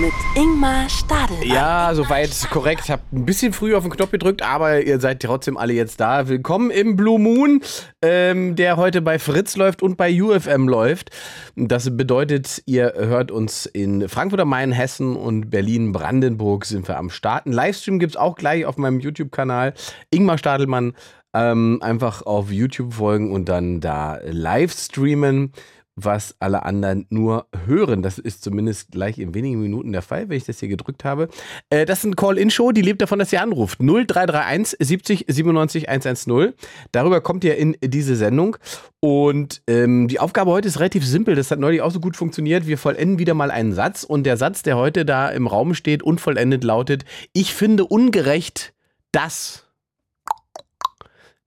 Mit Ingmar Stadel. Ja, soweit korrekt. Habt ein bisschen früh auf den Knopf gedrückt, aber ihr seid trotzdem alle jetzt da. Willkommen im Blue Moon, ähm, der heute bei Fritz läuft und bei UFM läuft. Das bedeutet, ihr hört uns in Frankfurt am Main, Hessen und Berlin, Brandenburg sind wir am Start. Ein Livestream gibt es auch gleich auf meinem YouTube-Kanal. Ingmar Stadelmann. Ähm, einfach auf YouTube folgen und dann da live streamen was alle anderen nur hören. Das ist zumindest gleich in wenigen Minuten der Fall, wenn ich das hier gedrückt habe. Äh, das ist eine Call-In-Show, die lebt davon, dass ihr anruft. 0331 70 97 110. Darüber kommt ihr in diese Sendung. Und ähm, die Aufgabe heute ist relativ simpel. Das hat neulich auch so gut funktioniert. Wir vollenden wieder mal einen Satz. Und der Satz, der heute da im Raum steht, unvollendet lautet: Ich finde ungerecht, dass.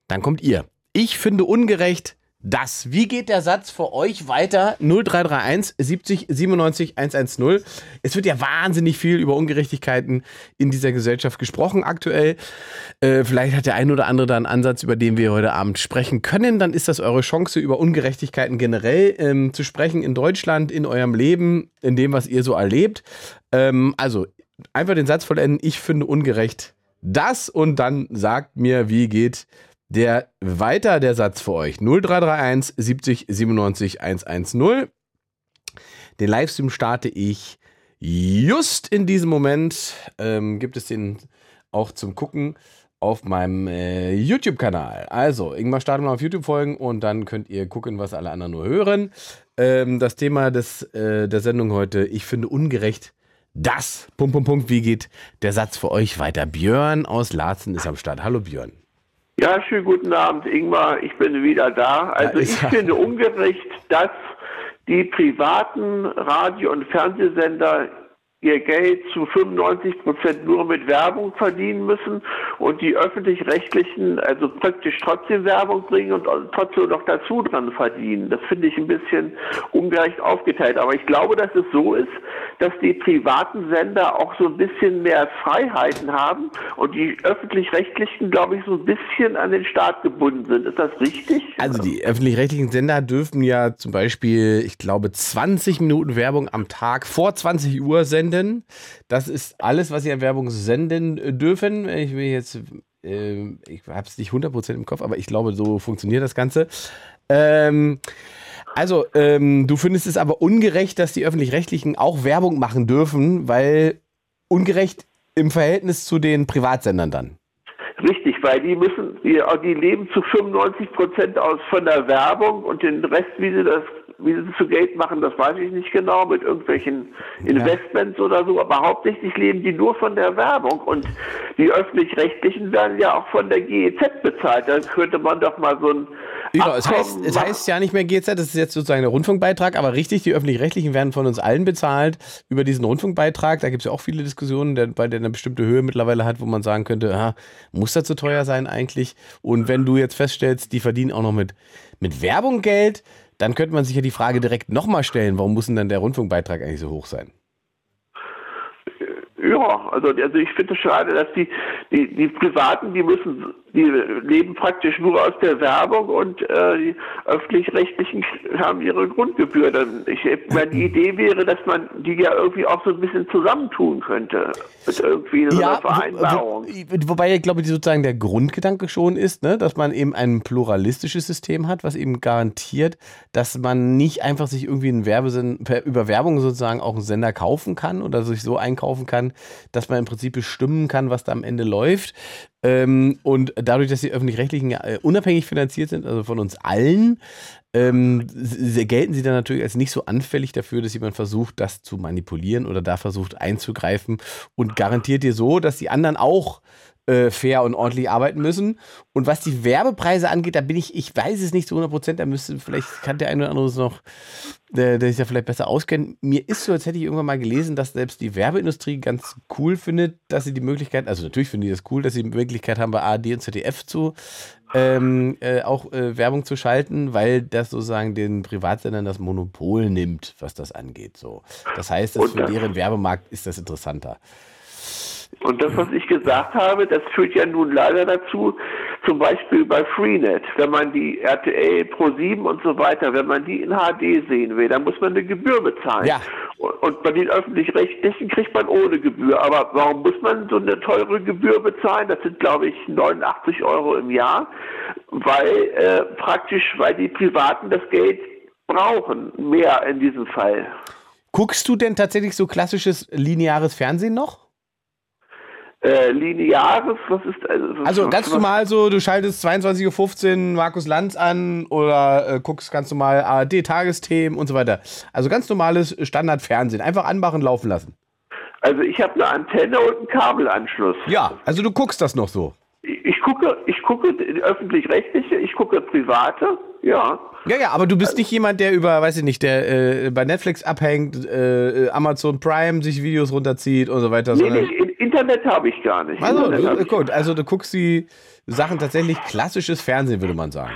Dann kommt ihr. Ich finde ungerecht, das. Wie geht der Satz für euch weiter? 0331 70 97 110. Es wird ja wahnsinnig viel über Ungerechtigkeiten in dieser Gesellschaft gesprochen aktuell. Äh, vielleicht hat der ein oder andere da einen Ansatz, über den wir heute Abend sprechen können. Dann ist das eure Chance, über Ungerechtigkeiten generell ähm, zu sprechen in Deutschland, in eurem Leben, in dem, was ihr so erlebt. Ähm, also einfach den Satz vollenden. Ich finde ungerecht das und dann sagt mir, wie geht der weiter der Satz für euch 0331 70 97 110. Den Livestream starte ich just in diesem Moment. Ähm, gibt es den auch zum Gucken auf meinem äh, YouTube-Kanal. Also, Ingmar startet mal auf YouTube folgen und dann könnt ihr gucken, was alle anderen nur hören. Ähm, das Thema des, äh, der Sendung heute, ich finde ungerecht, das. Punkt, Punkt, Punkt. Wie geht der Satz für euch weiter? Björn aus Laatzen ist am Start. Hallo Björn. Ja, schönen guten Abend, Ingmar. Ich bin wieder da. Also ich finde ungerecht, dass die privaten Radio- und Fernsehsender ihr Geld zu 95 Prozent nur mit Werbung verdienen müssen und die öffentlich-rechtlichen also praktisch trotzdem Werbung bringen und trotzdem noch dazu dran verdienen. Das finde ich ein bisschen ungerecht aufgeteilt. Aber ich glaube, dass es so ist, dass die privaten Sender auch so ein bisschen mehr Freiheiten haben und die öffentlich-rechtlichen, glaube ich, so ein bisschen an den Staat gebunden sind. Ist das richtig? Also die öffentlich-rechtlichen Sender dürfen ja zum Beispiel, ich glaube, 20 Minuten Werbung am Tag vor 20 Uhr senden senden. Das ist alles, was sie an Werbung senden dürfen. Ich will jetzt, äh, ich habe es nicht 100% im Kopf, aber ich glaube, so funktioniert das Ganze. Ähm, also, ähm, du findest es aber ungerecht, dass die Öffentlich-Rechtlichen auch Werbung machen dürfen, weil ungerecht im Verhältnis zu den Privatsendern dann. Richtig, weil die müssen, die, die leben zu 95 Prozent aus von der Werbung und den Rest, wie sie das wie sie zu Geld machen, das weiß ich nicht genau, mit irgendwelchen Investments ja. oder so, aber hauptsächlich leben die nur von der Werbung und die öffentlich-rechtlichen werden ja auch von der GEZ bezahlt. Da könnte man doch mal so ein ja, es heißt, es heißt ja nicht mehr GEZ, das ist jetzt sozusagen der Rundfunkbeitrag, aber richtig, die öffentlich-rechtlichen werden von uns allen bezahlt über diesen Rundfunkbeitrag. Da gibt es ja auch viele Diskussionen, der, bei der eine bestimmte Höhe mittlerweile hat, wo man sagen könnte, aha, muss das zu teuer sein eigentlich? Und wenn du jetzt feststellst, die verdienen auch noch mit, mit Werbung Geld, dann könnte man sich ja die Frage direkt nochmal stellen, warum muss denn dann der Rundfunkbeitrag eigentlich so hoch sein? Ja, also, also ich finde es schade, dass die, die, die Privaten, die müssen, die leben praktisch nur aus der Werbung und äh, die öffentlich-rechtlichen haben ihre Grundgebühr. Dann, ich, meine, die Idee wäre, dass man die ja irgendwie auch so ein bisschen zusammentun könnte mit irgendwie so ja, einer Vereinbarung. Wo, wobei ich glaube, die sozusagen der Grundgedanke schon ist, ne, dass man eben ein pluralistisches System hat, was eben garantiert, dass man nicht einfach sich irgendwie einen Werbesender, über Werbung sozusagen auch einen Sender kaufen kann oder sich so einkaufen kann, dass man im Prinzip bestimmen kann, was da am Ende läuft. Ähm, und dadurch, dass die öffentlich-rechtlichen äh, unabhängig finanziert sind, also von uns allen, ähm, gelten sie dann natürlich als nicht so anfällig dafür, dass jemand versucht, das zu manipulieren oder da versucht einzugreifen und garantiert dir so, dass die anderen auch äh, fair und ordentlich arbeiten müssen. Und was die Werbepreise angeht, da bin ich, ich weiß es nicht zu 100 Prozent, da müsste, vielleicht kann der eine oder andere noch, der, der sich da vielleicht besser auskennt. Mir ist so, als hätte ich irgendwann mal gelesen, dass selbst die Werbeindustrie ganz cool findet, dass sie die Möglichkeit, also natürlich finden die das cool, dass sie die Möglichkeit haben, bei ARD und ZDF zu ähm, äh, auch äh, Werbung zu schalten, weil das sozusagen den Privatsendern das Monopol nimmt, was das angeht. So. Das heißt, dass für deren Werbemarkt ist das interessanter. Und das, was ich gesagt habe, das führt ja nun leider dazu, zum Beispiel bei Freenet, wenn man die RTL Pro 7 und so weiter, wenn man die in HD sehen will, dann muss man eine Gebühr bezahlen. Ja. Und bei den öffentlich-rechtlichen kriegt man ohne Gebühr. Aber warum muss man so eine teure Gebühr bezahlen? Das sind, glaube ich, 89 Euro im Jahr, weil äh, praktisch, weil die Privaten das Geld brauchen, mehr in diesem Fall. Guckst du denn tatsächlich so klassisches lineares Fernsehen noch? Äh, lineares, was ist also, Also was, ganz was, normal so, du schaltest 22.15 Uhr Markus Lanz an oder äh, guckst ganz normal ARD-Tagesthemen und so weiter. Also ganz normales Standardfernsehen. Einfach anmachen, laufen lassen. Also ich habe eine Antenne und einen Kabelanschluss. Ja, also du guckst das noch so. Ich, gucke, ich gucke öffentlich-rechtliche, ich gucke private, ja. Ja, ja, aber du bist nicht jemand, der über, weiß ich nicht, der äh, bei Netflix abhängt, äh, Amazon Prime sich Videos runterzieht und so weiter. Nee, nee, Internet habe ich gar nicht. Also, äh, gut, also du guckst die Sachen tatsächlich klassisches Fernsehen, würde man sagen.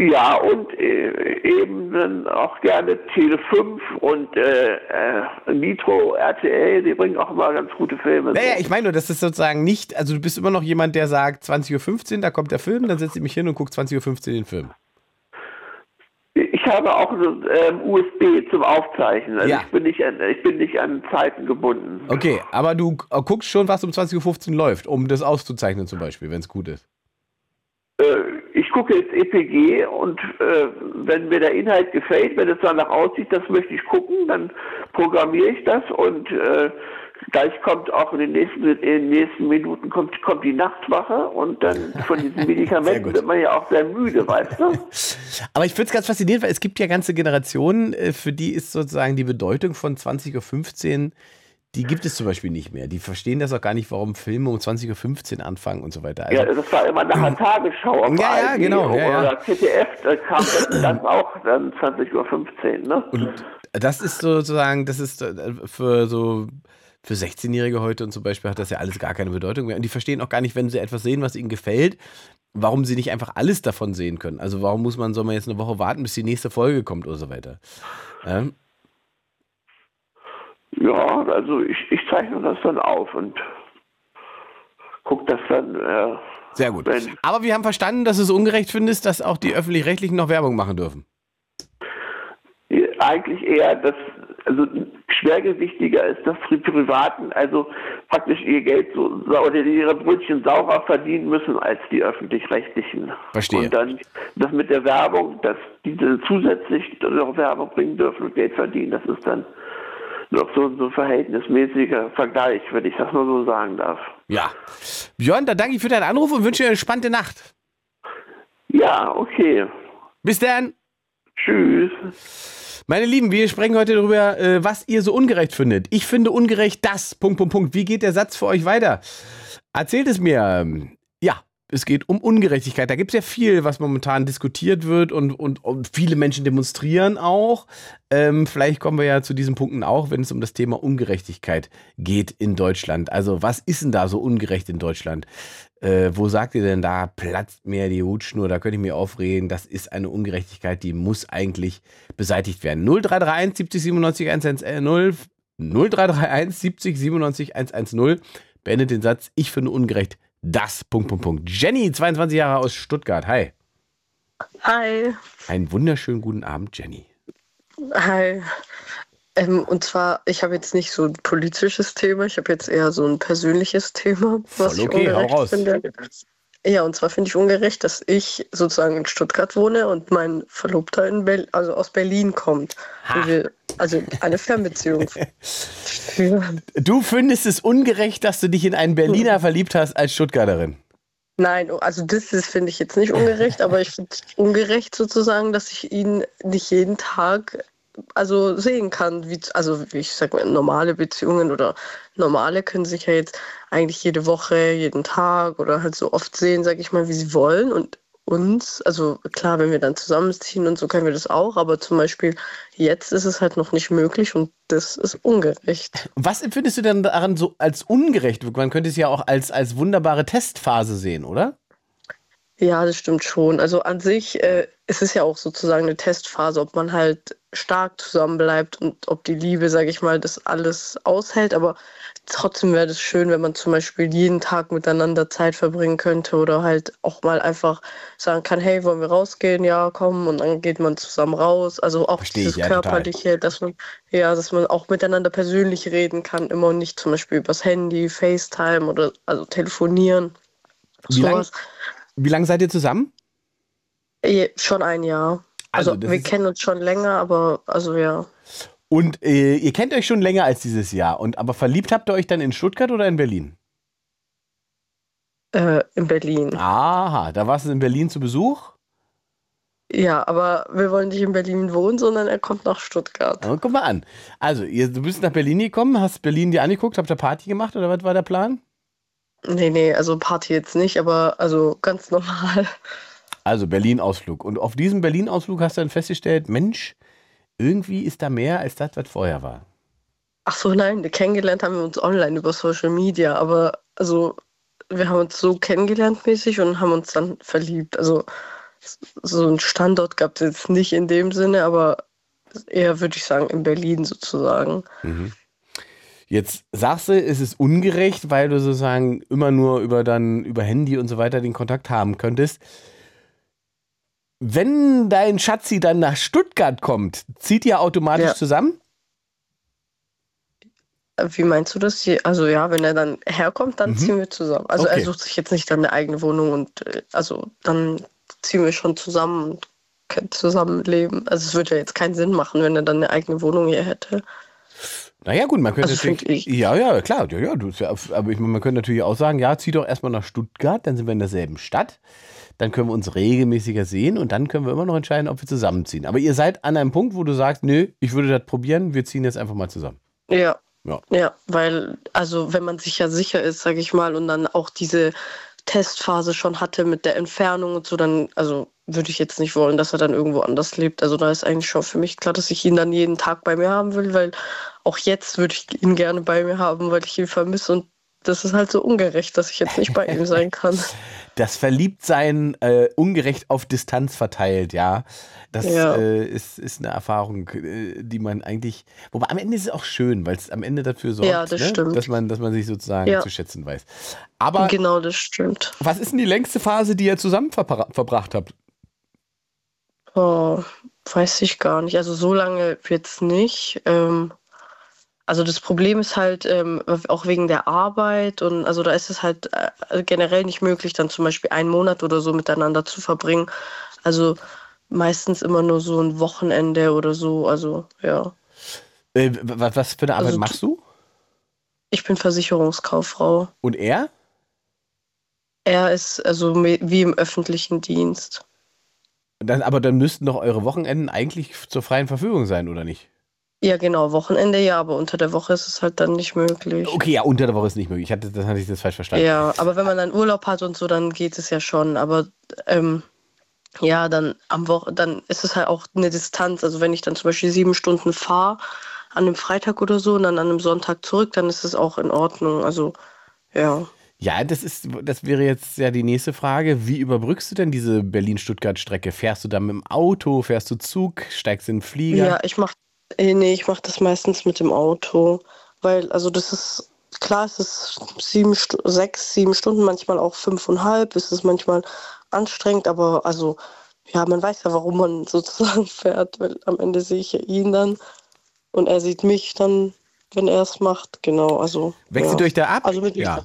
Ja, und äh, eben dann auch gerne Tele 5 und äh, äh, Nitro, RTL, die bringen auch immer ganz gute Filme. Naja, ich meine nur, das ist sozusagen nicht, also du bist immer noch jemand, der sagt 20.15 Uhr, da kommt der Film, dann setze ich mich hin und gucke 20.15 Uhr den Film. Ich habe auch so, ähm, USB zum Aufzeichnen. Also Ja. ich, bin nicht an, ich bin nicht an Zeiten gebunden. Okay, aber du guckst schon, was um 20.15 Uhr läuft, um das auszuzeichnen zum Beispiel, wenn es gut ist. Äh, ich gucke jetzt EPG und äh, wenn mir der Inhalt gefällt, wenn es danach aussieht, das möchte ich gucken, dann programmiere ich das und äh, gleich kommt auch in den nächsten, in den nächsten Minuten kommt, kommt die Nachtwache und dann von diesen Medikamenten wird man ja auch sehr müde, weißt du? Aber ich finde es ganz faszinierend, weil es gibt ja ganze Generationen, äh, für die ist sozusagen die Bedeutung von 20.15 Uhr, die gibt es zum Beispiel nicht mehr. Die verstehen das auch gar nicht, warum Filme um 20.15 Uhr anfangen und so weiter. Also, Ja, das war immer nach der Tagesschau Ja, ja, genau, ja, ja. oder ZDF, da kam das dann auch dann 20.15 Uhr, ne? Und das ist sozusagen, das ist äh, für so für 16-Jährige heute und zum Beispiel hat das ja alles gar keine Bedeutung mehr. Und die verstehen auch gar nicht, wenn sie etwas sehen, was ihnen gefällt, warum sie nicht einfach alles davon sehen können. Also warum muss man, soll man jetzt eine Woche warten, bis die nächste Folge kommt oder so weiter. Ähm, Ja, also ich, ich zeichne das dann auf und gucke das dann. Äh, sehr gut. Aber wir haben verstanden, dass du es ungerecht findest, dass auch die Öffentlich-Rechtlichen noch Werbung machen dürfen. eigentlich eher das, also schwergewichtiger ist, dass die Privaten also praktisch ihr Geld so oder ihre Brötchen saurer verdienen müssen als die öffentlich-rechtlichen. Verstehe. Und dann das mit der Werbung, dass diese zusätzlich noch Werbung bringen dürfen und Geld verdienen, das ist dann noch so, so ein verhältnismäßiger Vergleich, wenn ich das nur so sagen darf. Ja. Björn, dann danke ich für deinen Anruf und wünsche dir eine spannende Nacht. Ja, okay. Bis dann. Tschüss. Meine Lieben, wir sprechen heute darüber, äh, was ihr so ungerecht findet. Ich finde ungerecht das. Punkt, Punkt, Punkt. Wie geht der Satz für euch weiter? Erzählt es mir. Es geht um Ungerechtigkeit. Da gibt es ja viel, was momentan diskutiert wird und, und, und viele Menschen demonstrieren auch. Ähm, vielleicht kommen wir ja zu diesen Punkten auch, wenn es um das Thema Ungerechtigkeit geht in Deutschland. Also, was ist denn da so ungerecht in Deutschland? Äh, wo sagt ihr denn, da platzt mir die Hutschnur, da könnte ich mir aufregen, das ist eine Ungerechtigkeit, die muss eigentlich beseitigt werden. 0331 70 97 110 0331 70 97 110 beendet den Satz, ich finde ungerecht das, Punkt, Punkt, Punkt. Jenny, 22 Jahre aus Stuttgart, hi. Hi. Einen wunderschönen guten Abend, Jenny. Hi. Ähm, und zwar, ich habe jetzt nicht so ein politisches Thema, ich habe jetzt eher so ein persönliches Thema, was Voll okay, ich hau raus. finde. Ja, und zwar finde ich ungerecht, dass ich sozusagen in Stuttgart wohne und mein Verlobter in Berlin, also aus Berlin kommt. Wir, also eine Fernbeziehung. Du findest es ungerecht, dass du dich in einen Berliner verliebt hast als Stuttgarterin. Nein, also das ist, finde ich jetzt nicht ungerecht, aber ich finde es ungerecht sozusagen, dass ich ihn nicht jeden Tag also sehen kann, wie, also wie ich sag mal, normale Beziehungen oder normale können sich ja jetzt eigentlich jede Woche, jeden Tag oder halt so oft sehen, sag ich mal, wie sie wollen und uns, also klar, wenn wir dann zusammenziehen und so können wir das auch, aber zum Beispiel jetzt ist es halt noch nicht möglich und das ist ungerecht. Was empfindest du denn daran so als ungerecht? Man könnte es ja auch als, als wunderbare Testphase sehen, oder? Ja, das stimmt schon. Also an sich äh, es ist ja auch sozusagen eine Testphase, ob man halt stark zusammenbleibt und ob die Liebe, sage ich mal, das alles aushält. Aber trotzdem wäre es schön, wenn man zum Beispiel jeden Tag miteinander Zeit verbringen könnte oder halt auch mal einfach sagen kann, hey, wollen wir rausgehen? Ja, komm. Und dann geht man zusammen raus. Also auch Versteh ich, dieses ja, körperliche, dass man ja, dass man auch miteinander persönlich reden kann, immer und nicht zum Beispiel übers Handy, FaceTime oder also telefonieren. Wie lang- lange seid ihr zusammen? Je- Schon ein Jahr. Also, Also, wir kennen uns schon länger, aber also ja. Und äh, ihr kennt euch schon länger als dieses Jahr. Und aber verliebt habt ihr euch dann in Stuttgart oder in Berlin? Äh, in Berlin. Aha, da warst du in Berlin zu Besuch. Ja, aber wir wollen nicht in Berlin wohnen, sondern er kommt nach Stuttgart. Aber guck mal an. Also, ihr, du bist nach Berlin gekommen, hast Berlin dir angeguckt, habt ihr Party gemacht oder was war der Plan? Nee, nee, also Party jetzt nicht, aber also ganz normal. Also Berlin-Ausflug. Und auf diesem Berlin-Ausflug hast du dann festgestellt, Mensch, irgendwie ist da mehr als das, was vorher war. Ach so, nein, kennengelernt haben wir uns online über Social Media, aber also wir haben uns so kennengelernt mäßig und haben uns dann verliebt. Also so einen Standort gab es jetzt nicht in dem Sinne, aber eher würde ich sagen in Berlin sozusagen. Jetzt sagst du, es ist ungerecht, weil du sozusagen immer nur über dann über Handy und so weiter den Kontakt haben könntest. Wenn dein Schatzi dann nach Stuttgart kommt, zieht ihr automatisch Ja. zusammen? Wie meinst du das? hier? Also ja, wenn er dann herkommt, dann Mhm. ziehen wir zusammen. Also Okay. er sucht sich jetzt nicht dann eine eigene Wohnung und äh, also dann ziehen wir schon zusammen und können zusammen leben. Also es würde ja jetzt keinen Sinn machen, wenn er dann eine eigene Wohnung hier hätte. Naja, gut, man könnte Also natürlich. Ja, ja, klar. Ja, ja, du, aber ich, meine, man könnte natürlich auch sagen, ja, zieh doch erstmal nach Stuttgart, dann sind wir in derselben Stadt. Dann können wir uns regelmäßiger sehen und dann können wir immer noch entscheiden, ob wir zusammenziehen. Aber ihr seid an einem Punkt, wo du sagst, nö, ich würde das probieren, wir ziehen jetzt einfach mal zusammen. Ja. Ja. Ja, weil, also wenn man sich ja sicher ist, sage ich mal, und dann auch diese Testphase schon hatte mit der Entfernung und so, dann, also würde ich jetzt nicht wollen, dass er dann irgendwo anders lebt. Also da ist eigentlich schon für mich klar, dass ich ihn dann jeden Tag bei mir haben will, weil auch jetzt würde ich ihn gerne bei mir haben, weil ich ihn vermisse und das ist halt so ungerecht, dass ich jetzt nicht bei ihm sein kann. Das Verliebtsein äh, ungerecht auf Distanz verteilt, ja. Das Ja. äh, ist, ist eine Erfahrung, äh, die man eigentlich. Wobei am Ende ist es auch schön, weil es am Ende dafür sorgt, Ja, das ne, dass, man, dass man sich sozusagen Ja. zu schätzen weiß. Aber genau, das stimmt. was ist denn die längste Phase, die ihr zusammen verbra verbracht habt? Oh, weiß ich gar nicht. Also so lange jetzt nicht. Ähm, also das Problem ist halt ähm, auch wegen der Arbeit und also da ist es halt äh, generell nicht möglich, dann zum Beispiel einen Monat oder so miteinander zu verbringen. Also meistens immer nur so ein Wochenende oder so. Also ja. Äh, was, für eine Arbeit Also, machst du? Ich bin Versicherungskauffrau. Und er? Er ist also wie im öffentlichen Dienst. Dann, aber dann müssten doch eure Wochenenden eigentlich zur freien Verfügung sein, oder nicht? Ja, genau, Wochenende ja, aber unter der Woche ist es halt dann nicht möglich. Okay, ja, unter der Woche ist nicht möglich. Ich hatte, das hatte ich jetzt falsch verstanden. Ja, aber wenn man dann Urlaub hat und so, dann geht es ja schon. Aber ähm, ja, dann am Woche, dann ist es halt auch eine Distanz. Also wenn ich dann zum Beispiel sieben Stunden fahre an einem Freitag oder so und dann an einem Sonntag zurück, dann ist es auch in Ordnung. Also ja. Ja, das ist, das wäre jetzt ja die nächste Frage. Wie überbrückst du denn diese Berlin-Stuttgart-Strecke? Fährst du dann mit dem Auto, fährst du Zug, steigst in den Flieger? Ja, ich mach, äh, nee, ich mach das meistens mit dem Auto. Weil, also das ist, klar, es ist sieben, sechs, sieben Stunden, manchmal auch fünfeinhalb, es ist manchmal anstrengend, aber also, ja, man weiß ja, warum man sozusagen fährt, weil am Ende sehe ich ja ihn dann und er sieht mich dann, wenn er es macht, genau, also. Wechselt ja. euch da ab? Also mit ja.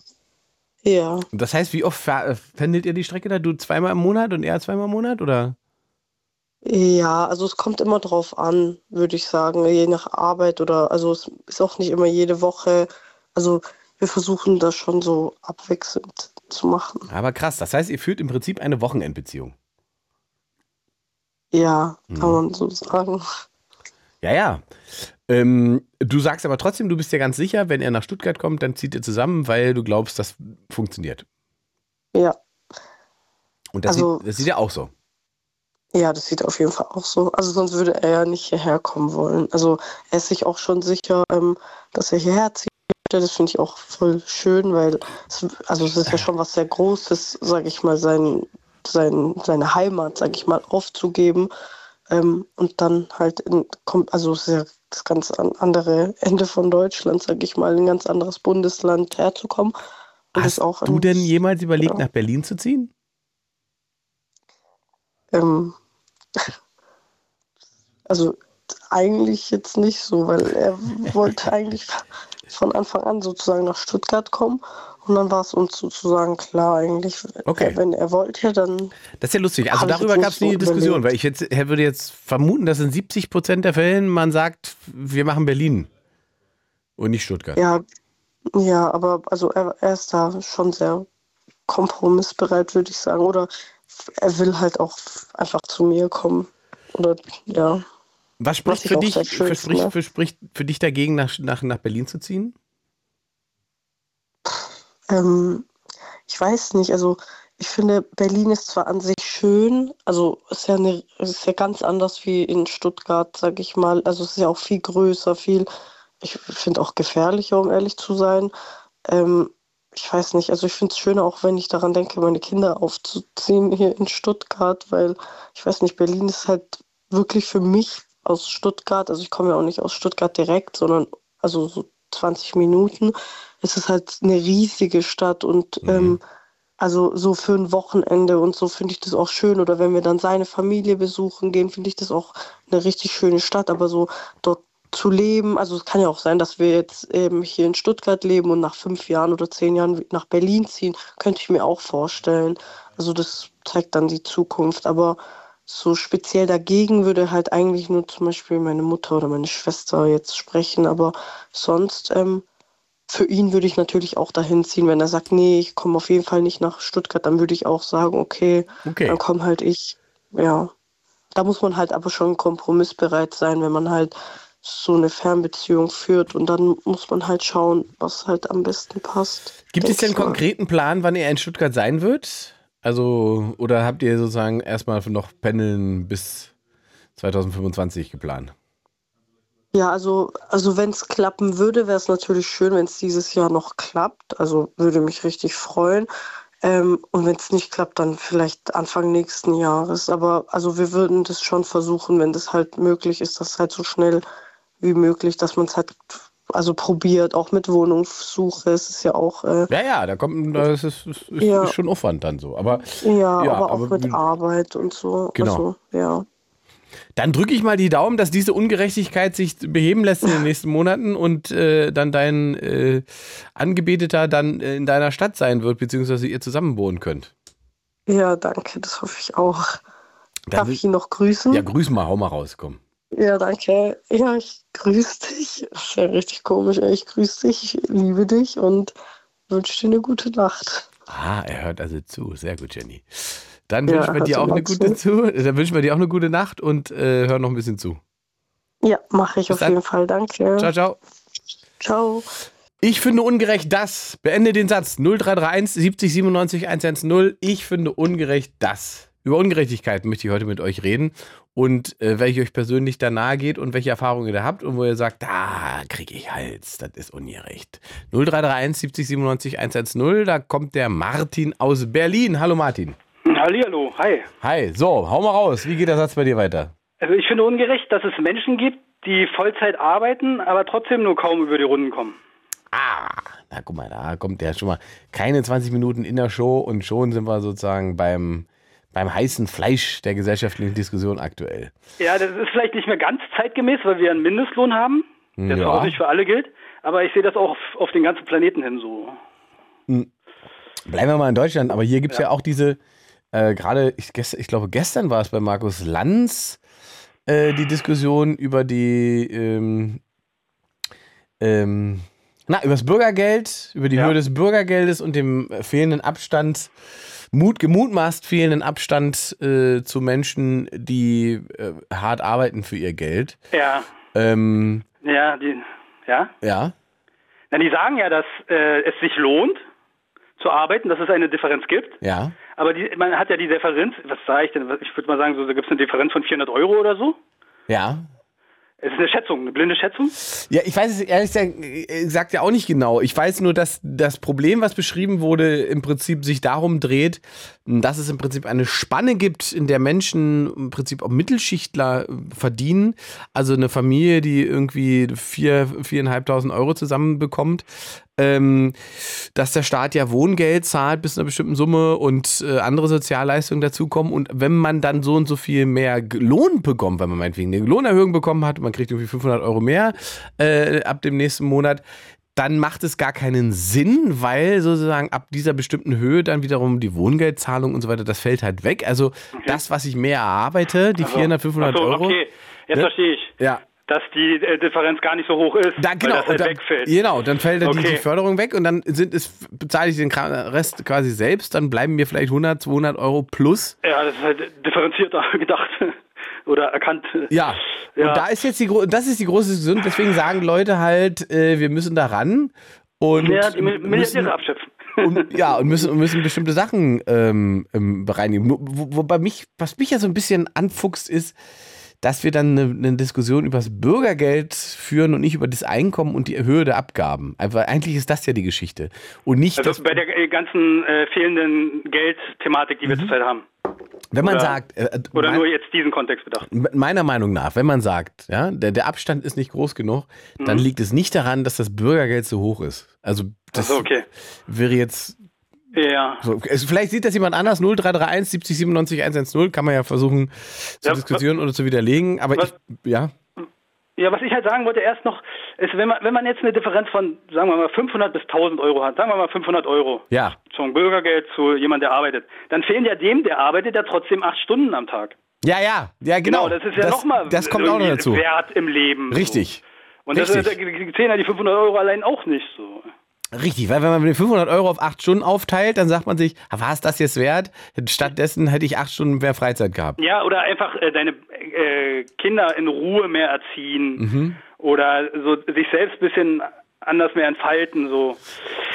Ja, das heißt, wie oft äh, pendelt ihr die Strecke da? Du zweimal im Monat und er zweimal im Monat? Oder? Ja, also es kommt immer drauf an, würde ich sagen, je nach Arbeit oder, also es ist auch nicht immer jede Woche, also wir versuchen das schon so abwechselnd zu machen. Aber krass, das heißt, ihr führt im Prinzip eine Wochenendbeziehung. Ja, Mhm. kann man so sagen. Ja, ja. Ähm, du sagst aber trotzdem, du bist ja ganz sicher, wenn er nach Stuttgart kommt, dann zieht ihr zusammen, weil du glaubst, das funktioniert. Ja, Und das, Also- sieht, das sieht ja auch so. Ja, das sieht auf jeden Fall auch so. Also sonst würde er ja nicht hierher kommen wollen. Also er ist sich auch schon sicher, ähm, dass er hierher zieht. Das finde ich auch voll schön, weil es, also es ist ja schon was sehr Großes, sage ich mal, sein sein, seine Heimat, sag ich mal, aufzugeben ähm, und dann halt in, kommt, also es ist ja das ganz andere Ende von Deutschland, sag ich mal, in ein ganz anderes Bundesland herzukommen. Und Hast auch du denn jemals überlegt, ja. nach Berlin zu ziehen? Ähm, also eigentlich jetzt nicht so, weil er wollte eigentlich von Anfang an sozusagen nach Stuttgart kommen und dann war es uns sozusagen klar eigentlich, okay. wenn er wollte, dann. Das ist ja lustig. Also darüber gab es nie so Diskussion, weil ich jetzt, er würde jetzt vermuten, dass in 70 Prozent der Fällen man sagt, wir machen Berlin und nicht Stuttgart. Ja, ja, aber also er, er ist da schon sehr kompromissbereit, würde ich sagen. Oder er will halt auch einfach zu mir kommen. Oder ja. Was spricht für dich, schön, für, spricht, ne? für, spricht für dich dagegen, nach, nach, nach Berlin zu ziehen? Ähm, ich weiß nicht, also ich finde, Berlin ist zwar an sich schön, also ist ja, eine, ist ja ganz anders wie in Stuttgart, sag ich mal. Also es ist ja auch viel größer, viel, ich finde auch gefährlicher, um ehrlich zu sein. Ähm, ich weiß nicht, also ich finde es schöner, auch wenn ich daran denke, meine Kinder aufzuziehen hier in Stuttgart, weil ich weiß nicht, Berlin ist halt wirklich für mich aus Stuttgart, also ich komme ja auch nicht aus Stuttgart direkt, sondern also so 20 Minuten es ist halt eine riesige Stadt und mhm. ähm, also so für ein Wochenende und so finde ich das auch schön. Oder wenn wir dann seine Familie besuchen gehen, finde ich das auch eine richtig schöne Stadt. Aber so dort zu leben, also es kann ja auch sein, dass wir jetzt eben hier in Stuttgart leben und nach fünf Jahren oder zehn Jahren nach Berlin ziehen, könnte ich mir auch vorstellen. Also das zeigt dann die Zukunft. Aber so speziell dagegen würde halt eigentlich nur zum Beispiel meine Mutter oder meine Schwester jetzt sprechen. Aber sonst ähm, für ihn würde ich natürlich auch dahin ziehen, wenn er sagt, nee, ich komme auf jeden Fall nicht nach Stuttgart, dann würde ich auch sagen, okay, okay. dann komme halt ich. Ja. Da muss man halt aber schon kompromissbereit sein, wenn man halt so eine Fernbeziehung führt und dann muss man halt schauen, was halt am besten passt. Gibt es denn einen konkreten Plan, wann er in Stuttgart sein wird? Also, oder habt ihr sozusagen erstmal noch Pendeln bis 2025 geplant? Ja, also, also wenn es klappen würde, wäre es natürlich schön, wenn es dieses Jahr noch klappt. Also würde mich richtig freuen. Ähm, und wenn es nicht klappt, dann vielleicht Anfang nächsten Jahres. Aber also wir würden das schon versuchen, wenn das halt möglich ist, das halt so schnell wie möglich, dass man es halt also probiert, auch mit Wohnungssuche. Es ist ja auch. Äh, ja, ja, da kommt, das ist, ist, ja. ist, schon Aufwand dann so. Aber, ja, ja aber auch aber, mit Arbeit und so. Genau. Also, ja. Dann drücke ich mal die Daumen, dass diese Ungerechtigkeit sich beheben lässt in den nächsten Monaten und äh, dann dein äh, Angebeteter dann äh, in deiner Stadt sein wird, beziehungsweise ihr zusammen wohnen könnt. Ja, danke, das hoffe ich auch. Darf ich ihn noch grüßen? Ja, grüß mal, hau mal raus, komm. Ja, danke. Ja, ich grüße dich. Das ist ja richtig komisch. Ich grüße dich, ich liebe dich und wünsche dir eine gute Nacht. Ah, er hört also zu. Sehr gut, Jenny. Dann ja, wünschen wir dir auch eine gute zu. Dann wünschen wir dir auch eine gute Nacht und äh, hör noch ein bisschen zu. Ja, mache ich Bis auf dann. jeden Fall. Danke. Ciao, ciao. Ciao. Ich finde ungerecht das. Beende den Satz. 0331 70 97 110. Ich finde ungerecht das. Über Ungerechtigkeit möchte ich heute mit euch reden und äh, welche euch persönlich da nahe geht und welche Erfahrungen ihr da habt und wo ihr sagt, da kriege ich Hals, das ist ungerecht. 0331 70 97 110. Da kommt der Martin aus Berlin. Hallo Martin. Hallihallo, hi. Hi, so, hau mal raus. Wie geht der Satz bei dir weiter? Also ich finde ungerecht, dass es Menschen gibt, die Vollzeit arbeiten, aber trotzdem nur kaum über die Runden kommen. Ah, na guck mal, da kommt der schon mal keine 20 Minuten in der Show und schon sind wir sozusagen beim, beim heißen Fleisch der gesellschaftlichen Diskussion aktuell. Ja, das ist vielleicht nicht mehr ganz zeitgemäß, weil wir einen Mindestlohn haben, der ja. nicht für alle gilt, aber ich sehe das auch auf, auf den ganzen Planeten hin so. Hm. Bleiben wir mal in Deutschland, aber hier gibt es ja. ja auch diese, äh, gerade, ich, ich, glaube, gestern war es bei Markus Lanz äh, die Diskussion über die, ähm, ähm, na, über das Bürgergeld, über die ja. Höhe des Bürgergeldes und dem fehlenden Abstand, Mut, gemutmaßt fehlenden Abstand äh, zu Menschen, die äh, hart arbeiten für ihr Geld. Ja. Ähm, ja, die, ja. Ja. Na, die sagen ja, dass äh, es sich lohnt, zu arbeiten, dass es eine Differenz gibt. Ja. Aber die, man hat ja die Differenz, was sage ich denn? Ich würde mal sagen, so, da gibt es eine Differenz von 400 Euro oder so. Ja. Es ist eine Schätzung, eine blinde Schätzung? Ja, ich weiß es ehrlich gesagt ja auch nicht genau. Ich weiß nur, dass das Problem, was beschrieben wurde, im Prinzip sich darum dreht, dass es im Prinzip eine Spanne gibt, in der Menschen im Prinzip auch Mittelschichtler verdienen. Also eine Familie, die irgendwie vier, viereinhalbtausend Euro zusammenbekommt, ähm, dass der Staat ja Wohngeld zahlt bis zu einer bestimmten Summe und äh, andere Sozialleistungen dazukommen. Und wenn man dann so und so viel mehr Lohn bekommt, wenn man meinetwegen eine Lohnerhöhung bekommen hat, man kriegt irgendwie 500 Euro mehr äh, ab dem nächsten Monat, dann macht es gar keinen Sinn, weil sozusagen ab dieser bestimmten Höhe dann wiederum die Wohngeldzahlung und so weiter, das fällt halt weg. Also okay. das, was ich mehr erarbeite, die also, 400, 500 so, Euro. Okay, jetzt ne? verstehe ich. Ja dass die äh, Differenz gar nicht so hoch ist, da, genau, weil das halt dann, wegfällt. Genau, dann fällt okay. die, die, Förderung weg und dann sind es, bezahle ich den Rest quasi selbst, dann bleiben mir vielleicht 100, 200 Euro plus. Ja, das ist halt differenzierter gedacht oder erkannt. Ja. ja. und da ist jetzt die, das ist die große Diskussion, deswegen sagen Leute halt, äh, wir müssen da ran und ja, die Milliardäre abschöpfen. Und, ja, und müssen, müssen bestimmte Sachen ähm, ähm bereinigen. Wo, wobei mich, was mich ja so ein bisschen anfuchst, ist, dass wir dann eine, eine, Diskussion über das Bürgergeld führen und nicht über das Einkommen und die Höhe der Abgaben. Einfach, eigentlich ist das ja die Geschichte. Und nicht also bei der ganzen äh, fehlenden Geldthematik, die wir mhm. zurzeit haben. Wenn man oder, sagt. Äh, oder mein, nur jetzt diesen Kontext bedacht. Meiner Meinung nach, wenn man sagt, ja, der, der Abstand ist nicht groß genug, mhm. dann liegt es nicht daran, dass das Bürgergeld so hoch ist. Also das so, okay. wäre jetzt ja. So, vielleicht sieht das jemand anders. 0331 70 97 110 kann man ja versuchen zu ja, diskutieren oder zu widerlegen. Aber was, ich, ja. Ja, was ich halt sagen wollte erst noch, ist, wenn man, wenn man jetzt eine Differenz von, sagen wir mal, 500 bis 1000 Euro hat, sagen wir mal 500 Euro. Ja. Zum Bürgergeld zu jemand, der arbeitet. Dann fehlen ja dem, der arbeitet, ja trotzdem acht Stunden am Tag. Ja, ja, ja, genau. genau das ist ja nochmal das kommt auch noch dazu. Wert im Leben. Richtig. So. Und Richtig. das, das zählen ja die 500 Euro allein auch nicht so. Richtig, weil wenn man mit 500 Euro auf 8 Stunden aufteilt, dann sagt man sich, war es das jetzt wert? Stattdessen hätte ich 8 Stunden mehr Freizeit gehabt. Ja, oder einfach äh, deine äh, Kinder in Ruhe mehr erziehen mhm. oder so sich selbst ein bisschen anders mehr entfalten. So.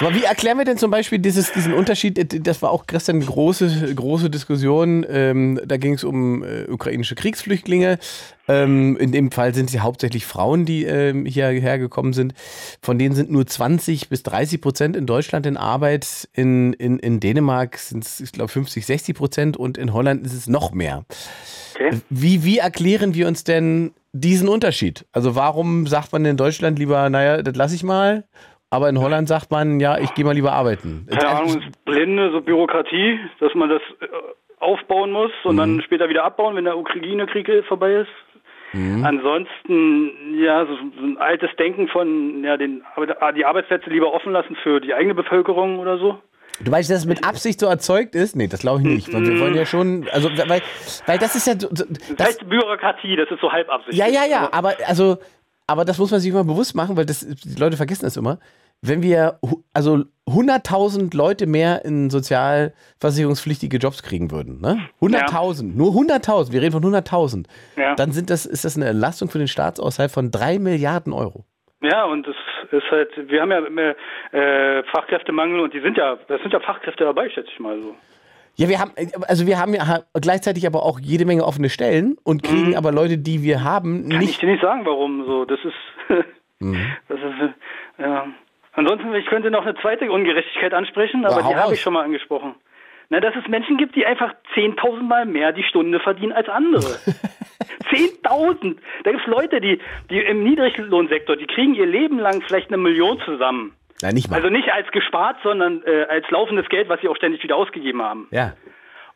Aber wie erklären wir denn zum Beispiel dieses, diesen Unterschied? Das war auch gestern eine große, große Diskussion. Ähm, da ging es um äh, ukrainische Kriegsflüchtlinge. Ähm, in dem Fall sind sie hauptsächlich Frauen, die ähm, hierher gekommen sind. Von denen sind nur 20 bis 30 Prozent in Deutschland in Arbeit. In, in, in Dänemark sind es, ich glaube, 50, 60 Prozent und in Holland ist es noch mehr. Okay. Wie, wie erklären wir uns denn diesen Unterschied? Also warum sagt man in Deutschland lieber, naja, das lasse ich mal, aber in Holland sagt man, ja, ich gehe mal lieber arbeiten. Keine Ahnung, ist blinde, so Bürokratie, dass man das äh, aufbauen muss und mhm. dann später wieder abbauen, wenn der Ukraine-Krieg vorbei ist. Mhm. Ansonsten, ja, so, so, ein altes Denken von, ja, den, die Arbeitsplätze lieber offen lassen für die eigene Bevölkerung oder so. Du weißt, dass es mit Absicht so erzeugt ist? Nee, das glaube ich nicht. Weil wir wollen ja schon, also, weil, weil das ist ja. Das, das heißt Bürokratie, das ist so halb Absicht. Ja, ja, ja, aber, also, aber das muss man sich immer bewusst machen, weil das, die Leute vergessen das immer. Wenn wir also 100.000 Leute mehr in sozialversicherungspflichtige Jobs kriegen würden, ne? 100.000, ja. nur 100.000, wir reden von 100.000, ja. dann sind das, ist das eine Entlastung für den Staatshaushalt von 3 Milliarden Euro. Ja, und das ist halt, wir haben ja äh, Fachkräftemangel und die sind ja, das sind ja Fachkräfte dabei, schätze ich mal so. Ja, wir haben, also wir haben ja gleichzeitig aber auch jede Menge offene Stellen und kriegen mhm. aber Leute, die wir haben, nicht. Kann ich dir nicht sagen, warum so. Das ist, mhm. das ist, ja. Ansonsten, ich könnte noch eine zweite Ungerechtigkeit ansprechen, aber ja, die habe ich schon mal angesprochen. Na, dass es Menschen gibt, die einfach 10.000 Mal mehr die Stunde verdienen als andere. 10.000! Da gibt es Leute, die, die im Niedriglohnsektor, die kriegen ihr Leben lang vielleicht eine Million zusammen. Nein, nicht mal. Also nicht als gespart, sondern äh, als laufendes Geld, was sie auch ständig wieder ausgegeben haben. Ja.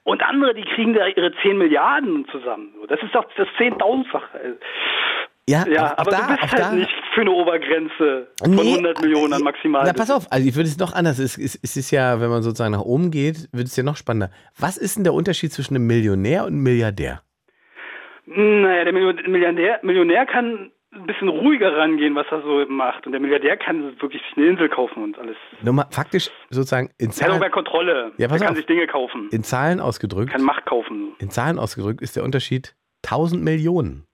Und andere, die kriegen da ihre 10 Milliarden zusammen. Das ist doch das Zehntausendfache. Ja, ja aber da, du bist halt da. nicht für eine Obergrenze von nee, 100 Millionen an maximal. Na, pass auf, also ich würde es noch anders. Es, es, es, ist ja, wenn man sozusagen nach oben geht, wird es ja noch spannender. Was ist denn der Unterschied zwischen einem Millionär und einem Milliardär? Naja, der Millionär, Millionär kann ein bisschen ruhiger rangehen, was er so macht. Und der Milliardär kann wirklich eine Insel kaufen und alles. Nochmal, faktisch sozusagen in Zahlen. Er hat auch mehr Kontrolle. Ja, pass er kann auf. sich Dinge kaufen. In Zahlen ausgedrückt. Kann Macht kaufen. In Zahlen ausgedrückt ist der Unterschied 1000 Millionen.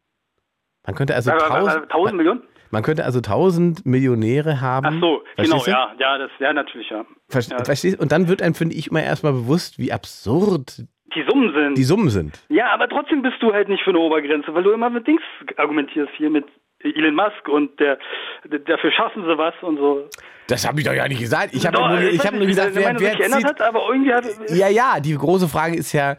Man könnte also 1000 Millionen? Man könnte also 1000 Millionäre haben. Ach so, genau, du? ja, ja, das, ja, natürlich, ja. Verstehst, ja. Verstehst? Und dann wird einem, finde ich, immer erstmal bewusst, wie absurd Die Summen sind. Die Summen sind. Ja, aber trotzdem bist du halt nicht für eine Obergrenze, weil du immer mit Dings argumentierst hier mit Elon Musk und der, dafür schaffen sie was und so. Das habe ich doch ja nicht gesagt. Ich habe nur, hab nur gesagt, wer, wer zieht, hat, aber irgendwie hat, Ja, ja, die große Frage ist ja,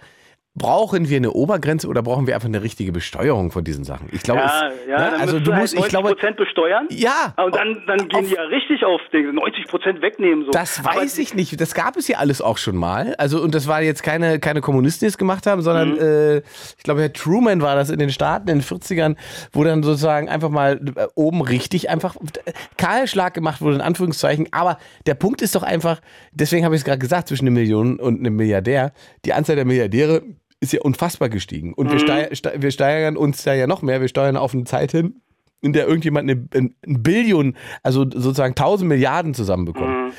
brauchen wir eine Obergrenze oder brauchen wir einfach eine richtige Besteuerung von diesen Sachen? Ich glaube, ja, es, ja, ne? also du musst, halt ich glaube, besteuern. Ja. Und dann, dann gehen die ja richtig auf den 90 Prozent wegnehmen. So. Das weiß Aber ich nicht. Das gab es ja alles auch schon mal. Also und das war jetzt keine keine Kommunisten, die es gemacht haben, sondern mhm. äh, ich glaube, Herr Truman war das in den Staaten in den 40ern, wo dann sozusagen einfach mal äh, oben richtig einfach Kahlschlag gemacht wurde in Anführungszeichen. Aber der Punkt ist doch einfach, deswegen habe ich es gerade gesagt, zwischen einem Millionen und einem Milliardär, die Anzahl der Milliardäre ist ja unfassbar gestiegen. Und mhm. wir, steiger, ste wir steigern uns da ja noch mehr. Wir steuern auf eine Zeit hin, in der irgendjemand eine, eine Billion, also sozusagen 1000 Milliarden zusammenbekommt. Mhm.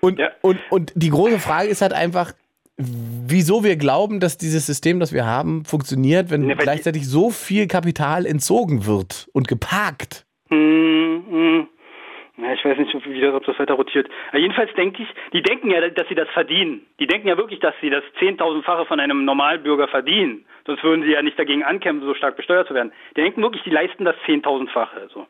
Und, ja. und, und die große Frage ist halt einfach, wieso wir glauben, dass dieses System, das wir haben, funktioniert, wenn ja, gleichzeitig so viel Kapital entzogen wird und geparkt. Mhm. Ja, ich weiß nicht, wie das, ob das weiter rotiert. Aber jedenfalls denke ich, die denken ja, dass sie das verdienen. Die denken ja wirklich, dass sie das Zehntausendfache von einem Normalbürger verdienen. Sonst würden sie ja nicht dagegen ankämpfen, so stark besteuert zu werden. Die denken wirklich, die leisten das Zehntausendfache. So.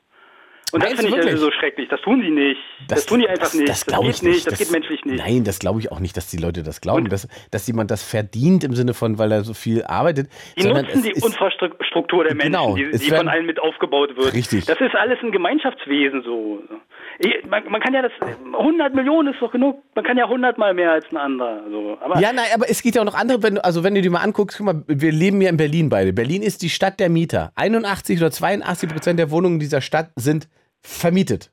Und das finde ich also so schrecklich. Das tun sie nicht. Das, das tun die einfach das, nicht. Das, das geht nicht. Das, geht menschlich nicht. Nein, das glaube ich auch nicht, dass die Leute das glauben, dass, dass jemand das verdient im Sinne von, weil er so viel arbeitet. Die nutzen die Infrastruktur der Menschen, genau, die, die von allen mit aufgebaut wird. Richtig. Das ist alles ein Gemeinschaftswesen so. Man, man, kann ja das, 100 Millionen ist doch genug. Man kann ja 100 mal mehr als ein anderer. Also, aber ja, nein, aber es gibt ja auch noch andere, wenn, also wenn du dir mal anguckst, guck mal, wir leben ja in Berlin beide. Berlin ist die Stadt der Mieter. 81 oder 82 Prozent der Wohnungen dieser Stadt sind vermietet.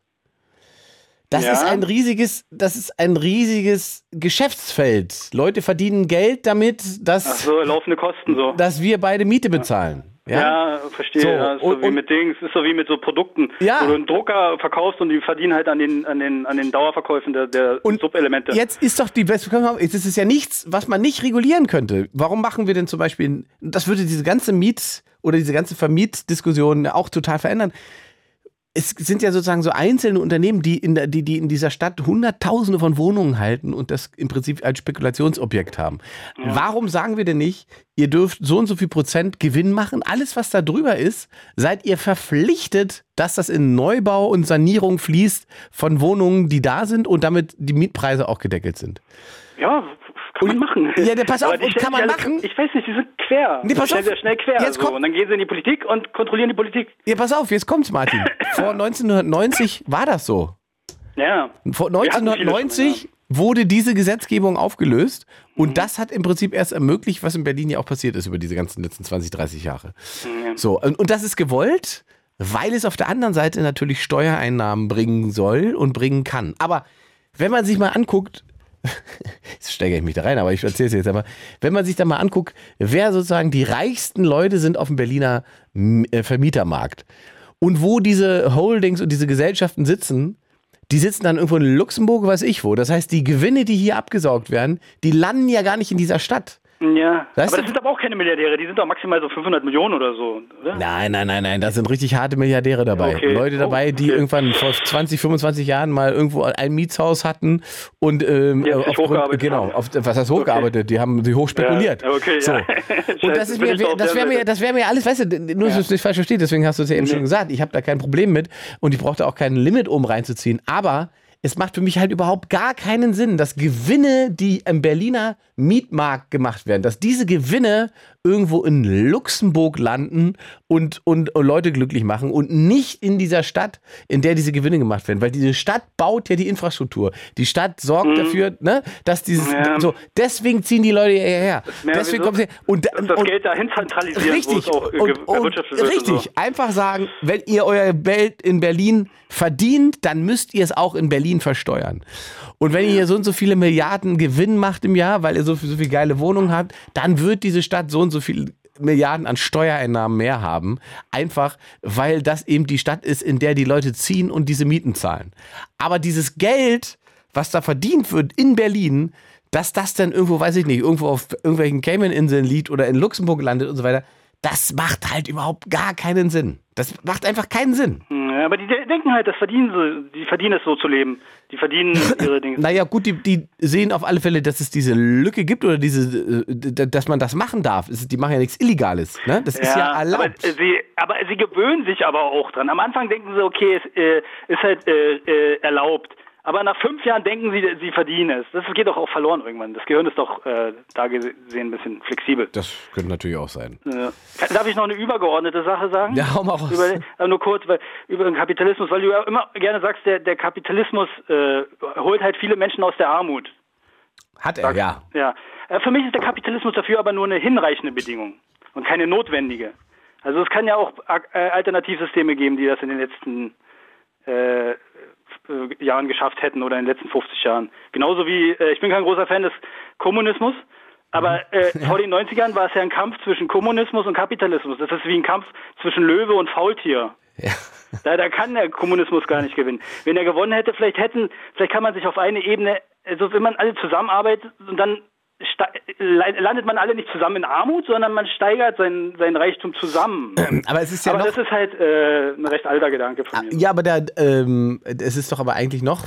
Das ja. ist ein riesiges, das ist ein riesiges Geschäftsfeld. Leute verdienen Geld damit, dass, so, laufende Kosten so. dass wir beide Miete bezahlen. Ja, ja verstehe. So, ja, ist und, so wie mit Dings, ist so wie mit so Produkten, ja. wo du einen Drucker verkaufst und die verdienen halt an den, an den, an den Dauerverkäufen der, der und Subelemente. Jetzt ist doch die beste, jetzt ist es ja nichts, was man nicht regulieren könnte. Warum machen wir denn zum Beispiel, das würde diese ganze Miet- oder diese ganze Vermietdiskussion auch total verändern es sind ja sozusagen so einzelne Unternehmen, die in, der, die, die in dieser Stadt Hunderttausende von Wohnungen halten und das im Prinzip als Spekulationsobjekt haben. Ja. Warum sagen wir denn nicht, ihr dürft so und so viel Prozent Gewinn machen? Alles, was da drüber ist, seid ihr verpflichtet, dass das in Neubau und Sanierung fließt von Wohnungen, die da sind und damit die Mietpreise auch gedeckelt sind. Ja, kann man machen. Ja, der, pass auf, und kann man alle, machen. Ich weiß nicht, die sind quer. Nee, pass auf. Sehr schnell quer. Jetzt so. Und dann gehen sie in die Politik und kontrollieren die Politik. Ja, pass auf, jetzt kommt's, Martin. Vor 1990 war das so. Ja. Vor 1990 schon, ja. wurde diese Gesetzgebung aufgelöst und mhm. das hat im Prinzip erst ermöglicht, was in Berlin ja auch passiert ist über diese ganzen letzten 20, 30 Jahre. Mhm. So, und, und das ist gewollt, weil es auf der anderen Seite natürlich Steuereinnahmen bringen soll und bringen kann. Aber wenn man sich mal anguckt, jetzt steige ich mich da rein, aber ich erzähle es jetzt aber. Wenn man sich da mal anguckt, wer sozusagen die reichsten Leute sind auf dem Berliner äh, Vermietermarkt und wo diese Holdings und diese Gesellschaften sitzen, die sitzen dann irgendwo in Luxemburg, weiß ich wo. Das heißt, die Gewinne, die hier abgesaugt werden, die landen ja gar nicht in dieser Stadt. Ja, weißt aber das sind aber auch keine Milliardäre, die sind doch maximal so 500 Millionen oder so, oder? Nein, nein, nein, nein, da sind richtig harte Milliardäre dabei. Okay. Leute dabei, die okay. irgendwann vor 20, 25 Jahren mal irgendwo ein Mietshaus hatten und ähm, aufgrund, genau, auf, was heißt hochgearbeitet? Okay. Die haben sie hoch spekuliert. Ja, okay, so. ja. Und das, ist mir, das wäre mir, das wäre mir alles, weißt du, nur, dass ja. du es nicht falsch verstehst, deswegen hast du es ja eben nee. schon gesagt, ich habe da kein Problem mit und ich brauchte auch kein Limit, um reinzuziehen, aber es macht für mich halt überhaupt gar keinen Sinn, dass Gewinne, die im Berliner Mietmarkt gemacht werden, dass diese Gewinne irgendwo in Luxemburg landen und, und Leute glücklich machen und nicht in dieser Stadt, in der diese Gewinne gemacht werden. Weil diese Stadt baut ja die Infrastruktur. Die Stadt sorgt mhm. dafür, ne, dass dieses. Ja. So, deswegen ziehen die Leute hierher. Deswegen kommen sie. Und, und das Geld dahin zentralisieren. Richtig. Auch und, und, richtig. So. Einfach sagen, wenn ihr euer Geld in Berlin verdient, dann müsst ihr es auch in Berlin versteuern. Und wenn ihr hier so und so viele Milliarden Gewinn macht im Jahr, weil ihr so, so viele geile Wohnungen habt, dann wird diese Stadt so und so viel Milliarden an Steuereinnahmen mehr haben. Einfach, weil das eben die Stadt ist, in der die Leute ziehen und diese Mieten zahlen. Aber dieses Geld, was da verdient wird in Berlin, dass das dann irgendwo, weiß ich nicht, irgendwo auf irgendwelchen Cayman-Inseln liegt oder in Luxemburg landet und so weiter, das macht halt überhaupt gar keinen Sinn. Das macht einfach keinen Sinn. Ja. Ja, aber die denken halt, das verdienen sie, die verdienen es so zu leben. Die verdienen ihre Dinge. naja, gut, die, die sehen auf alle Fälle, dass es diese Lücke gibt oder diese, äh, dass man das machen darf. Die machen ja nichts Illegales. Ne? Das ist ja erlaubt. Aber sie, aber sie gewöhnen sich aber auch dran. Am Anfang denken sie, okay, es äh, ist halt äh, äh erlaubt. Aber nach fünf Jahren denken sie, sie verdienen es. Das geht doch auch verloren irgendwann. Das Gehirn ist doch äh, da gesehen ein bisschen flexibel. Das könnte natürlich auch sein. Ja. Darf ich noch eine übergeordnete Sache sagen? Ja, hau mal raus. Über, äh, nur kurz weil, über den Kapitalismus, weil du ja immer gerne sagst, der, der Kapitalismus äh, holt halt viele Menschen aus der Armut. Hat er, ja. Ja. Äh, für mich ist der Kapitalismus dafür aber nur eine hinreichende Bedingung und keine notwendige. Also es kann ja auch äh, Alternativsysteme geben, die das in den letzten äh, Jahren geschafft hätten oder in den letzten 50 Jahren. Genauso wie, äh, ich bin kein großer Fan des Kommunismus, aber mhm. äh, vor den 90ern war es ja ein Kampf zwischen Kommunismus und Kapitalismus. Das ist wie ein Kampf zwischen Löwe und Faultier. Ja. Da, da kann der Kommunismus gar nicht gewinnen. Wenn er gewonnen hätte, vielleicht hätten, vielleicht kann man sich auf eine Ebene, also wenn man alle zusammenarbeitet und dann landet man alle nicht zusammen in Armut, sondern man steigert seinen, seinen Reichtum zusammen. Aber es ist ja aber noch, das ist halt äh, ein recht alter Gedanke von mir. Ja, aber der, ähm, es ist doch aber eigentlich noch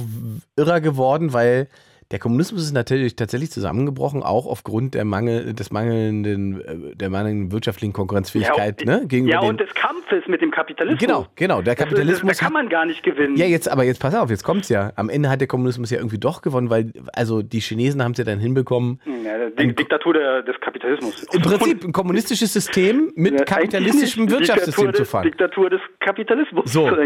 irrer geworden, weil der Kommunismus ist natürlich tatsächlich zusammengebrochen, auch aufgrund der Mangel, des mangelnden, äh, der mangelnden wirtschaftlichen Konkurrenzfähigkeit, ja, ne? Gegenüber ja, und des Kampfes mit dem Kapitalismus. Genau, genau. Der Kapitalismus. Das, da kann man gar nicht gewinnen. Ja, jetzt, aber jetzt pass auf, jetzt kommt's ja. Am Ende hat der Kommunismus ja irgendwie doch gewonnen, weil, also die Chinesen haben es ja dann hinbekommen. Ja, die Diktatur der, des Kapitalismus. Im Prinzip ein kommunistisches System mit ja, kapitalistischem Wirtschaftssystem zu fahren. Diktatur des Kapitalismus so.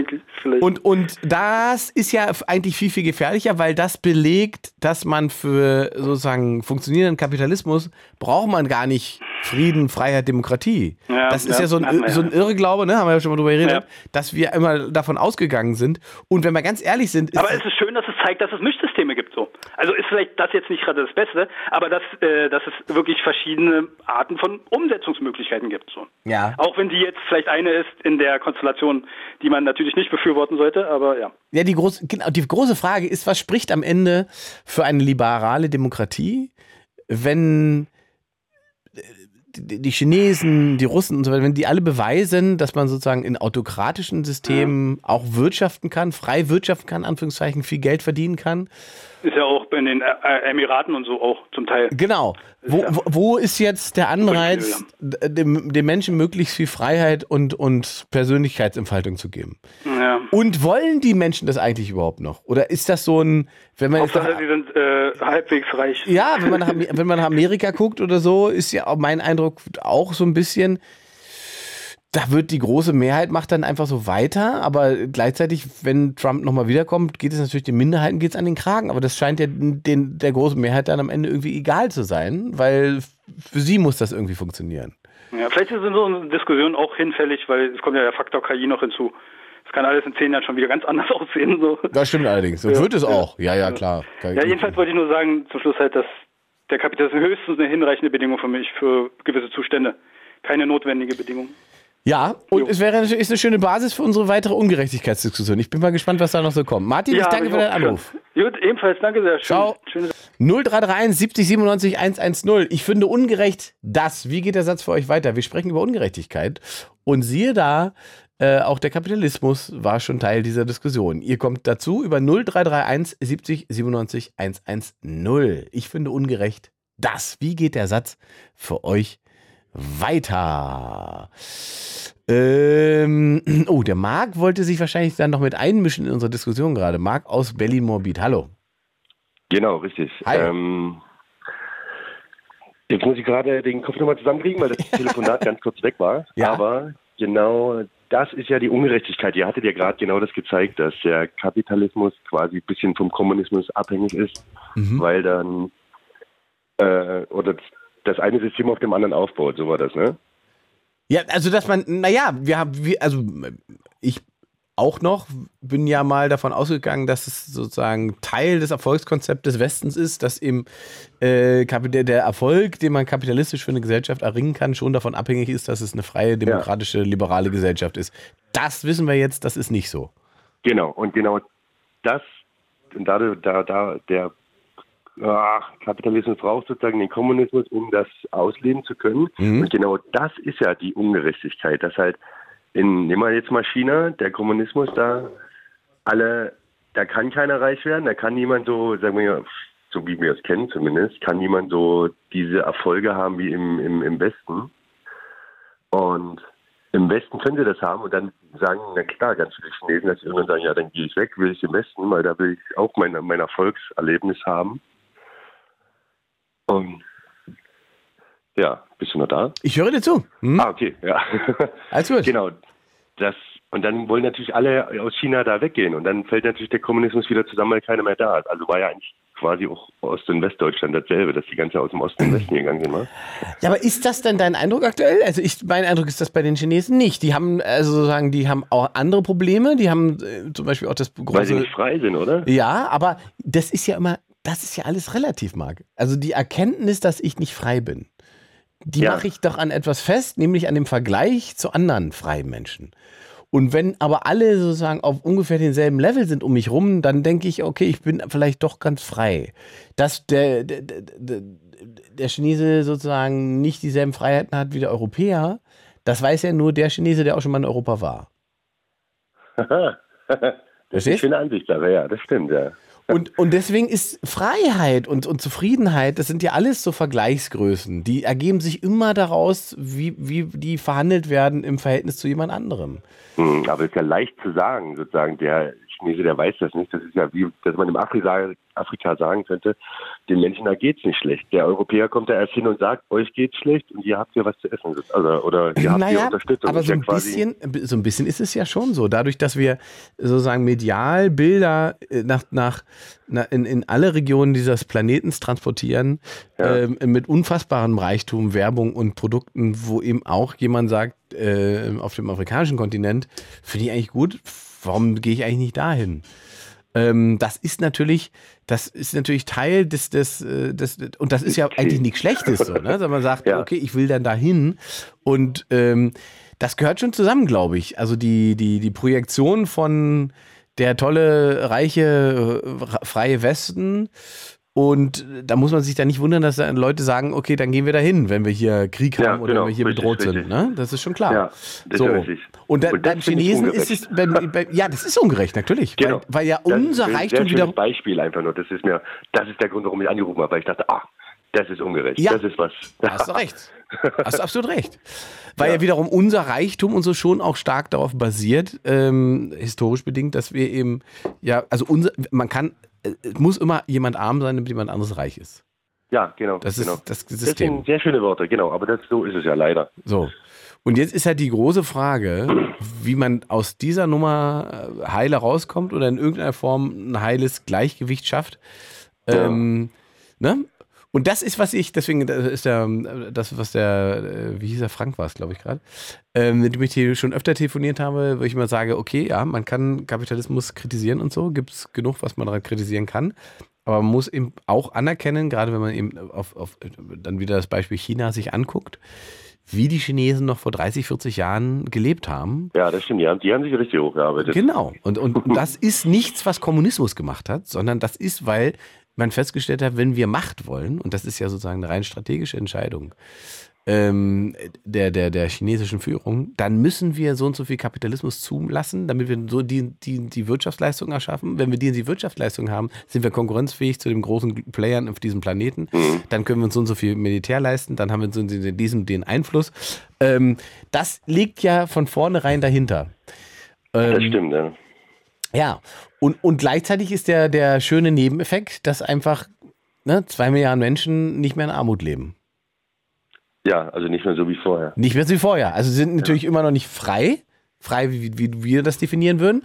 Und, und das ist ja eigentlich viel, viel gefährlicher, weil das belegt, dass dass man für sozusagen funktionierenden Kapitalismus braucht man gar nicht Frieden, Freiheit, Demokratie. Ja, das ist ja, ja so, ein, so ein Irrglaube, ne? haben wir ja schon mal drüber geredet, ja. dass wir immer davon ausgegangen sind. Und wenn wir ganz ehrlich sind. aber es ist schön, dass es zeigt, dass es Mischsysteme gibt. So. Also ist vielleicht das jetzt nicht gerade das Beste, aber dass, äh, dass es wirklich verschiedene Arten von Umsetzungsmöglichkeiten gibt. So. Ja. Auch wenn die jetzt vielleicht eine ist in der Konstellation, die man natürlich nicht befürworten sollte, aber ja. Ja, die, groß, genau, die große Frage ist, was spricht am Ende für eine liberale Demokratie, wenn die Chinesen, die Russen und so weiter, wenn die alle beweisen, dass man sozusagen in autokratischen Systemen ja. auch wirtschaften kann, frei wirtschaften kann, Anführungszeichen, viel Geld verdienen kann. Ist ja auch in den äh, äh, Emiraten und so auch zum Teil. Genau. Wo, wo, ist jetzt der Anreiz, dem, dem Menschen möglichst viel Freiheit und, und Persönlichkeitsentfaltung zu geben? Ja. Und wollen die Menschen das eigentlich überhaupt noch? Oder ist das so ein, wenn man Hauptsache, jetzt sie sind äh, halbwegs reich. Ja, wenn man, nach, wenn man nach Amerika guckt oder so, ist ja mein Eindruck auch so ein bisschen, da wird die große Mehrheit macht dann einfach so weiter, aber gleichzeitig, wenn Trump nochmal wiederkommt, geht es natürlich den Minderheiten geht's an den Kragen. Aber das scheint ja den, der großen Mehrheit dann am Ende irgendwie egal zu sein, weil für sie muss das irgendwie funktionieren. Ja, vielleicht sind so eine Diskussion auch hinfällig, weil es kommt ja der Faktor KI noch hinzu. Es kann alles in zehn Jahren schon wieder ganz anders aussehen. So. Das stimmt allerdings. So ja, wird es auch. Ja, ja, klar. Ja, jedenfalls wollte ich nur sagen, zum Schluss halt, dass der Kapitalismus höchstens eine hinreichende Bedingung für mich für gewisse Zustände. Keine notwendige Bedingung. Ja, und jo. es wäre ist eine schöne Basis für unsere weitere Ungerechtigkeitsdiskussion. Ich bin mal gespannt, was da noch so kommt. Martin, ja, ich danke für deinen Anruf. Gut, ebenfalls, danke sehr. Schön, Ciao. Schön. 0331 70 97 110. Ich finde ungerecht das. Wie geht der Satz für euch weiter? Wir sprechen über Ungerechtigkeit. Und siehe da, äh, auch der Kapitalismus war schon Teil dieser Diskussion. Ihr kommt dazu über 0331 70 97 110. Ich finde ungerecht das. Wie geht der Satz für euch weiter? Ähm, oh, der Marc wollte sich wahrscheinlich dann noch mit einmischen in unsere Diskussion gerade. Marc aus Berlin Morbid. Hallo. Genau, richtig. Ähm, jetzt muss ich gerade den Kopf nochmal zusammenkriegen, weil das Telefonat ganz kurz weg war. Ja. Aber genau das ist ja die Ungerechtigkeit. Ihr hattet ja gerade genau das gezeigt, dass der Kapitalismus quasi ein bisschen vom Kommunismus abhängig ist, mhm. weil dann äh, oder das eine System auf dem anderen aufbaut. So war das, ne? Ja, also dass man, naja, wir haben, also ich auch noch bin ja mal davon ausgegangen, dass es sozusagen Teil des Erfolgskonzepts des Westens ist, dass eben äh, der Erfolg, den man kapitalistisch für eine Gesellschaft erringen kann, schon davon abhängig ist, dass es eine freie, demokratische, ja. liberale Gesellschaft ist. Das wissen wir jetzt, das ist nicht so. Genau, und genau das, und da, da, da der ach, Kapitalismus braucht sozusagen den Kommunismus, um das ausleben zu können. Mhm. Und genau das ist ja die Ungerechtigkeit, dass halt in, nehmen wir jetzt mal China, der Kommunismus da, alle, da kann keiner reich werden, da kann niemand so, sagen wir, so wie wir es kennen zumindest, kann niemand so diese Erfolge haben wie im, im, im Westen. Und im Westen können sie das haben und dann sagen, na klar, ganz viele Chinesen, dass sie irgendwann sagen, ja, dann gehe ich weg, will ich im Westen, weil da will ich auch mein, mein Erfolgserlebnis haben. Und ja, bist du noch da? Ich höre dir zu. Hm? Ah, okay, ja. Alles gut. Genau. Das, und dann wollen natürlich alle aus China da weggehen. Und dann fällt natürlich der Kommunismus wieder zusammen, weil keiner mehr da ist. Also war ja eigentlich quasi auch Ost- und Westdeutschland dasselbe, dass die ganze aus dem Osten und Westen gegangen sind. Ne? Ja, aber ist das denn dein Eindruck aktuell? Also ich, mein Eindruck ist das bei den Chinesen nicht. Die haben also sozusagen, die haben auch andere Probleme. Die haben äh, zum Beispiel auch das große... Weil sie nicht frei sind, oder? Ja, aber das ist ja immer, das ist ja alles relativ, Marc. Also die Erkenntnis, dass ich nicht frei bin, die ja. mache ich doch an etwas fest, nämlich an dem Vergleich zu anderen freien Menschen. Und wenn aber alle sozusagen auf ungefähr denselben Level sind um mich rum, dann denke ich, okay, ich bin vielleicht doch ganz frei. Dass der, der, der, der Chinese sozusagen nicht dieselben Freiheiten hat wie der Europäer, das weiß ja nur der Chinese, der auch schon mal in Europa war. das ist eine schöne Ansichtssache, ja, das stimmt, ja. Und, und deswegen ist Freiheit und, und Zufriedenheit, das sind ja alles so Vergleichsgrößen. Die ergeben sich immer daraus, wie, wie die verhandelt werden im Verhältnis zu jemand anderem. Hm, aber es ist ja leicht zu sagen, sozusagen, der Chinese, der weiß das nicht. Das ist ja wie, dass man im Afrika, Afrika sagen könnte, den Menschen da geht's nicht schlecht. Der Europäer kommt da erst hin und sagt, euch geht's schlecht und ihr habt ja was zu essen. Also, oder ihr habt naja, Unterstützung. Aber so ein, ja bisschen, so ein bisschen ist es ja schon so. Dadurch, dass wir sozusagen medial Bilder äh, nach, nach, in, in alle Regionen dieses Planetens transportieren, ja. äh, mit unfassbarem Reichtum, Werbung und Produkten, wo eben auch jemand sagt, äh, auf dem afrikanischen Kontinent, finde ich eigentlich gut, warum gehe ich eigentlich nicht dahin? Ähm, das ist natürlich, das ist natürlich Teil des, des, äh, des, und das ist ja eigentlich nichts Schlechtes, so, ne? Dass man sagt, ja. okay, ich will dann dahin und ähm, das gehört schon zusammen, glaube ich. Also die, die, die Projektion von der tolle, reiche, äh, freie Westen und da muss man sich da nicht wundern, dass dann Leute sagen, okay, dann gehen wir dahin, wenn wir hier Krieg haben ja, oder genau, wenn wir hier richtig, bedroht richtig. sind. Ne? Das ist schon klar. Ja, das so. ist Und, da, Und beim Chinesen ist es, bei, bei, ja, das ist ungerecht, natürlich. Genau. Weil, weil ja unser das Reichtum wieder. Ein Beispiel einfach nur. Das ist mir, das ist der Grund, warum ich angerufen habe, weil ich dachte, ah, das ist ungerecht. Ja, das ist was. Hast du recht. Hast du absolut recht. Weil ja. ja. wiederum unser Reichtum und so schon auch stark darauf basiert, ähm, historisch bedingt, dass wir eben, ja, also unser, man kann es muss immer jemand arm sein, damit jemand anderes reich ist. Ja, genau. Das genau. ist das System. Das sind sehr schöne Worte, genau. Aber das, so ist es ja leider. So. Und jetzt ist halt die große Frage, wie man aus dieser Nummer äh, heile rauskommt oder in irgendeiner Form ein heiles Gleichgewicht schafft. Ja. Ähm, ne? Und das ist, was ich, deswegen das ist der, das, was der, äh, wie hieß er, Frank war es, glaube ich gerade, ähm, mit dem ich hier schon öfter telefoniert habe, wo ich immer sage, okay, ja, man kann Kapitalismus kritisieren und so, gibt es genug, was man daran kritisieren kann. Aber man muss eben auch anerkennen, gerade wenn man eben auf, auf dann wieder das Beispiel China sich anguckt, wie die Chinesen noch vor 30, 40 Jahren gelebt haben. Ja, das stimmt. Die haben, die haben sich richtig hochgearbeitet. Genau. Und, und das ist nichts, was Kommunismus gemacht hat, sondern das ist, weil man festgestellt hat, wenn wir Macht wollen, und das ist ja sozusagen eine rein strategische Entscheidung ähm, der, der, der chinesischen Führung, dann müssen wir so und so viel Kapitalismus zulassen, damit wir so die, die, die Wirtschaftsleistung erschaffen. Wenn wir die, die Wirtschaftsleistung haben, sind wir konkurrenzfähig zu den großen Playern auf diesem Planeten. Mhm. Dann können wir uns so und so viel Militär leisten, dann haben wir so in diesem den Einfluss. Ähm, das liegt ja von vornherein dahinter. Ähm, das stimmt, ja. Ja, und, und gleichzeitig ist der, der schöne Nebeneffekt, dass einfach ne, zwei Milliarden Menschen nicht mehr in Armut leben. Ja, also nicht mehr so wie vorher. Nicht mehr so wie vorher. Also sie sind natürlich ja. immer noch nicht frei, frei, wie, wie wir das definieren würden,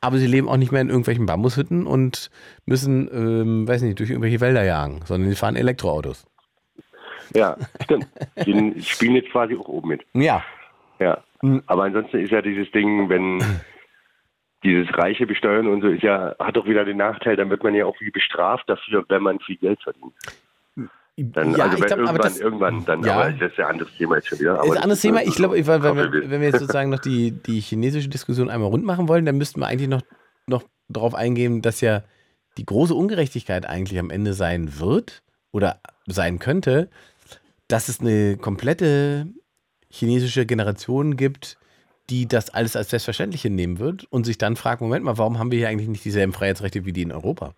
aber sie leben auch nicht mehr in irgendwelchen Bambushütten und müssen, ähm, weiß nicht, durch irgendwelche Wälder jagen, sondern sie fahren Elektroautos. Ja, stimmt. Die spielen jetzt quasi auch oben mit. Ja. Ja. Aber ansonsten ist ja dieses Ding, wenn dieses reiche Besteuern und so ist ja, hat doch wieder den Nachteil, dann wird man ja auch wie bestraft dafür, wenn man viel Geld verdient. Dann, ja, also ich glaub, irgendwann, das, irgendwann, dann, ja. aber das ist ja ein anderes Thema jetzt schon wieder. ist ein anderes Thema. Ich glaube, wenn, wenn, wenn wir jetzt sozusagen noch die, die chinesische Diskussion einmal rund machen wollen, dann müssten wir eigentlich noch, noch darauf eingehen, dass ja die große Ungerechtigkeit eigentlich am Ende sein wird oder sein könnte, dass es eine komplette chinesische Generation gibt, die das alles als selbstverständlich hinnehmen wird und sich dann fragt, Moment mal, warum haben wir hier eigentlich nicht dieselben Freiheitsrechte wie die in Europa?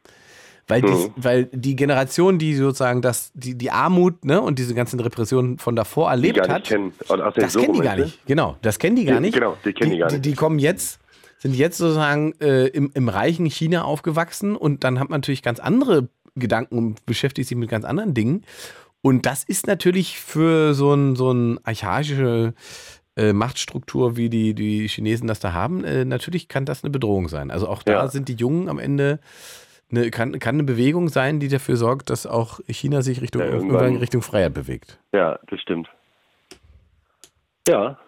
Weil, die, mhm. weil die Generation, die sozusagen das, die, die Armut ne, und diese ganzen Repressionen von davor erlebt hat, kennen. das kennen die gar nicht. Genau, das kennen die gar nicht. Genau, die kennen die, die gar nicht. Die, die kommen jetzt, sind jetzt sozusagen äh, im, im reichen China aufgewachsen und dann hat man natürlich ganz andere Gedanken und beschäftigt sich mit ganz anderen Dingen. Und das ist natürlich für so ein, so ein archaische äh, Machtstruktur, wie die, die Chinesen das da haben, äh, natürlich kann das eine Bedrohung sein. Also auch da ja. sind die Jungen am Ende eine, kann, kann eine Bewegung sein, die dafür sorgt, dass auch China sich Richtung, ja, irgendwann Richtung Freiheit bewegt. Ja, das stimmt. Ja.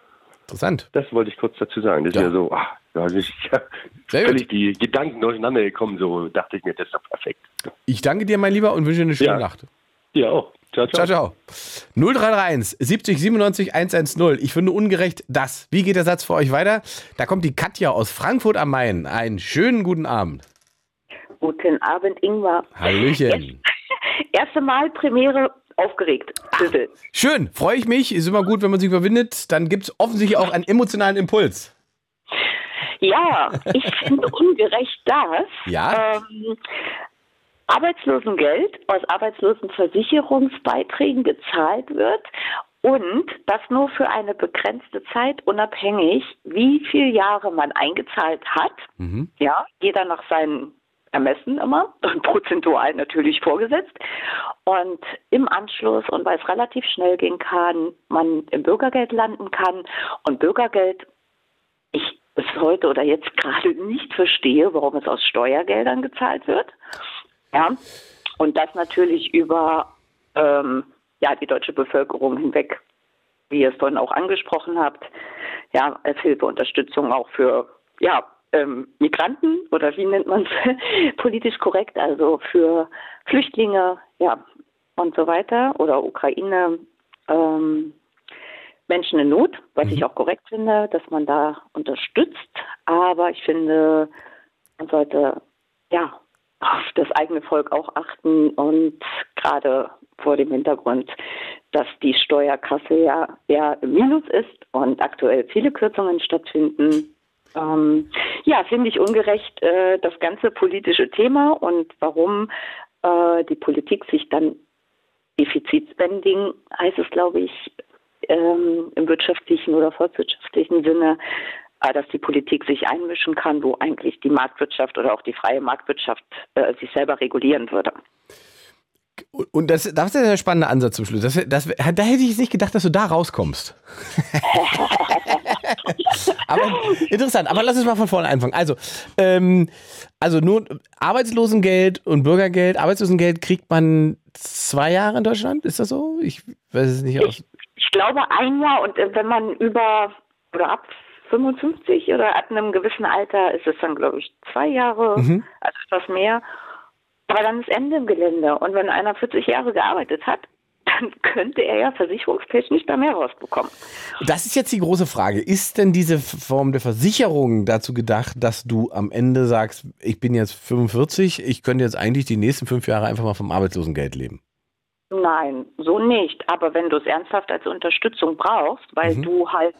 Interessant. Das wollte ich kurz dazu sagen. Das ja. ist ja so, ach, da sind ja völlig die Gedanken durcheinander gekommen. So dachte ich mir, das ist doch perfekt. Ich danke dir, mein Lieber, und wünsche eine schöne ja. Nacht. Ja, auch. Ciao, ciao. Ciao, ciao. 0331 70 97 110. Ich finde ungerecht das. Wie geht der Satz für euch weiter? Da kommt die Katja aus Frankfurt am Main. Einen schönen guten Abend. Guten Abend, Ingmar. Hallöchen. Erste Mal Premiere aufgeregt. Ach, schön, freue ich mich. Ist immer gut, wenn man sich überwindet. Dann gibt es offensichtlich auch einen emotionalen Impuls. Ja, ich finde ungerecht das. Ja. Ähm, Arbeitslosengeld aus Arbeitslosenversicherungsbeiträgen gezahlt wird und das nur für eine begrenzte Zeit, unabhängig, wie viele Jahre man eingezahlt hat. Mhm. Ja, jeder nach seinen Ermessen immer, prozentual natürlich vorgesetzt. Und im Anschluss, und weil es relativ schnell gehen kann, man im Bürgergeld landen kann. Und Bürgergeld, ich bis heute oder jetzt gerade nicht verstehe, warum es aus Steuergeldern gezahlt wird. Ja, und das natürlich über ähm, ja, die deutsche Bevölkerung hinweg, wie ihr es vorhin auch angesprochen habt, ja, als Hilfe, Unterstützung auch für ja, ähm, Migranten oder wie nennt man es politisch korrekt, also für Flüchtlinge, ja, und so weiter oder Ukraine, ähm, Menschen in Not, was mhm. ich auch korrekt finde, dass man da unterstützt. Aber ich finde, man sollte ja auf das eigene Volk auch achten und gerade vor dem Hintergrund, dass die Steuerkasse ja eher im Minus ist und aktuell viele Kürzungen stattfinden, ähm, ja, finde ich ungerecht äh, das ganze politische Thema und warum äh, die Politik sich dann Defizitspending, heißt es, glaube ich, ähm, im wirtschaftlichen oder volkswirtschaftlichen Sinne, dass die Politik sich einmischen kann, wo eigentlich die Marktwirtschaft oder auch die freie Marktwirtschaft äh, sich selber regulieren würde. Und das, das ist ein spannender Ansatz zum Schluss. Das, das, da hätte ich jetzt nicht gedacht, dass du da rauskommst. aber interessant. Aber lass uns mal von vorne anfangen. Also, ähm, also nur Arbeitslosengeld und Bürgergeld. Arbeitslosengeld kriegt man zwei Jahre in Deutschland. Ist das so? Ich weiß es nicht. Ich, ich glaube ein Jahr und äh, wenn man über oder ab 55 oder ab einem gewissen Alter ist es dann, glaube ich, zwei Jahre, mhm. also etwas mehr. Aber dann ist Ende im Gelände. Und wenn einer 40 Jahre gearbeitet hat, dann könnte er ja versicherungstechnisch da mehr rausbekommen. Das ist jetzt die große Frage. Ist denn diese Form der Versicherung dazu gedacht, dass du am Ende sagst, ich bin jetzt 45, ich könnte jetzt eigentlich die nächsten fünf Jahre einfach mal vom Arbeitslosengeld leben? Nein, so nicht. Aber wenn du es ernsthaft als Unterstützung brauchst, weil mhm. du halt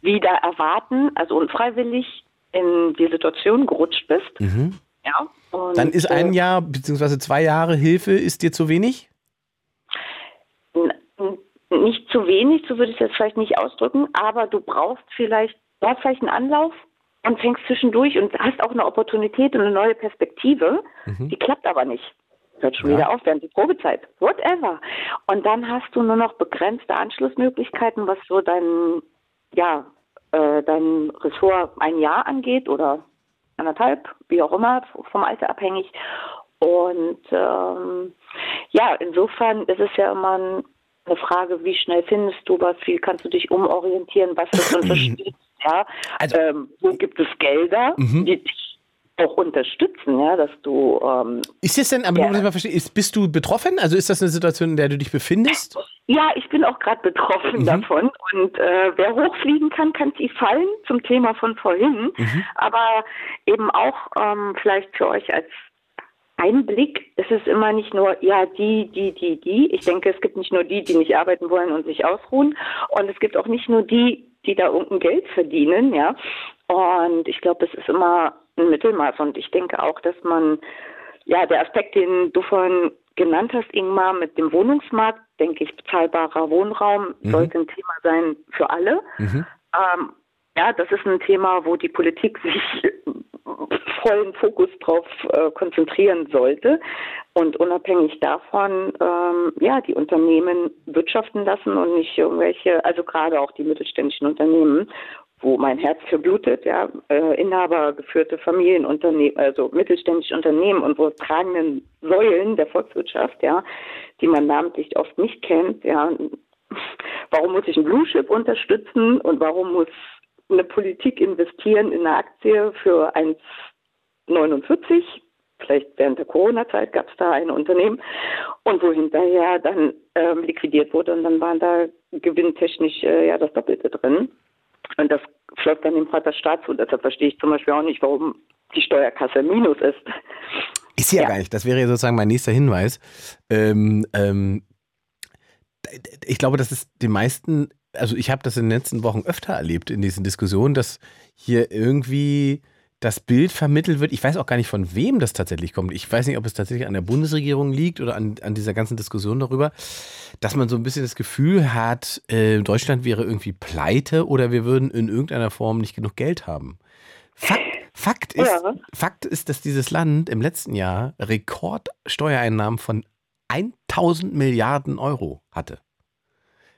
wieder erwarten, also unfreiwillig in die Situation gerutscht bist, mhm. ja. Und, Dann ist ein äh, Jahr bzw. zwei Jahre Hilfe ist dir zu wenig? Nicht zu wenig, so würde ich das vielleicht nicht ausdrücken, aber du brauchst vielleicht, du hast vielleicht einen Anlauf und fängst zwischendurch und hast auch eine Opportunität und eine neue Perspektive. Mhm. Die klappt aber nicht. Hört schon ja. wieder auf, während die Probezeit. Whatever. Und dann hast du nur noch begrenzte Anschlussmöglichkeiten, was so dein, ja, äh, dein Ressort ein Jahr angeht oder anderthalb, wie auch immer, vom Alter abhängig. Und ähm, ja, insofern ist es ja immer eine Frage, wie schnell findest du was, wie kannst du dich umorientieren, was das unterstützt, ja. Also, ähm, wo gibt es Gelder, mhm. die dich auch unterstützen, ja, dass du. Ähm, ist das denn, aber ja, nur, mal verstehen, ist, bist du betroffen? Also ist das eine Situation, in der du dich befindest? Ja, ich bin auch gerade betroffen mhm. davon. Und äh, wer hochfliegen kann, kann tief fallen zum Thema von vorhin. Mhm. Aber eben auch ähm, vielleicht für euch als einen Blick ist es immer nicht nur, ja, die, die, die, die. Ich denke, es gibt nicht nur die, die nicht arbeiten wollen und sich ausruhen. Und es gibt auch nicht nur die, die da irgendein Geld verdienen, ja. Und ich glaube, es ist immer ein Mittelmaß. Und ich denke auch, dass man, ja, der Aspekt, den du vorhin genannt hast, Ingmar, mit dem Wohnungsmarkt, denke ich, bezahlbarer Wohnraum mhm. sollte ein Thema sein für alle. Mhm. Ähm, ja, das ist ein Thema, wo die Politik sich vollen Fokus drauf äh, konzentrieren sollte und unabhängig davon, ähm, ja, die Unternehmen wirtschaften lassen und nicht irgendwelche, also gerade auch die mittelständischen Unternehmen, wo mein Herz verblutet, ja, äh, inhabergeführte Familienunternehmen, also mittelständische Unternehmen und wo tragenden Säulen der Volkswirtschaft, ja, die man namentlich oft nicht kennt, ja, warum muss ich ein Blue Chip unterstützen und warum muss eine Politik investieren in eine Aktie für 1,49. Vielleicht während der Corona-Zeit gab es da ein Unternehmen und wo hinterher dann ähm, liquidiert wurde und dann waren da gewinntechnisch äh, ja das Doppelte drin. Und das flöpft dann dem Vaterstaat zu. Deshalb verstehe ich zum Beispiel auch nicht, warum die Steuerkasse minus ist. Ist sie ja, ja, gar nicht. Das wäre ja sozusagen mein nächster Hinweis. Ähm, ähm, ich glaube, dass es den meisten also ich habe das in den letzten Wochen öfter erlebt in diesen Diskussionen, dass hier irgendwie das Bild vermittelt wird. Ich weiß auch gar nicht, von wem das tatsächlich kommt. Ich weiß nicht, ob es tatsächlich an der Bundesregierung liegt oder an, an dieser ganzen Diskussion darüber, dass man so ein bisschen das Gefühl hat, äh, Deutschland wäre irgendwie pleite oder wir würden in irgendeiner Form nicht genug Geld haben. Fakt, Fakt, ist, ja. Fakt ist, dass dieses Land im letzten Jahr Rekordsteuereinnahmen von 1000 Milliarden Euro hatte.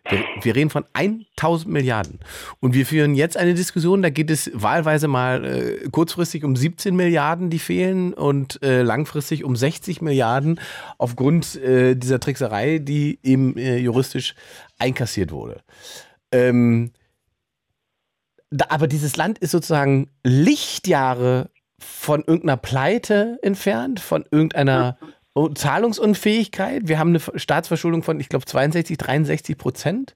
Wir, wir, reden von 1000 Milliarden. Und wir führen jetzt eine Diskussion, da geht es wahlweise mal äh, kurzfristig um 17 Milliarden, die fehlen, und äh, langfristig um 60 Milliarden aufgrund äh, dieser Trickserei, die eben äh, juristisch einkassiert wurde. Ähm, da, aber dieses Land ist sozusagen Lichtjahre von irgendeiner Pleite entfernt, von irgendeiner Oh, Zahlungsunfähigkeit. Wir haben eine Staatsverschuldung von, ich glaube, 62, 63 Prozent.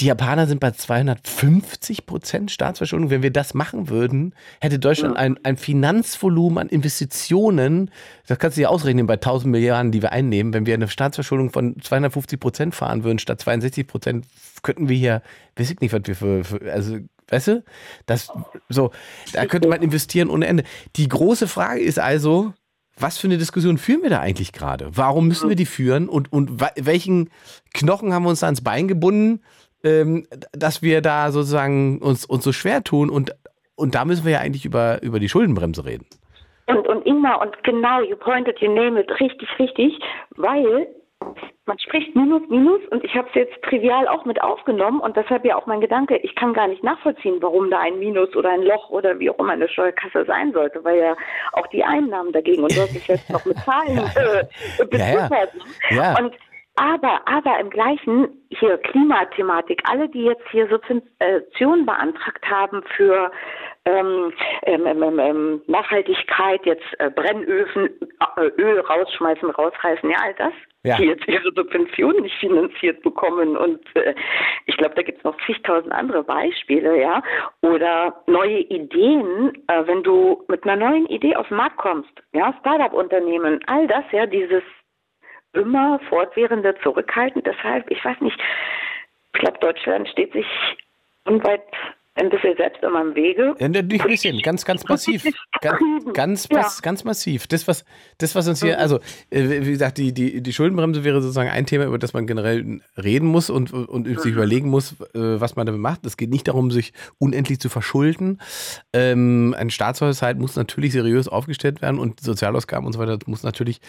Die Japaner sind bei 250 Prozent Staatsverschuldung. Wenn wir das machen würden, hätte Deutschland ein, ein Finanzvolumen an Investitionen, das kannst du dir ausrechnen bei 1000 Milliarden, die wir einnehmen. Wenn wir eine Staatsverschuldung von 250 Prozent fahren würden statt 62 Prozent, könnten wir hier, weiß ich nicht, was wir für, für also Weißt du? Das, so, da könnte man investieren ohne Ende. Die große Frage ist also, was für eine Diskussion führen wir da eigentlich gerade? Warum müssen wir die führen und, und welchen Knochen haben wir uns da ans Bein gebunden, ähm, dass wir da sozusagen uns, uns so schwer tun und, und da müssen wir ja eigentlich über, über die Schuldenbremse reden. Und, und Ingmar, und genau, you pointed, you name it, richtig, richtig, weil man spricht Minus, Minus und ich habe es jetzt trivial auch mit aufgenommen und deshalb ja auch mein Gedanke, ich kann gar nicht nachvollziehen, warum da ein Minus oder ein Loch oder wie auch immer eine Steuerkasse sein sollte, weil ja auch die Einnahmen dagegen und du hast es jetzt noch mit Zahlen äh, beziffert. Ja, ja. Und aber, aber im gleichen hier Klimathematik, alle, die jetzt hier Subventionen beantragt haben für ähm, ähm, ähm, ähm Nachhaltigkeit, jetzt äh, Brennöfen, äh, Öl rausschmeißen, rausreißen, ja, all das, ja. die jetzt ihre Subventionen nicht finanziert bekommen. Und äh, ich glaube, da gibt es noch zigtausend andere Beispiele, ja. Oder neue Ideen, äh, wenn du mit einer neuen Idee auf den Markt kommst, ja, Startup-Unternehmen, all das, ja, dieses immer fortwährende Zurückhalten. Deshalb, ich weiß nicht, ich glaube, Deutschland steht sich unweit ein bisschen selbst immer im Wege. Ja, nicht ein bisschen, ganz, ganz massiv. Ganz, ganz, ja. ganz massiv. Das, was, das, was uns hier, also, äh, wie gesagt, die, die, die Schuldenbremse wäre sozusagen ein Thema, über das man generell reden muss und, und sich mhm. überlegen muss, äh, was man damit macht. Es geht nicht darum, sich unendlich zu verschulden. Ähm, ein Staatshaushalt muss natürlich seriös aufgestellt werden und Sozialausgaben und so weiter muss natürlich,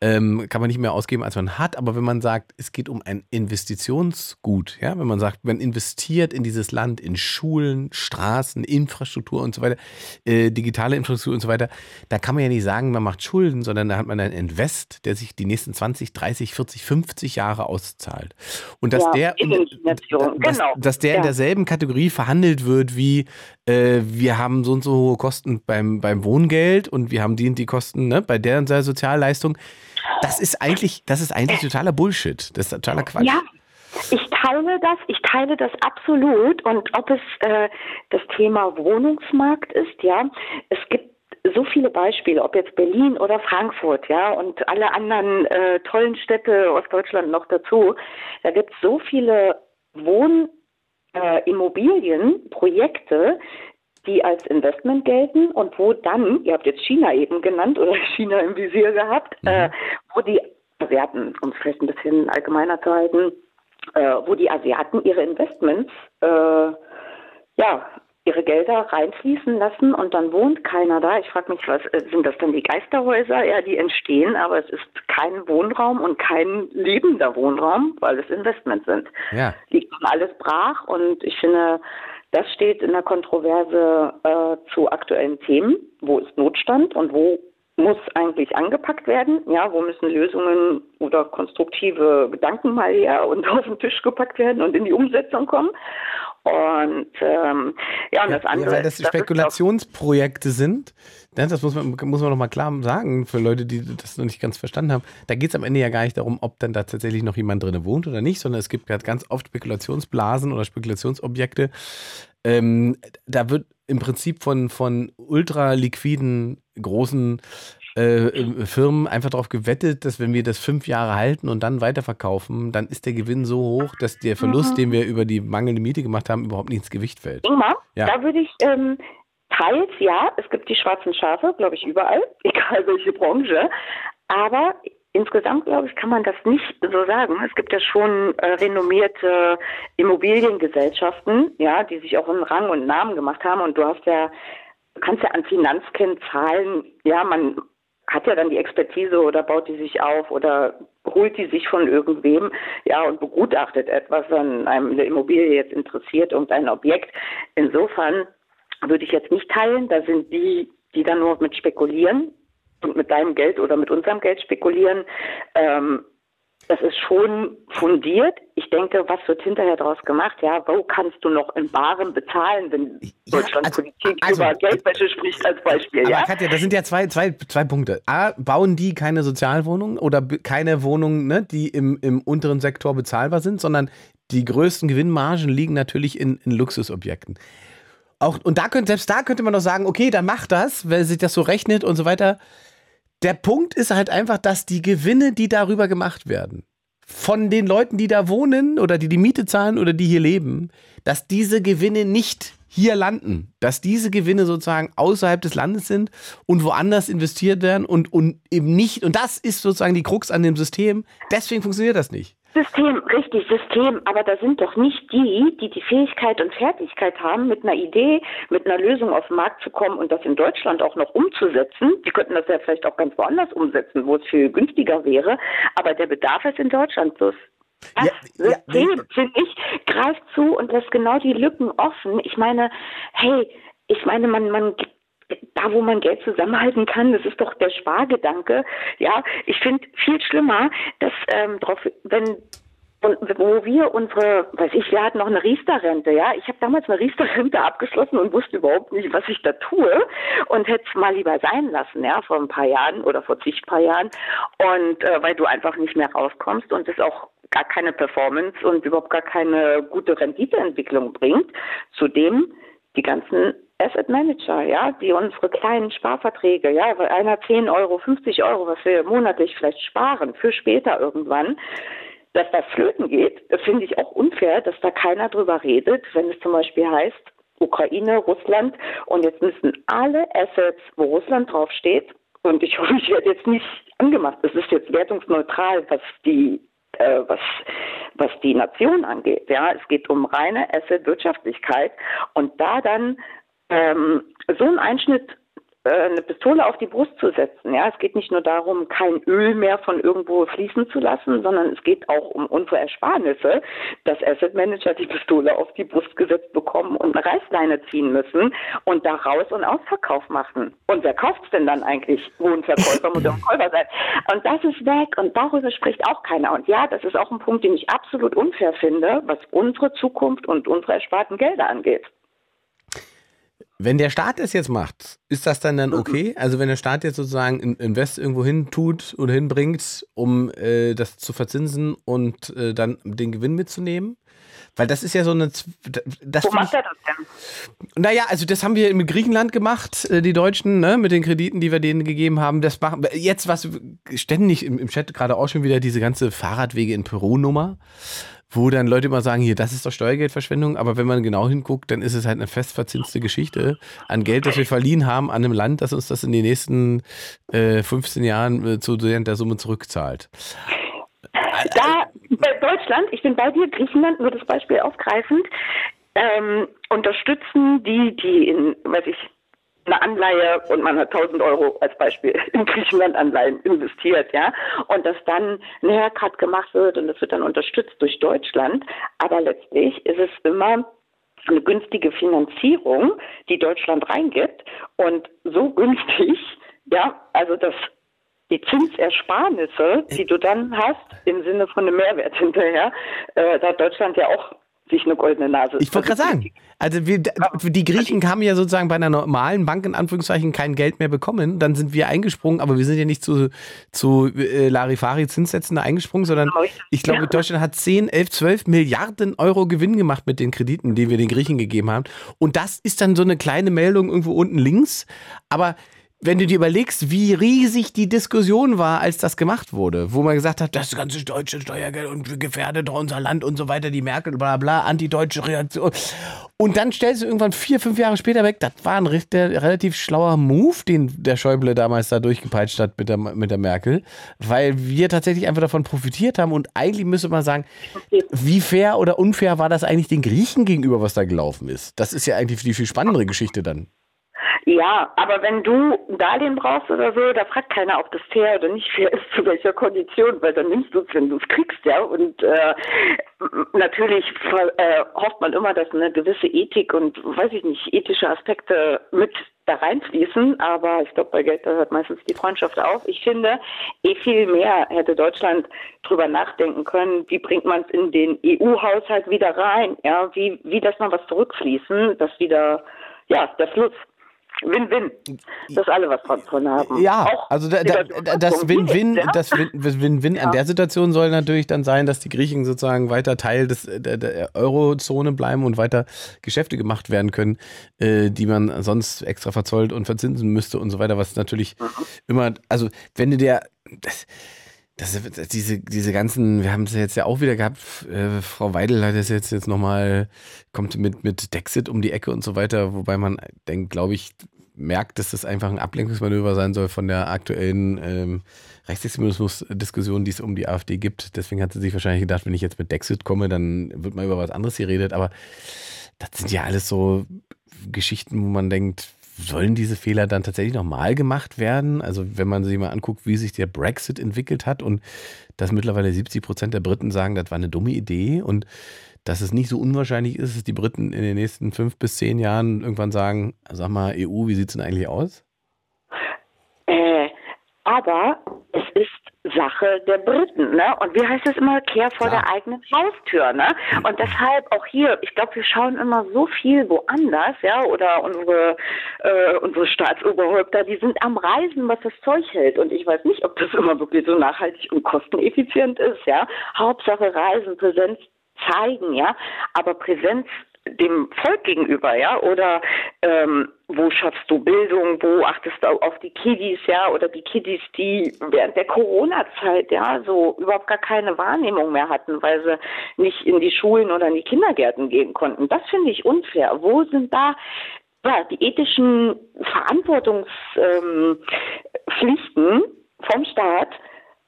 ähm, kann man nicht mehr ausgeben, als man hat. Aber wenn man sagt, es geht um ein Investitionsgut, ja, wenn man sagt, man investiert in dieses Land, in Schulen, Straßen, Infrastruktur und so weiter, äh, digitale Infrastruktur und so weiter, da kann man ja nicht sagen, man macht Schulden, sondern da hat man einen Invest, der sich die nächsten 20, 30, 40, 50 Jahre auszahlt. Und dass ja, der, dass, genau. dass der ja. in derselben Kategorie verhandelt wird wie äh, wir haben so und so hohe Kosten beim, beim Wohngeld und wir haben die und die Kosten ne, bei der und der Sozialleistung. Das ist eigentlich, das ist eigentlich totaler Bullshit. Das ist totaler Quatsch. Ja, ich teile das, ich teile das absolut. Und ob es äh, das Thema Wohnungsmarkt ist, ja, es gibt so viele Beispiele, ob jetzt Berlin oder Frankfurt, ja, und alle anderen äh, tollen Städte aus Deutschland noch dazu. Da gibt es so viele Wohnimmobilienprojekte, äh, die als Investment gelten und wo dann, ihr habt jetzt China eben genannt oder China im Visier gehabt, mhm. äh, wo die Asiaten, um es vielleicht ein bisschen allgemeiner zu halten, äh, wo die Asiaten ihre Investments, äh, ja, ihre Gelder reinfließen lassen und dann wohnt keiner da. Ich frage mich, was äh, sind das dann die Geisterhäuser? Ja, die entstehen, aber es ist kein Wohnraum und kein lebender Wohnraum, weil es Investments sind. Ja. Liegt alles brach und ich finde, das steht in der Kontroverse äh, zu aktuellen Themen. Wo ist Notstand und wo muss eigentlich angepackt werden? Ja, wo müssen Lösungen oder konstruktive Gedanken mal her und auf den Tisch gepackt werden und in die Umsetzung kommen? Und ähm, ja, und ja, das andere. Ja, weil das, das Spekulationsprojekte sind, ne, das muss man, muss man noch mal klar sagen für Leute, die das noch nicht ganz verstanden haben. Da geht es am Ende ja gar nicht darum, ob dann da tatsächlich noch jemand drin wohnt oder nicht, sondern es gibt ganz oft Spekulationsblasen oder Spekulationsobjekte. Ähm, da wird im Prinzip von, von ultra liquiden großen äh, äh, Firmen einfach darauf gewettet, dass wenn wir das fünf Jahre halten und dann weiterverkaufen, dann ist der Gewinn so hoch, dass der Verlust, mhm. den wir über die mangelnde Miete gemacht haben, überhaupt nicht ins Gewicht fällt. Ingmar, ja. da würde ich ähm, teils ja, es gibt die schwarzen Schafe, glaube ich, überall, egal welche Branche. Aber Insgesamt, glaube ich, kann man das nicht so sagen. Es gibt ja schon äh, renommierte Immobiliengesellschaften, ja, die sich auch einen Rang und Namen gemacht haben. Und du hast ja, kannst ja an Finanzkennzahlen, ja, man hat ja dann die Expertise oder baut die sich auf oder holt die sich von irgendwem, ja, und begutachtet etwas, wenn einem eine Immobilie jetzt interessiert, irgendein Objekt. Insofern würde ich jetzt nicht teilen, da sind die, die dann nur mit spekulieren und mit deinem Geld oder mit unserem Geld spekulieren. Ähm, das ist schon fundiert. Ich denke, was wird hinterher daraus gemacht? Ja, wo kannst du noch in Barem bezahlen, wenn ja, Deutschland also, Politik also, über Geldwäsche spricht als Beispiel? Aber ja? Katja, das sind ja zwei, zwei, zwei Punkte. A, bauen die keine Sozialwohnungen oder keine Wohnungen, ne, die im, im unteren Sektor bezahlbar sind, sondern die größten Gewinnmargen liegen natürlich in, in Luxusobjekten. Auch, und da könnte, selbst da könnte man doch sagen, okay, dann macht das, weil sich das so rechnet und so weiter. Der Punkt ist halt einfach, dass die Gewinne, die darüber gemacht werden, von den Leuten, die da wohnen oder die die Miete zahlen oder die hier leben, dass diese Gewinne nicht hier landen, dass diese Gewinne sozusagen außerhalb des Landes sind und woanders investiert werden und, und eben nicht, und das ist sozusagen die Krux an dem System, deswegen funktioniert das nicht. System, richtig, System. Aber da sind doch nicht die, die die Fähigkeit und Fertigkeit haben, mit einer Idee, mit einer Lösung auf den Markt zu kommen und das in Deutschland auch noch umzusetzen. Die könnten das ja vielleicht auch ganz woanders umsetzen, wo es viel günstiger wäre. Aber der Bedarf ist in Deutschland. Das das ja, System, ja, finde ich, greift zu und lässt genau die Lücken offen. Ich meine, hey, ich meine, man, man da, wo man Geld zusammenhalten kann, das ist doch der Spargedanke. Ja, ich finde viel schlimmer, dass ähm, drauf, wenn und wo wir unsere, weiß ich, wir hatten noch eine Riester-Rente, ja. Ich habe damals eine Riester-Rente abgeschlossen und wusste überhaupt nicht, was ich da tue und hätte es mal lieber sein lassen, ja, vor ein paar Jahren oder vor zig paar Jahren. Und äh, weil du einfach nicht mehr rauskommst und es auch gar keine Performance und überhaupt gar keine gute Renditeentwicklung bringt. Zudem die ganzen Asset Manager, ja, die unsere kleinen Sparverträge, ja, weil einer 10 Euro, 50 Euro, was wir monatlich vielleicht sparen, für später irgendwann, dass das flöten geht, finde ich auch unfair, dass da keiner drüber redet, wenn es zum Beispiel heißt, Ukraine, Russland und jetzt müssen alle Assets, wo Russland draufsteht, und ich hoffe, ich werde jetzt nicht angemacht, es ist jetzt wertungsneutral, was die äh, was, was die Nation angeht. Ja, es geht um reine Asset-Wirtschaftlichkeit und da dann ähm, so ein Einschnitt äh, eine Pistole auf die Brust zu setzen. Ja, es geht nicht nur darum, kein Öl mehr von irgendwo fließen zu lassen, sondern es geht auch um unsere Ersparnisse, dass Asset Manager die Pistole auf die Brust gesetzt bekommen und eine Reißleine ziehen müssen und da raus und Ausverkauf machen. Und wer kauft es denn dann eigentlich? Wohnverkäufer muss ja Käufer sein. Und das ist weg und darüber spricht auch keiner. Und ja, das ist auch ein Punkt, den ich absolut unfair finde, was unsere Zukunft und unsere ersparten Gelder angeht. Wenn der Staat es jetzt macht, ist das dann dann okay? Also wenn der Staat jetzt sozusagen Invest irgendwo hin tut oder hinbringt, um äh, das zu verzinsen und äh, dann den Gewinn mitzunehmen? Weil das ist ja so eine. Das Wo macht er das denn? Naja, also das haben wir mit Griechenland gemacht, äh, die Deutschen, ne, mit den Krediten, die wir denen gegeben haben. Das machen jetzt was ständig im, im Chat gerade auch schon wieder diese ganze Fahrradwege in Peru-Nummer wo dann Leute immer sagen, hier, das ist doch Steuergeldverschwendung, aber wenn man genau hinguckt, dann ist es halt eine festverzinste Geschichte an Geld, das wir verliehen haben an einem Land, das uns das in den nächsten äh, 15 Jahren äh, zu der Summe zurückzahlt. Da, bei Deutschland, ich bin bei dir, Griechenland, nur das Beispiel aufgreifend, ähm, unterstützen die, die in, weiß ich, eine Anleihe und man hat 1000 Euro als Beispiel in Griechenland Anleihen investiert, ja, und dass dann ein Haircut gemacht wird und das wird dann unterstützt durch Deutschland, aber letztlich ist es immer eine günstige Finanzierung, die Deutschland reingibt. Und so günstig, ja, also das die Zinsersparnisse, die du dann hast, im Sinne von einem Mehrwert hinterher, äh, da hat Deutschland ja auch sich eine goldene Nase. Ich wollte gerade sagen, also wir, die Griechen haben ja sozusagen bei einer normalen Bank in Anführungszeichen kein Geld mehr bekommen. Dann sind wir eingesprungen, aber wir sind ja nicht zu, zu äh, Larifari-Zinssätzen eingesprungen, sondern ich glaube, Deutschland hat 10, 11, 12 Milliarden Euro Gewinn gemacht mit den Krediten, die wir den Griechen gegeben haben. Und das ist dann so eine kleine Meldung irgendwo unten links. Aber wenn du dir überlegst, wie riesig die Diskussion war, als das gemacht wurde, wo man gesagt hat, das ganze deutsche Steuergeld und gefährdet unser Land und so weiter, die Merkel, bla bla, antideutsche Reaktion. Und dann stellst du irgendwann vier, fünf Jahre später weg, das war ein relativ schlauer Move, den der Schäuble damals da durchgepeitscht hat mit der, mit der Merkel, weil wir tatsächlich einfach davon profitiert haben und eigentlich müsste man sagen, wie fair oder unfair war das eigentlich den Griechen gegenüber, was da gelaufen ist? Das ist ja eigentlich die viel spannendere Geschichte dann. Ja, aber wenn du ein Darlehen brauchst oder so, da fragt keiner, ob das fair oder nicht fair ist, zu welcher Kondition, weil dann nimmst du es, wenn du es kriegst, ja. Und äh, natürlich äh, hofft man immer, dass eine gewisse Ethik und, weiß ich nicht, ethische Aspekte mit da reinfließen, aber ich glaube, bei Geld hört meistens die Freundschaft auf. Ich finde, eh viel mehr hätte Deutschland drüber nachdenken können, wie bringt man es in den EU-Haushalt wieder rein, ja, wie, wie lässt man was zurückfließen, dass wieder, ja, der Fluss Win-Win, dass alle was davon haben. Ja, Auch also da, da, das Win-Win, das Win-Win ja. an der Situation soll natürlich dann sein, dass die Griechen sozusagen weiter Teil des, der, der Eurozone bleiben und weiter Geschäfte gemacht werden können, äh, die man sonst extra verzollt und verzinsen müsste und so weiter, was natürlich mhm. immer, also wenn du der, das, das, diese, diese ganzen, wir haben es jetzt ja auch wieder gehabt, äh, Frau Weidel hat es jetzt, jetzt nochmal, kommt mit, mit Dexit um die Ecke und so weiter, wobei man denkt, glaube ich, merkt, dass das einfach ein Ablenkungsmanöver sein soll von der aktuellen ähm, Rechtsextremismus-Diskussion, die es um die AfD gibt. Deswegen hat sie sich wahrscheinlich gedacht, wenn ich jetzt mit Dexit komme, dann wird mal über was anderes geredet. Aber das sind ja alles so Geschichten, wo man denkt, sollen diese Fehler dann tatsächlich nochmal gemacht werden? Also wenn man sich mal anguckt, wie sich der Brexit entwickelt hat und dass mittlerweile 70 Prozent der Briten sagen, das war eine dumme Idee und dass es nicht so unwahrscheinlich ist, dass die Briten in den nächsten fünf bis zehn Jahren irgendwann sagen, sag mal, EU, wie sieht es denn eigentlich aus? Äh, aber es ist Sache der Briten, ne? Und wie heißt es immer, Kehr vor Klar. der eigenen Haustür, ne? Und deshalb auch hier, ich glaube, wir schauen immer so viel woanders, ja, oder unsere äh, unsere Staatsoberhäupter, die sind am Reisen, was das Zeug hält. Und ich weiß nicht, ob das immer wirklich so nachhaltig und kosteneffizient ist, ja. Hauptsache Reisen, Präsenz zeigen, ja. Aber Präsenz dem Volk gegenüber, ja, oder ähm, wo schaffst du Bildung, wo achtest du auf die Kiddies, ja, oder die Kiddies, die während der Corona-Zeit, ja, so überhaupt gar keine Wahrnehmung mehr hatten, weil sie nicht in die Schulen oder in die Kindergärten gehen konnten. Das finde ich unfair. Wo sind da ja, die ethischen Verantwortungspflichten ähm, vom Staat,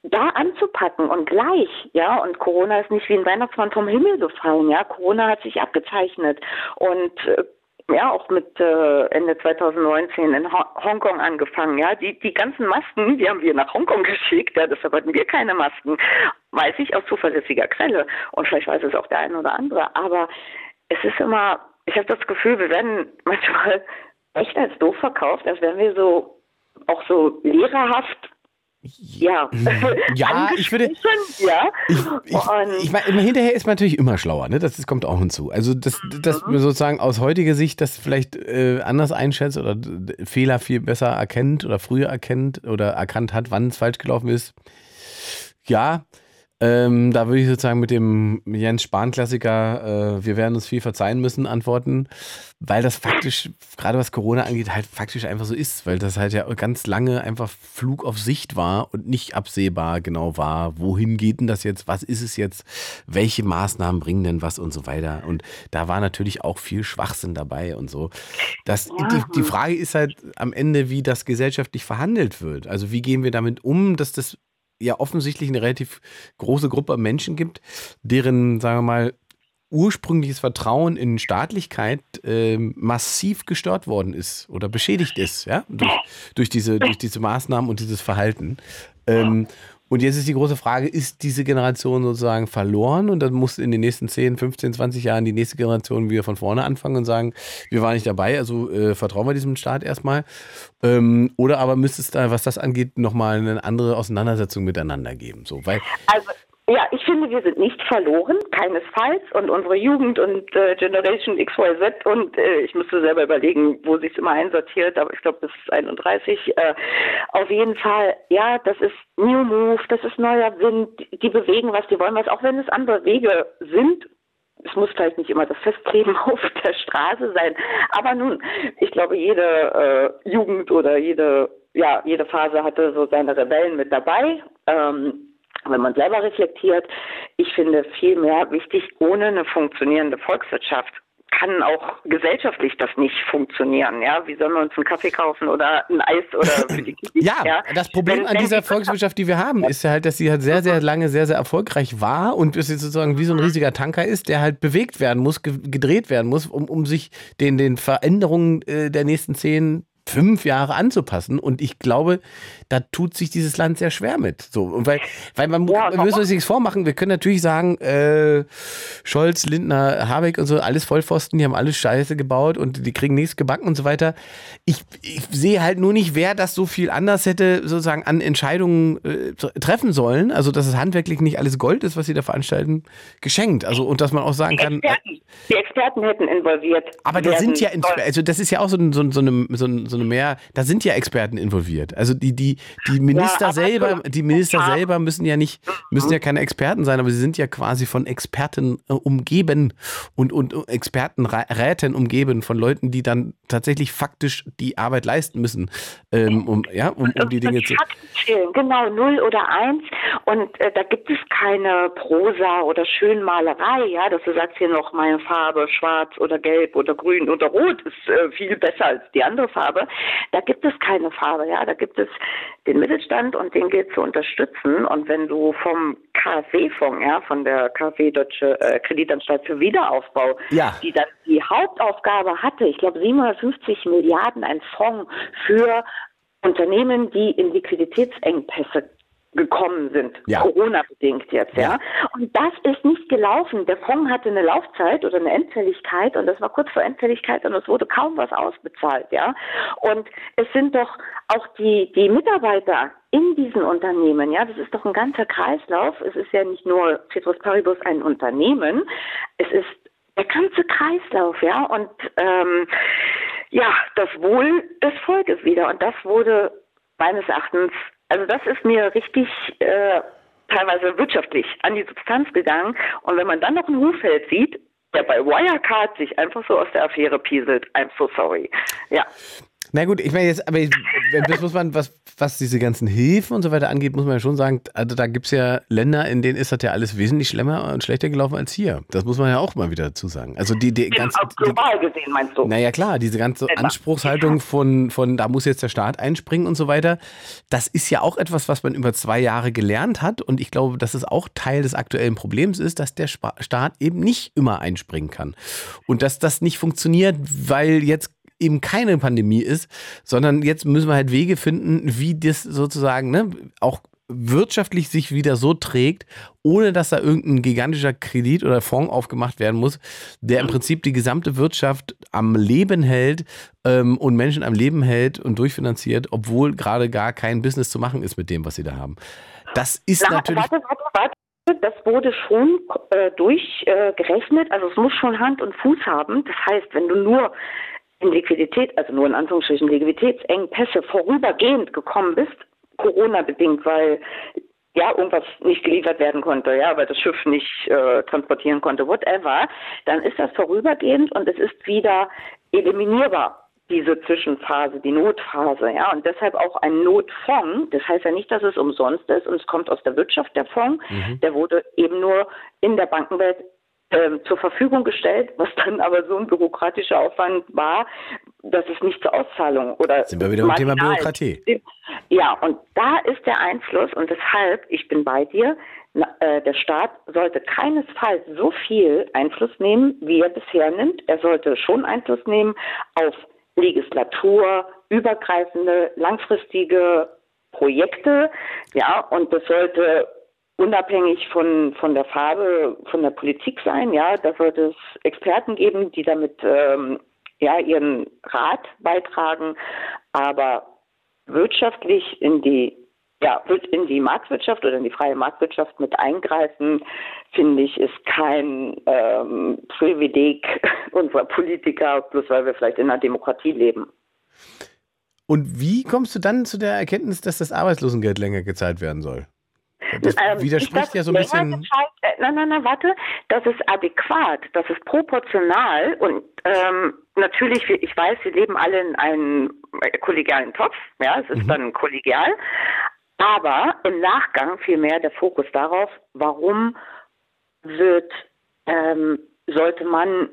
da anzupacken und gleich, ja, und Corona ist nicht wie ein Weihnachtsmann vom Himmel gefallen, ja, Corona hat sich abgezeichnet und äh, ja, auch mit äh, Ende 2019 in Hongkong angefangen, ja, die, die ganzen Masken, die haben wir nach Hongkong geschickt, ja, deshalb hatten wir keine Masken, weiß ich aus zuverlässiger Quelle und vielleicht weiß es auch der eine oder andere, aber es ist immer, ich habe das Gefühl, wir werden manchmal echt als doof verkauft, als wären wir so auch so lehrerhaft ja. Ja, ich würde. Ja. Ich, ich, ich meine, hinterher ist man natürlich immer schlauer, ne? Das, das kommt auch hinzu. Also, das, das mhm. sozusagen aus heutiger Sicht das vielleicht äh, anders einschätzt oder Fehler viel besser erkennt oder früher erkennt oder erkannt hat, wann es falsch gelaufen ist. Ja, ähm, da würde ich sozusagen mit dem Jens Spahn-Klassiker, äh, wir werden uns viel verzeihen müssen, antworten, weil das faktisch, gerade was Corona angeht, halt faktisch einfach so ist, weil das halt ja ganz lange einfach Flug auf Sicht war und nicht absehbar genau war, wohin geht denn das jetzt, was ist es jetzt, welche Maßnahmen bringen denn was und so weiter. Und da war natürlich auch viel Schwachsinn dabei und so. Das, die, die Frage ist halt am Ende, wie das gesellschaftlich verhandelt wird. Also wie gehen wir damit um, dass das ja offensichtlich eine relativ große Gruppe Menschen gibt, deren, sagen wir mal, ursprüngliches Vertrauen in Staatlichkeit äh, massiv gestört worden ist oder beschädigt ist, ja, durch, durch, diese, durch diese Maßnahmen und dieses Verhalten. Ähm, und jetzt ist die große Frage, ist diese Generation sozusagen verloren und dann muss in den nächsten 10, 15, 20 Jahren die nächste Generation wieder von vorne anfangen und sagen, wir waren nicht dabei, also äh, vertrauen wir diesem Staat erstmal. Ähm, oder aber müsste es da, was das angeht, nochmal eine andere Auseinandersetzung miteinander geben. So, weil also ja, ich finde, wir sind nicht verloren, keinesfalls. Und unsere Jugend und äh, Generation XYZ und äh, ich müsste selber überlegen, wo sich immer einsortiert, aber ich glaube bis 31. Äh, auf jeden Fall, ja, das ist New Move, das ist neuer Wind, die bewegen, was die wollen, was auch wenn es andere Wege sind. Es muss vielleicht nicht immer das Festleben auf der Straße sein, aber nun, ich glaube, jede äh, Jugend oder jede, ja, jede Phase hatte so seine Rebellen mit dabei. Ähm, wenn man selber reflektiert, ich finde vielmehr wichtig, ohne eine funktionierende Volkswirtschaft kann auch gesellschaftlich das nicht funktionieren. Ja, wie sollen wir uns einen Kaffee kaufen oder ein Eis oder für die Kinder? ja, ja, das Problem wenn, an dieser Volkswirtschaft, die wir haben, ist ja halt, dass sie halt sehr, sehr lange sehr, sehr erfolgreich war und es jetzt sozusagen wie so ein riesiger Tanker ist, der halt bewegt werden muss, gedreht werden muss, um, um sich den, den Veränderungen äh, der nächsten zehn, fünf Jahre anzupassen. Und ich glaube, da tut sich dieses Land sehr schwer mit. So, und weil, weil man ja, wir müssen uns nichts vormachen. Wir können natürlich sagen, äh, Scholz, Lindner, Habeck und so, alles Vollpfosten, die haben alles Scheiße gebaut und die kriegen nichts gebacken und so weiter. Ich, ich sehe halt nur nicht, wer das so viel anders hätte sozusagen an Entscheidungen äh, treffen sollen. Also, dass es handwerklich nicht alles Gold ist, was sie da veranstalten, geschenkt. Also, und dass man auch sagen kann. Experten. Die Experten hätten involviert. Aber da sind ja, also das ist ja auch so, so, so eine, so eine so eine mehr, da sind ja Experten involviert. Also die, die, die Minister ja, selber, die Minister ja. selber müssen ja nicht, müssen ja keine Experten sein, aber sie sind ja quasi von Experten äh, umgeben und, und Expertenräten umgeben von Leuten, die dann tatsächlich faktisch die Arbeit leisten müssen, ähm, um, ja, um, um die Dinge zu. Genau, null oder eins. Und äh, da gibt es keine Prosa oder Schönmalerei, ja, dass du sagst hier noch meine Farbe, schwarz oder gelb oder grün oder rot ist äh, viel besser als die andere Farbe. Da gibt es keine Farbe, ja. Da gibt es den Mittelstand und den gilt zu unterstützen. Und wenn du vom KfW-Fonds, ja, von der KfW Deutsche äh, Kreditanstalt für Wiederaufbau, ja. die dann die Hauptaufgabe hatte, ich glaube 750 Milliarden, ein Fonds für Unternehmen, die in Liquiditätsengpässe gekommen sind, ja. Corona-bedingt jetzt, ja. ja. Und das ist nicht gelaufen. Der Fonds hatte eine Laufzeit oder eine Endfälligkeit und das war kurz vor Endfälligkeit und es wurde kaum was ausbezahlt, ja. Und es sind doch auch die, die Mitarbeiter in diesen Unternehmen, ja, das ist doch ein ganzer Kreislauf. Es ist ja nicht nur Citrus Paribus ein Unternehmen, es ist der ganze Kreislauf, ja. Und ähm, ja, das Wohl des Volkes wieder. Und das wurde meines Erachtens also das ist mir richtig äh, teilweise wirtschaftlich an die Substanz gegangen. Und wenn man dann noch einen Hufeld sieht, der bei Wirecard sich einfach so aus der Affäre pieselt, I'm so sorry. Ja. Na gut, ich meine jetzt, aber das muss man, was, was diese ganzen Hilfen und so weiter angeht, muss man ja schon sagen, also da gibt es ja Länder, in denen ist das ja alles wesentlich schlimmer und schlechter gelaufen als hier. Das muss man ja auch mal wieder dazu sagen. Also die, die ganz, global gesehen meinst du? Naja klar, diese ganze Anspruchshaltung von, von, da muss jetzt der Staat einspringen und so weiter, das ist ja auch etwas, was man über zwei Jahre gelernt hat und ich glaube, dass es auch Teil des aktuellen Problems ist, dass der Staat eben nicht immer einspringen kann. Und dass das nicht funktioniert, weil jetzt eben keine Pandemie ist, sondern jetzt müssen wir halt Wege finden, wie das sozusagen ne, auch wirtschaftlich sich wieder so trägt, ohne dass da irgendein gigantischer Kredit oder Fonds aufgemacht werden muss, der im Prinzip die gesamte Wirtschaft am Leben hält ähm, und Menschen am Leben hält und durchfinanziert, obwohl gerade gar kein Business zu machen ist mit dem, was sie da haben. Das ist Na, natürlich. Warte, warte, warte. Das wurde schon äh, durchgerechnet, äh, also es muss schon Hand und Fuß haben. Das heißt, wenn du nur in Liquidität, also nur in Anführungsstrichen Liquiditätsengpässe vorübergehend gekommen bist, Corona-bedingt, weil ja, irgendwas nicht geliefert werden konnte, ja, weil das Schiff nicht äh, transportieren konnte, whatever, dann ist das vorübergehend und es ist wieder eliminierbar diese Zwischenphase, die Notphase, ja, und deshalb auch ein Notfonds. Das heißt ja nicht, dass es umsonst ist und es kommt aus der Wirtschaft, der Fonds, mhm. der wurde eben nur in der Bankenwelt ähm, zur Verfügung gestellt, was dann aber so ein bürokratischer Aufwand war, dass es nicht zur Auszahlung oder sind wir wieder beim Thema Bürokratie. Ja, und da ist der Einfluss und deshalb, ich bin bei dir, äh, der Staat sollte keinesfalls so viel Einfluss nehmen, wie er bisher nimmt. Er sollte schon Einfluss nehmen auf Legislatur, übergreifende, langfristige Projekte, ja, und das sollte unabhängig von, von der Farbe, von der Politik sein. Ja, da sollte es Experten geben, die damit ähm, ja, ihren Rat beitragen, aber wirtschaftlich in die ja, in die Marktwirtschaft oder in die freie Marktwirtschaft mit eingreifen, finde ich, ist kein ähm, Privileg unserer Politiker, bloß weil wir vielleicht in einer Demokratie leben. Und wie kommst du dann zu der Erkenntnis, dass das Arbeitslosengeld länger gezahlt werden soll? Das ähm, widerspricht ja so ein bisschen. nein, nein, nein, warte. Das ist adäquat, das ist proportional und ähm, natürlich, ich weiß, wir leben alle in einem kollegialen Topf, ja, es ist mhm. dann kollegial, aber im Nachgang vielmehr der Fokus darauf, warum wird, ähm, sollte man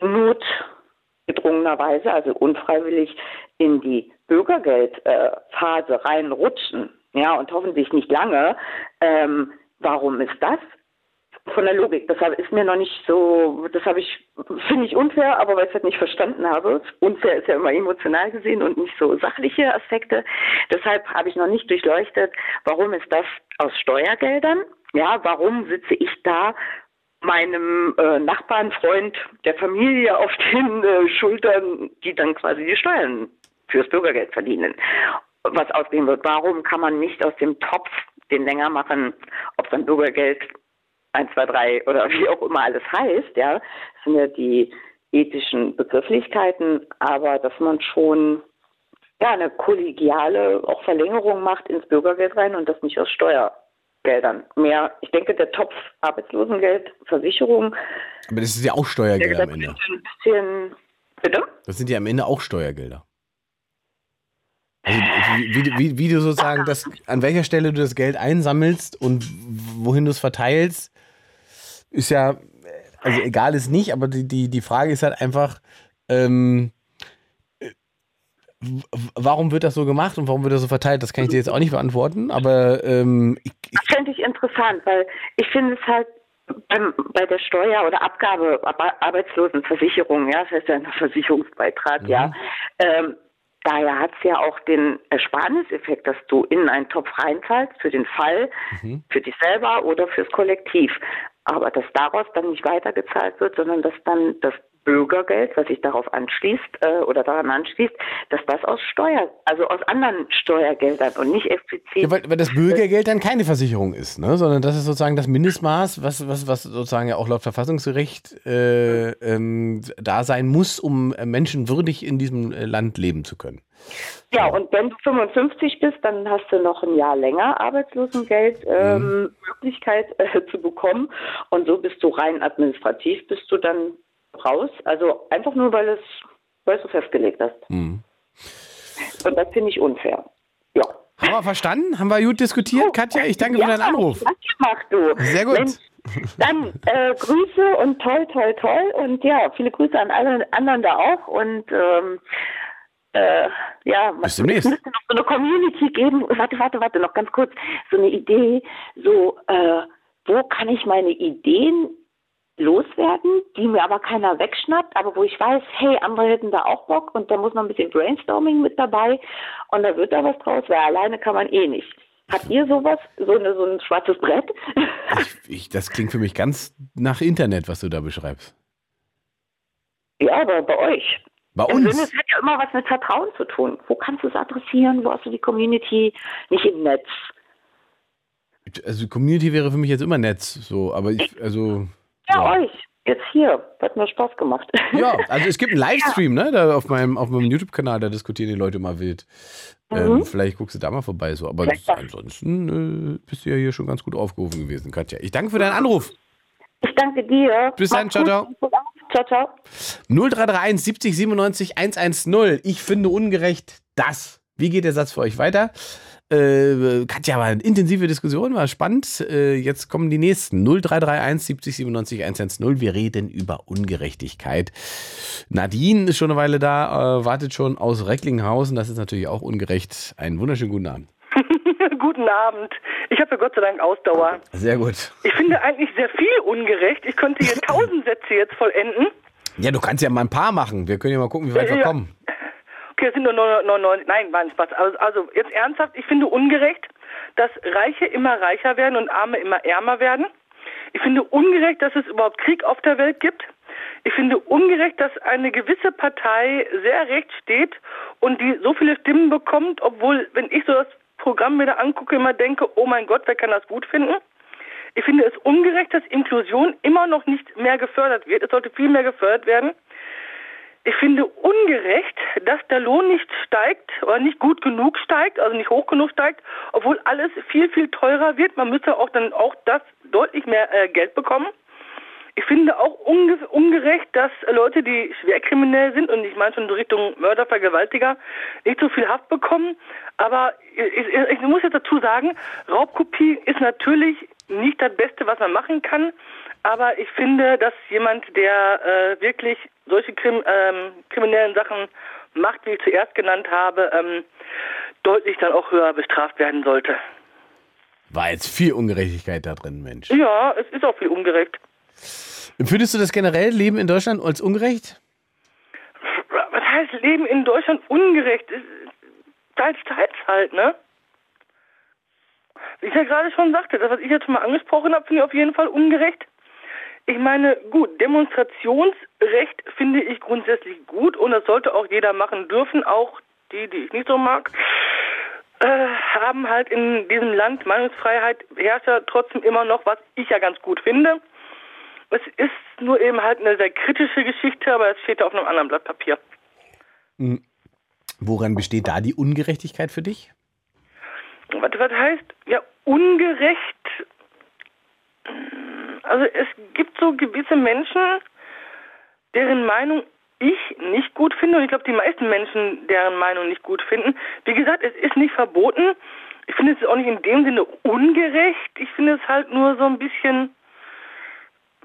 notgedrungenerweise, also unfreiwillig, in die Bürgergeldphase äh, reinrutschen ja, und hoffentlich nicht lange. Ähm, warum ist das? Von der Logik, das ist mir noch nicht so, das habe ich, finde ich unfair, aber weil ich es halt nicht verstanden habe. Unfair ist ja immer emotional gesehen und nicht so sachliche Aspekte. Deshalb habe ich noch nicht durchleuchtet, warum ist das aus Steuergeldern? Ja, warum sitze ich da meinem äh, Nachbarn, Freund der Familie auf den äh, Schultern, die dann quasi die Steuern fürs Bürgergeld verdienen was ausgehen wird. Warum kann man nicht aus dem Topf den länger machen, ob es dann Bürgergeld 1, 2, 3 oder wie auch immer alles heißt, ja, das sind ja die ethischen Begrifflichkeiten, aber dass man schon ja, eine kollegiale auch Verlängerung macht ins Bürgergeld rein und das nicht aus Steuergeldern. Mehr, ich denke, der Topf Arbeitslosengeld, Versicherung. Aber das ist ja auch Steuergeld am Ende. Ein bisschen, bitte? Das sind ja am Ende auch Steuergelder. Also, wie, wie, wie, du sozusagen das, an welcher Stelle du das Geld einsammelst und wohin du es verteilst, ist ja, also egal ist nicht, aber die, die, die Frage ist halt einfach, ähm, warum wird das so gemacht und warum wird das so verteilt? Das kann ich dir jetzt auch nicht beantworten, aber ähm, ich, ich Das fände ich interessant, weil ich finde es halt bei der Steuer- oder Abgabe Arbeitslosenversicherung, ja, das heißt ja ein Versicherungsbeitrag, mhm. ja, ähm, Daher hat es ja auch den Ersparniseffekt, dass du in einen Topf reinzahlst für den Fall, mhm. für dich selber oder fürs Kollektiv. Aber dass daraus dann nicht weitergezahlt wird, sondern dass dann das Bürgergeld, was sich darauf anschließt äh, oder daran anschließt, dass das aus Steuer, also aus anderen Steuergeldern und nicht explizit. Ja, weil, weil das Bürgergeld dann keine Versicherung ist, ne? sondern das ist sozusagen das Mindestmaß, was, was, was sozusagen ja auch laut Verfassungsgericht äh, ähm, da sein muss, um Menschen würdig in diesem äh, Land leben zu können. Ja, und wenn du 55 bist, dann hast du noch ein Jahr länger Arbeitslosengeld ähm, mhm. Möglichkeit äh, zu bekommen. Und so bist du rein administrativ, bist du dann raus. Also einfach nur, weil es, weil du festgelegt hast. Mhm. Und das finde ich unfair. Ja. Haben wir verstanden? Haben wir gut diskutiert? Oh, Katja, ich danke ja, für deinen Anruf. Was machst du? Sehr gut. Mensch, dann äh, Grüße und toll, toll, toll. Und ja, viele Grüße an alle anderen da auch. Und ähm, äh, ja, es müsste noch so eine Community geben. Warte, warte, warte, noch ganz kurz. So eine Idee, so, äh, wo kann ich meine Ideen loswerden, die mir aber keiner wegschnappt, aber wo ich weiß, hey, andere hätten da auch Bock und da muss noch ein bisschen Brainstorming mit dabei und da wird da was draus, weil alleine kann man eh nicht. Habt ihr sowas? So, eine, so ein schwarzes Brett? Ich, ich, das klingt für mich ganz nach Internet, was du da beschreibst. Ja, aber bei euch. Bei uns? Es hat ja immer was mit Vertrauen zu tun. Wo kannst du es adressieren? Wo hast du die Community? Nicht im Netz. Also Community wäre für mich jetzt immer Netz, so, aber ich, also. Ja, ja. euch. Jetzt hier. Hat mir Spaß gemacht. Ja, also es gibt einen Livestream, ja. ne? Da auf meinem, auf meinem YouTube-Kanal, da diskutieren die Leute mal wild. Ähm, mhm. Ähm, vielleicht guckst du da mal vorbei, so. Aber das, ansonsten äh, bist du ja hier schon ganz gut aufgerufen gewesen, Katja. Ich danke für deinen Anruf. Ich danke dir. Bis dann, ciao, ciao. Ciao, ciao. 0331 70 97 110. Ich finde ungerecht das. Wie geht der Satz für euch weiter? Äh, Katja, war eine intensive Diskussion, war spannend. Äh, jetzt kommen die nächsten. 0331 70 97 110. Wir reden über Ungerechtigkeit. Nadine ist schon eine Weile da, äh, wartet schon aus Recklinghausen. Das ist natürlich auch ungerecht. Einen wunderschönen guten Abend. guten Abend. Ich habe ja Gott sei Dank Ausdauer. Sehr gut. Ich finde eigentlich sehr viel ungerecht. Ich könnte hier tausend Sätze jetzt vollenden. Ja, du kannst ja mal ein paar machen. Wir können ja mal gucken, wie weit wir kommen. Okay, sind nur 99. Nein, war ein Spaß. Also, also jetzt ernsthaft, ich finde ungerecht, dass Reiche immer reicher werden und Arme immer ärmer werden. Ich finde ungerecht, dass es überhaupt Krieg auf der Welt gibt. Ich finde ungerecht, dass eine gewisse Partei sehr recht steht und die so viele Stimmen bekommt, obwohl, wenn ich so das Programm mir da angucke, immer denke, oh mein Gott, wer kann das gut finden? Ich finde es ungerecht, dass Inklusion immer noch nicht mehr gefördert wird. Es sollte viel mehr gefördert werden. Ich finde ungerecht, dass der Lohn nicht steigt oder nicht gut genug steigt, also nicht hoch genug steigt, obwohl alles viel, viel teurer wird. Man müsste auch dann auch das deutlich mehr äh, Geld bekommen. Ich finde auch unge ungerecht, dass Leute, die schwerkriminell sind, und ich meine schon in Richtung Mörder, Vergewaltiger, nicht so viel Haft bekommen. Aber ich, ich, ich muss jetzt dazu sagen, Raubkopie ist natürlich nicht das Beste, was man machen kann. Aber ich finde, dass jemand, der äh, wirklich solche Krim, ähm, kriminellen Sachen macht, wie ich zuerst genannt habe, ähm, deutlich dann auch höher bestraft werden sollte. War jetzt viel Ungerechtigkeit da drin, Mensch. Ja, es ist auch viel ungerecht. Empfindest du das generell Leben in Deutschland als ungerecht? Was heißt Leben in Deutschland ungerecht? Teils, teils halt, ne? Wie ich ja gerade schon sagte, das, was ich jetzt mal angesprochen habe, finde ich auf jeden Fall ungerecht. Ich meine, gut, Demonstrationsrecht finde ich grundsätzlich gut und das sollte auch jeder machen dürfen, auch die, die ich nicht so mag. Äh, haben halt in diesem Land Meinungsfreiheit herrscht ja trotzdem immer noch, was ich ja ganz gut finde. Es ist nur eben halt eine sehr kritische Geschichte, aber es steht auf einem anderen Blatt Papier. Hm. Woran besteht da die Ungerechtigkeit für dich? Was, was heißt? Ja, ungerecht also es gibt so gewisse Menschen, deren Meinung ich nicht gut finde und ich glaube die meisten Menschen deren Meinung nicht gut finden. Wie gesagt, es ist nicht verboten. Ich finde es auch nicht in dem Sinne ungerecht. Ich finde es halt nur so ein bisschen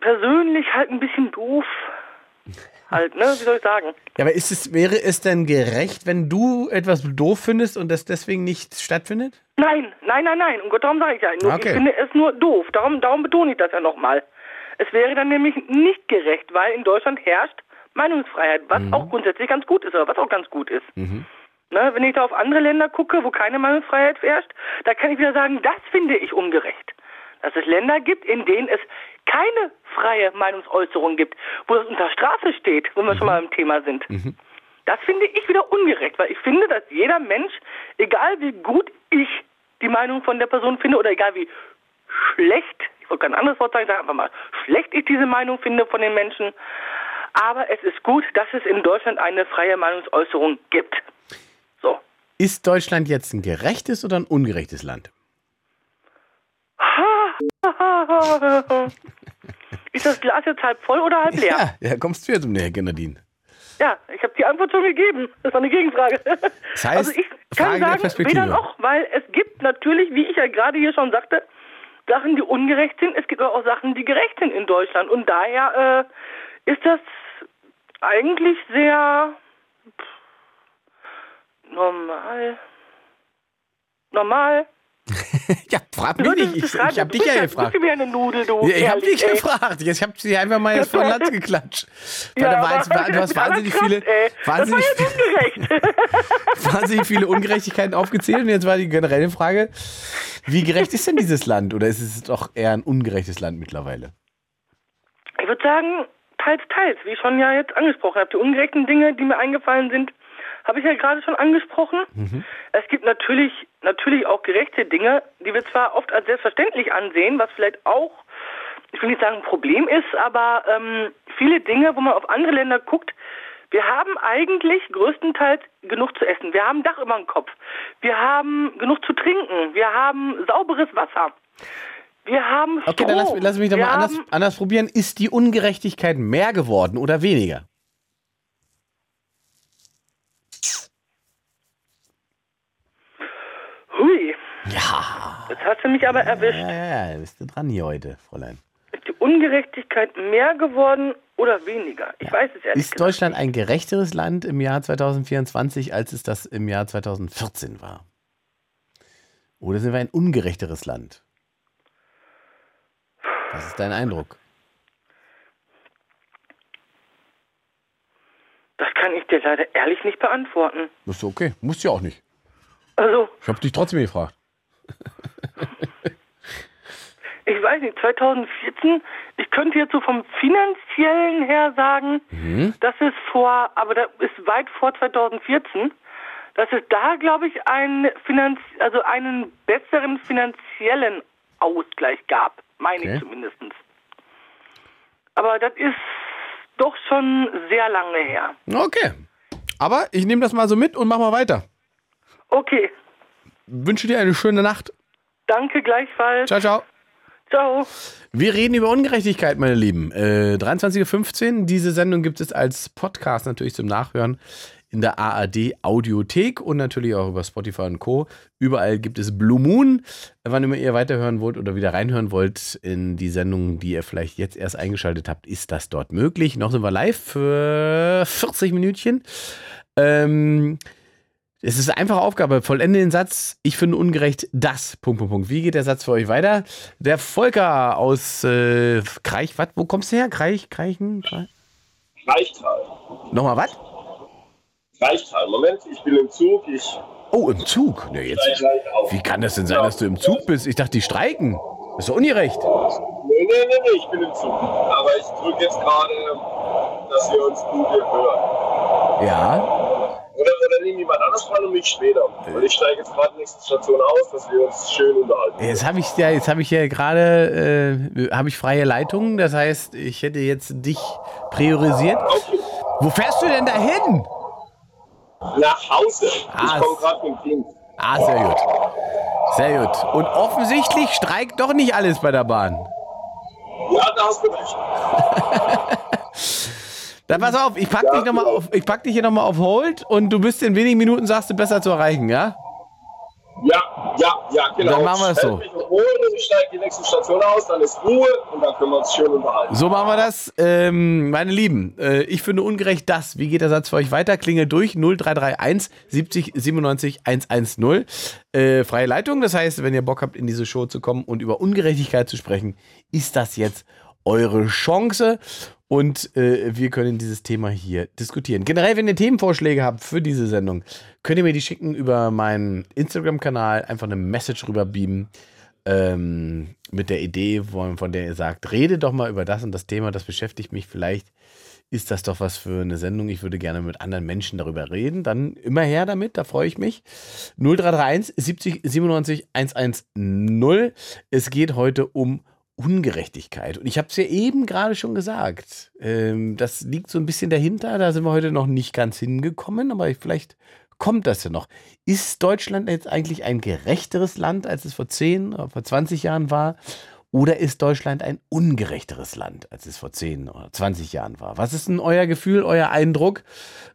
persönlich halt ein bisschen doof halt, ne? Wie soll ich sagen? Ja, aber ist es, wäre es denn gerecht, wenn du etwas doof findest und das deswegen nicht stattfindet? Nein, nein, nein, nein. Und Gott, darum sage ich ja. Nur, okay. Ich finde es nur doof. Darum, darum betone ich das ja nochmal. Es wäre dann nämlich nicht gerecht, weil in Deutschland herrscht Meinungsfreiheit, was mhm. auch grundsätzlich ganz gut ist, oder was auch ganz gut ist. Mhm. Ne, wenn ich da auf andere Länder gucke, wo keine Meinungsfreiheit herrscht, da kann ich wieder sagen, das finde ich ungerecht. Dass es Länder gibt, in denen es keine freie Meinungsäußerung gibt, wo das unter Strafe steht, wo wir mhm. schon mal im Thema sind. Mhm. Das finde ich wieder ungerecht, weil ich finde, dass jeder Mensch, egal wie gut ich die Meinung von der Person finde oder egal wie schlecht, ich wollte kein anderes Wort sagen, ich sage einfach mal, schlecht ich diese Meinung finde von den Menschen, aber es ist gut, dass es in Deutschland eine freie Meinungsäußerung gibt. So. Ist Deutschland jetzt ein gerechtes oder ein ungerechtes Land? Ist das Glas jetzt halb voll oder halb leer? Ja, ja kommst du jetzt um die Ecke, Nadine. Ja, ich habe die Antwort schon gegeben. Das war eine Gegenfrage. Das heißt, also ich kann sagen, weder noch, weil es gibt natürlich, wie ich ja gerade hier schon sagte, Sachen, die ungerecht sind. Es gibt aber auch Sachen, die gerecht sind in Deutschland. Und daher äh, ist das eigentlich sehr normal. Normal. Ja, frag mich nicht. Ich, ich habe dich ja gefragt. Du bist eine Nudel, du. Ich habe dich ey. gefragt. Ich habe sie einfach mal jetzt vor den Latz geklatscht. Ja, da war jetzt, du hast wahnsinnig krass, viele, wahnsinnig, wahnsinnig viele Ungerechtigkeiten aufgezählt. Und jetzt war die generelle Frage, wie gerecht ist denn dieses Land? Oder ist es doch eher ein ungerechtes Land mittlerweile? Ich würde sagen, teils, teils, wie ich schon ja jetzt angesprochen habe. Die ungerechten Dinge, die mir eingefallen sind, habe ich ja gerade schon angesprochen. Mhm. Es gibt natürlich, natürlich auch gerechte Dinge, die wir zwar oft als selbstverständlich ansehen, was vielleicht auch, ich will nicht sagen ein Problem ist, aber ähm, viele Dinge, wo man auf andere Länder guckt, wir haben eigentlich größtenteils genug zu essen. Wir haben Dach über dem Kopf. Wir haben genug zu trinken. Wir haben sauberes Wasser. Wir haben Strom. Okay, dann lass, lass mich doch mal anders, anders probieren. Ist die Ungerechtigkeit mehr geworden oder weniger? Hui. Ja. Jetzt hast du mich aber erwischt. Ja, ja, ja, bist du dran hier heute, Fräulein. Ist die Ungerechtigkeit mehr geworden oder weniger? Ich ja. weiß es ehrlich Ist gesagt. Deutschland ein gerechteres Land im Jahr 2024, als es das im Jahr 2014 war? Oder sind wir ein ungerechteres Land? Was ist dein Eindruck? Das kann ich dir leider ehrlich nicht beantworten. Das ist okay, musst du ja auch nicht. Also. Ich habe dich trotzdem gefragt. ich weiß nicht, 2014, ich könnte jetzt so vom finanziellen her sagen, mhm. das ist vor, aber das ist weit vor 2014, dass es da, glaube ich, einen, Finanz also einen besseren finanziellen Ausgleich gab, meine okay. ich zumindest. Aber das ist doch schon sehr lange her. Okay. Aber ich nehme das mal so mit und mach mal weiter. Okay. Wünsche dir eine schöne Nacht. Danke gleichfalls. Ciao, ciao. Ciao. Wir reden über Ungerechtigkeit, meine Lieben. Äh, 23.15 Uhr. Diese Sendung gibt es als Podcast natürlich zum Nachhören in der ARD Audiothek und natürlich auch über Spotify und Co. Überall gibt es Blue Moon. Wann immer ihr weiterhören wollt oder wieder reinhören wollt in die Sendung, die ihr vielleicht jetzt erst eingeschaltet habt, ist das dort möglich. Noch sind wir live für 40 Minütchen. Ähm, es ist eine einfache Aufgabe. Vollende den Satz. Ich finde ungerecht das. Punkt, Punkt, Punkt. Wie geht der Satz für euch weiter? Der Volker aus äh, Kreich, was? Wo kommst du her? Kreich, Kreichen? Kreich? Kreichtal. Nochmal was? Kreichtal. Moment, ich bin im Zug. Ich. Oh, im Zug? Ja, jetzt, wie kann das denn sein, dass du im Zug bist? Ich dachte, die streiken. Das ist doch ungerecht. Nee, nee, nee, nee, ich bin im Zug. Aber ich drücke jetzt gerade, dass wir uns gut hier hören. Ja. Oder, oder nehmen jemand anders mal und mich später. Weil ich steige jetzt gerade nächste Station aus, dass wir uns schön unterhalten. Jetzt habe ich ja, jetzt habe ich ja gerade äh, habe ich freie Leitung. Das heißt, ich hätte jetzt dich priorisiert. Okay. Wo fährst du denn dahin? Nach Hause. Ah, ich komme gerade dem Kind. Ah, sehr gut. Sehr gut. Und offensichtlich streikt doch nicht alles bei der Bahn. Ja, da hast du recht. Dann pass auf, ich pack ja, dich noch mal auf, ich pack dich hier nochmal auf Hold und du bist in wenigen Minuten, sagst du, besser zu erreichen, ja? Ja, ja, ja, genau. Dann machen wir es so. Ich steige die nächste Station aus, dann ist Ruhe und dann können wir uns schön unterhalten. So machen wir das. Ähm, meine Lieben, äh, ich finde ungerecht das. Wie geht der Satz für euch weiter? Klingel durch 0331 70 97 110. Äh, freie Leitung, das heißt, wenn ihr Bock habt, in diese Show zu kommen und über Ungerechtigkeit zu sprechen, ist das jetzt eure Chance und äh, wir können dieses Thema hier diskutieren. Generell, wenn ihr Themenvorschläge habt für diese Sendung, könnt ihr mir die schicken über meinen Instagram-Kanal, einfach eine Message rüber beamen ähm, mit der Idee, von, von der ihr sagt, rede doch mal über das und das Thema, das beschäftigt mich vielleicht. Ist das doch was für eine Sendung? Ich würde gerne mit anderen Menschen darüber reden. Dann immer her damit, da freue ich mich. 0331 70 97 110. Es geht heute um Ungerechtigkeit. Und ich habe es ja eben gerade schon gesagt. Ähm, das liegt so ein bisschen dahinter. Da sind wir heute noch nicht ganz hingekommen, aber vielleicht kommt das ja noch. Ist Deutschland jetzt eigentlich ein gerechteres Land, als es vor 10 oder vor 20 Jahren war? Oder ist Deutschland ein ungerechteres Land, als es vor 10 oder 20 Jahren war? Was ist denn euer Gefühl, euer Eindruck?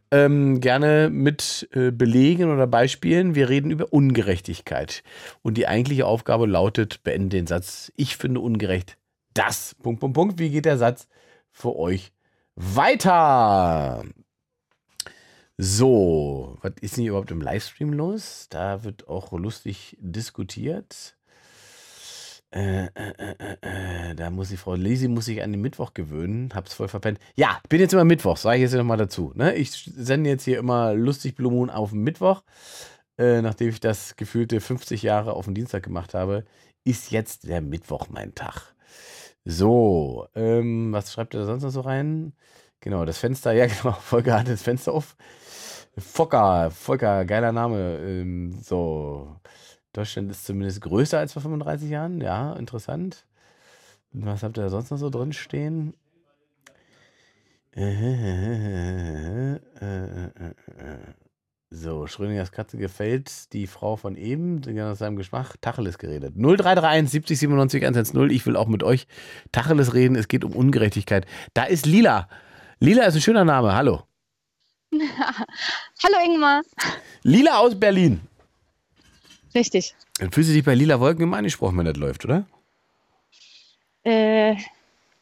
Ähm, gerne mit äh, Belegen oder Beispielen. Wir reden über Ungerechtigkeit. Und die eigentliche Aufgabe lautet, beende den Satz, ich finde ungerecht das. Punkt, Punkt, Punkt. Wie geht der Satz für euch weiter? So, was ist denn hier überhaupt im Livestream los? Da wird auch lustig diskutiert. Äh, äh, äh, äh, da muss die Frau Lisi muss sich an den Mittwoch gewöhnen. Hab's voll verpennt. Ja, bin jetzt immer Mittwoch, sage ich jetzt nochmal dazu. Ne? Ich sende jetzt hier immer lustig Blue Moon auf den Mittwoch. Äh, nachdem ich das gefühlte 50 Jahre auf den Dienstag gemacht habe, ist jetzt der Mittwoch mein Tag. So, ähm, was schreibt er da sonst noch so rein? Genau, das Fenster, ja genau, Volker hat das Fenster auf. Fokker, Volker, geiler Name. Ähm, so, Deutschland ist zumindest größer als vor 35 Jahren. Ja, interessant. Was habt ihr da sonst noch so drin stehen? So, Schrödingers Katze gefällt die Frau von eben, die aus seinem Geschmack, Tacheles geredet. 0331 70 97 110. Ich will auch mit euch Tacheles reden. Es geht um Ungerechtigkeit. Da ist Lila. Lila ist ein schöner Name. Hallo. Hallo Ingmar. Lila aus Berlin. Richtig. Dann fühlst du dich bei Lila Wolken immer angesprochen, wenn das läuft, oder? Äh,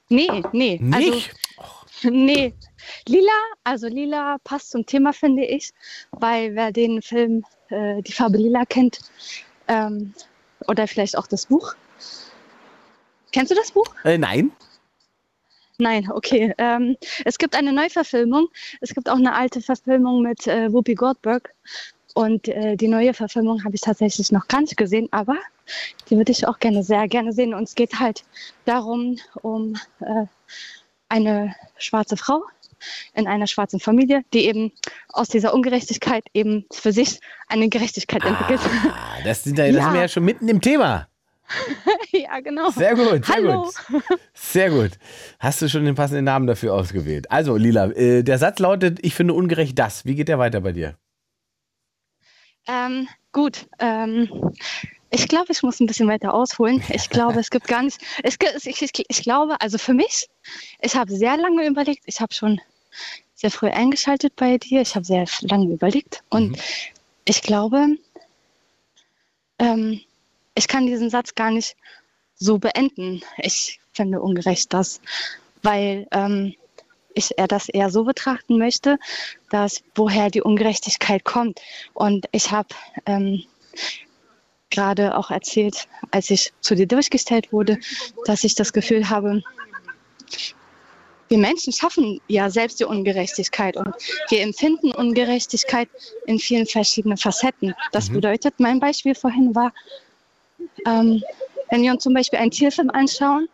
nee, nee. Nicht? Also, nee. Lila, also Lila passt zum Thema, finde ich, weil wer den Film äh, Die Farbe Lila kennt, ähm, oder vielleicht auch das Buch. Kennst du das Buch? Äh, nein. Nein, okay. Ähm, es gibt eine Neuverfilmung. Es gibt auch eine alte Verfilmung mit äh, Whoopi Goldberg. Und äh, die neue Verfilmung habe ich tatsächlich noch gar nicht gesehen, aber die würde ich auch gerne, sehr gerne sehen. Und es geht halt darum, um äh, eine schwarze Frau in einer schwarzen Familie, die eben aus dieser Ungerechtigkeit eben für sich eine Gerechtigkeit entwickelt. Ah, das sind, da, das ja. sind wir ja schon mitten im Thema. ja, genau. Sehr gut, sehr Hallo. gut. Sehr gut. Hast du schon den passenden Namen dafür ausgewählt? Also, Lila, äh, der Satz lautet: Ich finde ungerecht das. Wie geht der weiter bei dir? Ähm, gut. Ähm, ich glaube, ich muss ein bisschen weiter ausholen. Ich glaube, es gibt gar nicht. Es, ich, ich, ich glaube, also für mich, ich habe sehr lange überlegt. Ich habe schon sehr früh eingeschaltet bei dir. Ich habe sehr lange überlegt. Und mhm. ich glaube, ähm, ich kann diesen Satz gar nicht so beenden. Ich finde ungerecht das, weil ähm, ich er das eher so betrachten möchte, dass woher die Ungerechtigkeit kommt. Und ich habe ähm, gerade auch erzählt, als ich zu dir durchgestellt wurde, dass ich das Gefühl habe, wir Menschen schaffen ja selbst die Ungerechtigkeit und wir empfinden Ungerechtigkeit in vielen verschiedenen Facetten. Das mhm. bedeutet, mein Beispiel vorhin war, ähm, wenn wir uns zum Beispiel einen Tierfilm anschauen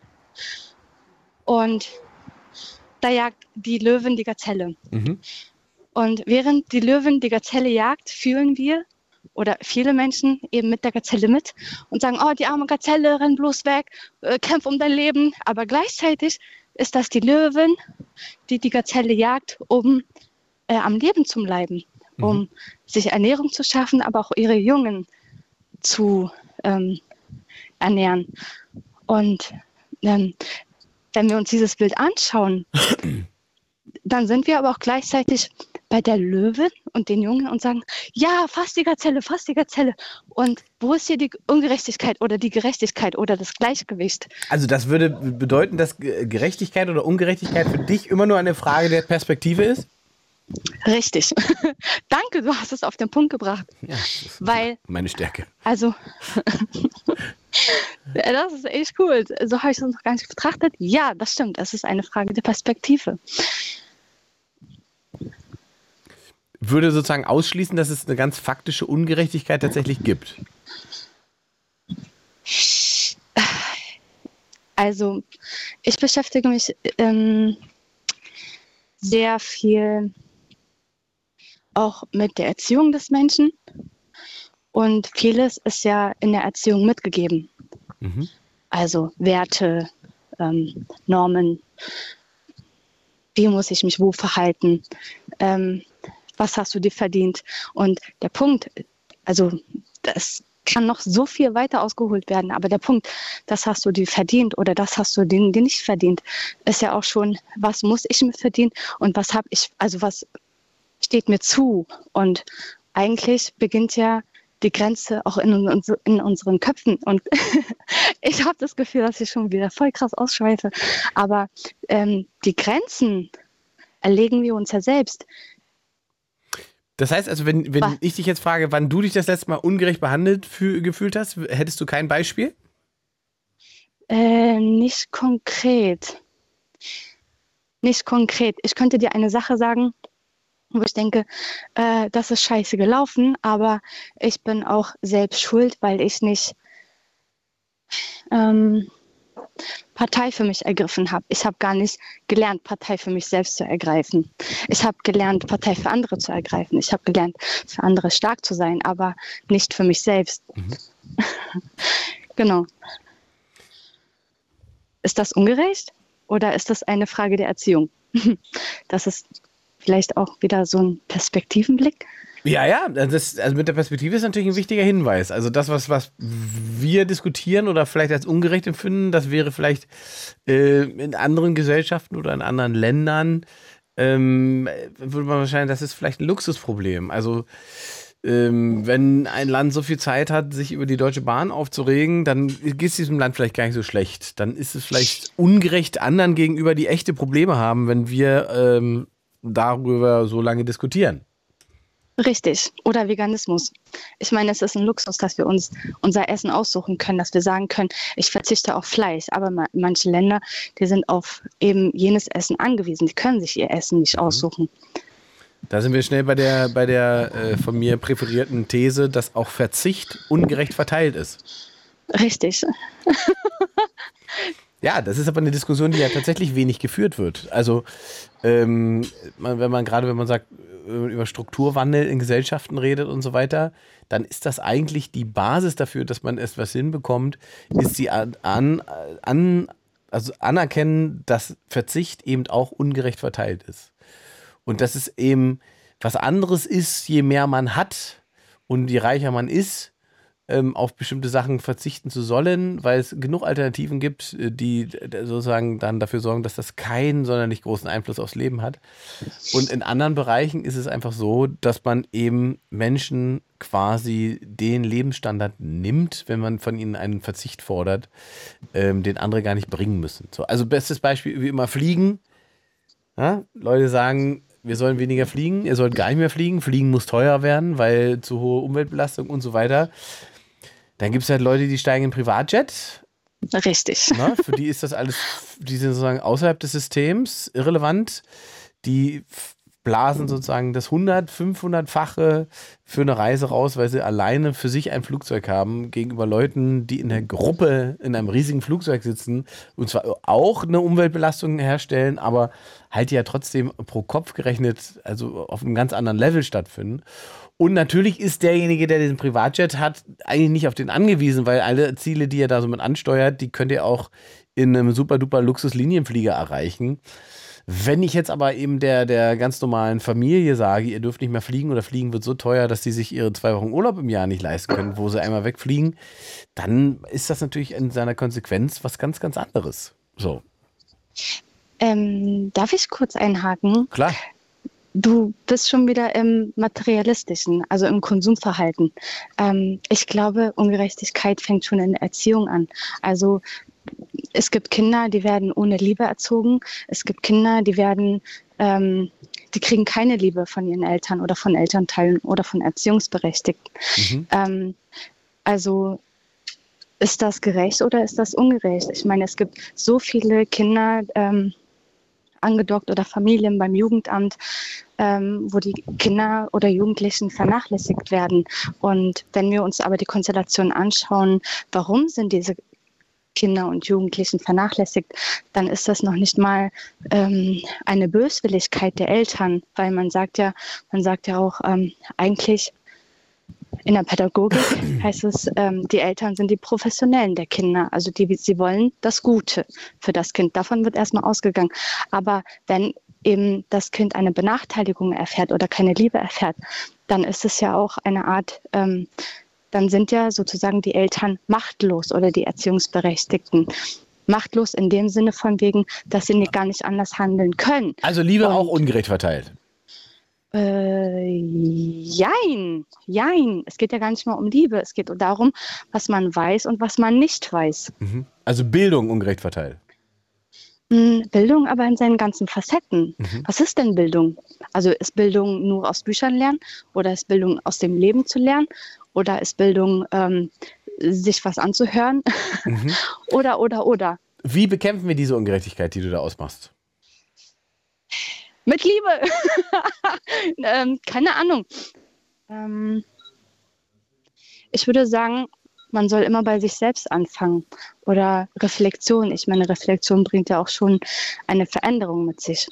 und da jagt die Löwin die Gazelle. Mhm. Und während die Löwin die Gazelle jagt, fühlen wir oder viele Menschen eben mit der Gazelle mit und sagen, oh, die arme Gazelle, renn bloß weg, äh, kämpf um dein Leben. Aber gleichzeitig ist das die Löwin, die die Gazelle jagt, um äh, am Leben zu bleiben, mhm. um sich Ernährung zu schaffen, aber auch ihre Jungen zu ähm, ernähren. Und ähm, wenn wir uns dieses Bild anschauen, dann sind wir aber auch gleichzeitig bei der Löwin und den Jungen und sagen, ja, fast die Gazelle, fast die Gazelle. Und wo ist hier die Ungerechtigkeit oder die Gerechtigkeit oder das Gleichgewicht? Also das würde bedeuten, dass Gerechtigkeit oder Ungerechtigkeit für dich immer nur eine Frage der Perspektive ist? Richtig. Danke, du hast es auf den Punkt gebracht. Ja, Weil, meine Stärke. Also, das ist echt cool. So habe ich es noch gar nicht betrachtet. Ja, das stimmt. Es ist eine Frage der Perspektive. Würde sozusagen ausschließen, dass es eine ganz faktische Ungerechtigkeit tatsächlich gibt. Also, ich beschäftige mich ähm, sehr viel auch mit der Erziehung des Menschen. Und vieles ist ja in der Erziehung mitgegeben. Mhm. Also Werte, ähm, Normen, wie muss ich mich wo verhalten, ähm, was hast du dir verdient. Und der Punkt, also das kann noch so viel weiter ausgeholt werden, aber der Punkt, das hast du dir verdient oder das hast du dir nicht verdient, ist ja auch schon, was muss ich mir verdienen und was habe ich, also was steht mir zu. Und eigentlich beginnt ja die Grenze auch in, in unseren Köpfen. Und ich habe das Gefühl, dass ich schon wieder voll krass ausschweife. Aber ähm, die Grenzen erlegen wir uns ja selbst. Das heißt also, wenn, wenn ich dich jetzt frage, wann du dich das letzte Mal ungerecht behandelt für, gefühlt hast, hättest du kein Beispiel? Äh, nicht konkret. Nicht konkret. Ich könnte dir eine Sache sagen, wo ich denke, äh, das ist scheiße gelaufen, aber ich bin auch selbst schuld, weil ich nicht ähm, Partei für mich ergriffen habe. Ich habe gar nicht gelernt, Partei für mich selbst zu ergreifen. Ich habe gelernt, Partei für andere zu ergreifen. Ich habe gelernt, für andere stark zu sein, aber nicht für mich selbst. Mhm. genau. Ist das ungerecht oder ist das eine Frage der Erziehung? das ist vielleicht auch wieder so ein Perspektivenblick. Ja, ja, das, also mit der Perspektive ist natürlich ein wichtiger Hinweis. Also das, was, was wir diskutieren oder vielleicht als ungerecht empfinden, das wäre vielleicht äh, in anderen Gesellschaften oder in anderen Ländern, ähm, würde man wahrscheinlich, das ist vielleicht ein Luxusproblem. Also ähm, wenn ein Land so viel Zeit hat, sich über die Deutsche Bahn aufzuregen, dann geht es diesem Land vielleicht gar nicht so schlecht. Dann ist es vielleicht ungerecht anderen gegenüber, die echte Probleme haben, wenn wir ähm, darüber so lange diskutieren. Richtig. Oder Veganismus. Ich meine, es ist ein Luxus, dass wir uns unser Essen aussuchen können, dass wir sagen können, ich verzichte auf Fleisch. Aber manche Länder, die sind auf eben jenes Essen angewiesen. Die können sich ihr Essen nicht mhm. aussuchen. Da sind wir schnell bei der, bei der äh, von mir präferierten These, dass auch Verzicht ungerecht verteilt ist. Richtig. Ja, das ist aber eine Diskussion, die ja tatsächlich wenig geführt wird. Also, ähm, man, wenn man gerade, wenn man sagt, äh, über Strukturwandel in Gesellschaften redet und so weiter, dann ist das eigentlich die Basis dafür, dass man etwas hinbekommt, ist die an, an, also anerkennen, dass Verzicht eben auch ungerecht verteilt ist. Und dass es eben was anderes ist, je mehr man hat und je reicher man ist, ähm, auf bestimmte Sachen verzichten zu sollen, weil es genug Alternativen gibt, äh, die sozusagen dann dafür sorgen, dass das keinen sonderlich großen Einfluss aufs Leben hat. Und in anderen Bereichen ist es einfach so, dass man eben Menschen quasi den Lebensstandard nimmt, wenn man von ihnen einen Verzicht fordert, ähm, den andere gar nicht bringen müssen. So, also bestes Beispiel wie immer Fliegen. Ja, Leute sagen, wir sollen weniger fliegen, ihr sollt gar nicht mehr fliegen, Fliegen muss teuer werden, weil zu hohe Umweltbelastung und so weiter. Dann gibt es halt Leute, die steigen in Privatjet. Richtig. Na, für die ist das alles, die sind sozusagen außerhalb des Systems irrelevant. Die blasen sozusagen das 100, 500-fache für eine Reise raus, weil sie alleine für sich ein Flugzeug haben, gegenüber Leuten, die in der Gruppe in einem riesigen Flugzeug sitzen und zwar auch eine Umweltbelastung herstellen, aber halt ja trotzdem pro Kopf gerechnet, also auf einem ganz anderen Level stattfinden. Und natürlich ist derjenige, der den Privatjet hat, eigentlich nicht auf den angewiesen, weil alle Ziele, die er da so mit ansteuert, die könnt ihr auch in einem super duper Luxuslinienflieger erreichen. Wenn ich jetzt aber eben der, der ganz normalen Familie sage, ihr dürft nicht mehr fliegen oder fliegen wird so teuer, dass sie sich ihre zwei Wochen Urlaub im Jahr nicht leisten können, wo sie einmal wegfliegen, dann ist das natürlich in seiner Konsequenz was ganz, ganz anderes. So. Ähm, darf ich kurz einhaken? Klar. Du bist schon wieder im materialistischen, also im Konsumverhalten. Ähm, ich glaube, Ungerechtigkeit fängt schon in der Erziehung an. Also es gibt Kinder, die werden ohne Liebe erzogen. Es gibt Kinder, die werden, ähm, die kriegen keine Liebe von ihren Eltern oder von Elternteilen oder von Erziehungsberechtigten. Mhm. Ähm, also ist das gerecht oder ist das ungerecht? Ich meine, es gibt so viele Kinder, ähm, angedockt oder Familien beim Jugendamt, ähm, wo die Kinder oder Jugendlichen vernachlässigt werden. Und wenn wir uns aber die Konstellation anschauen, warum sind diese Kinder und Jugendlichen vernachlässigt, dann ist das noch nicht mal ähm, eine Böswilligkeit der Eltern, weil man sagt ja, man sagt ja auch ähm, eigentlich in der Pädagogik heißt es, ähm, die Eltern sind die Professionellen der Kinder. Also die, sie wollen das Gute für das Kind. Davon wird erstmal ausgegangen. Aber wenn eben das Kind eine Benachteiligung erfährt oder keine Liebe erfährt, dann ist es ja auch eine Art, ähm, dann sind ja sozusagen die Eltern machtlos oder die Erziehungsberechtigten machtlos in dem Sinne von wegen, dass sie nicht, gar nicht anders handeln können. Also Liebe Und, auch ungerecht verteilt. Äh, jein, jein. Es geht ja gar nicht mal um Liebe. Es geht darum, was man weiß und was man nicht weiß. Mhm. Also Bildung ungerecht verteilt. Hm, Bildung aber in seinen ganzen Facetten. Mhm. Was ist denn Bildung? Also ist Bildung nur aus Büchern lernen oder ist Bildung aus dem Leben zu lernen oder ist Bildung ähm, sich was anzuhören. Mhm. oder, oder, oder. Wie bekämpfen wir diese Ungerechtigkeit, die du da ausmachst? Mit Liebe. ähm, keine Ahnung. Ähm, ich würde sagen, man soll immer bei sich selbst anfangen. Oder Reflexion. Ich meine, Reflexion bringt ja auch schon eine Veränderung mit sich.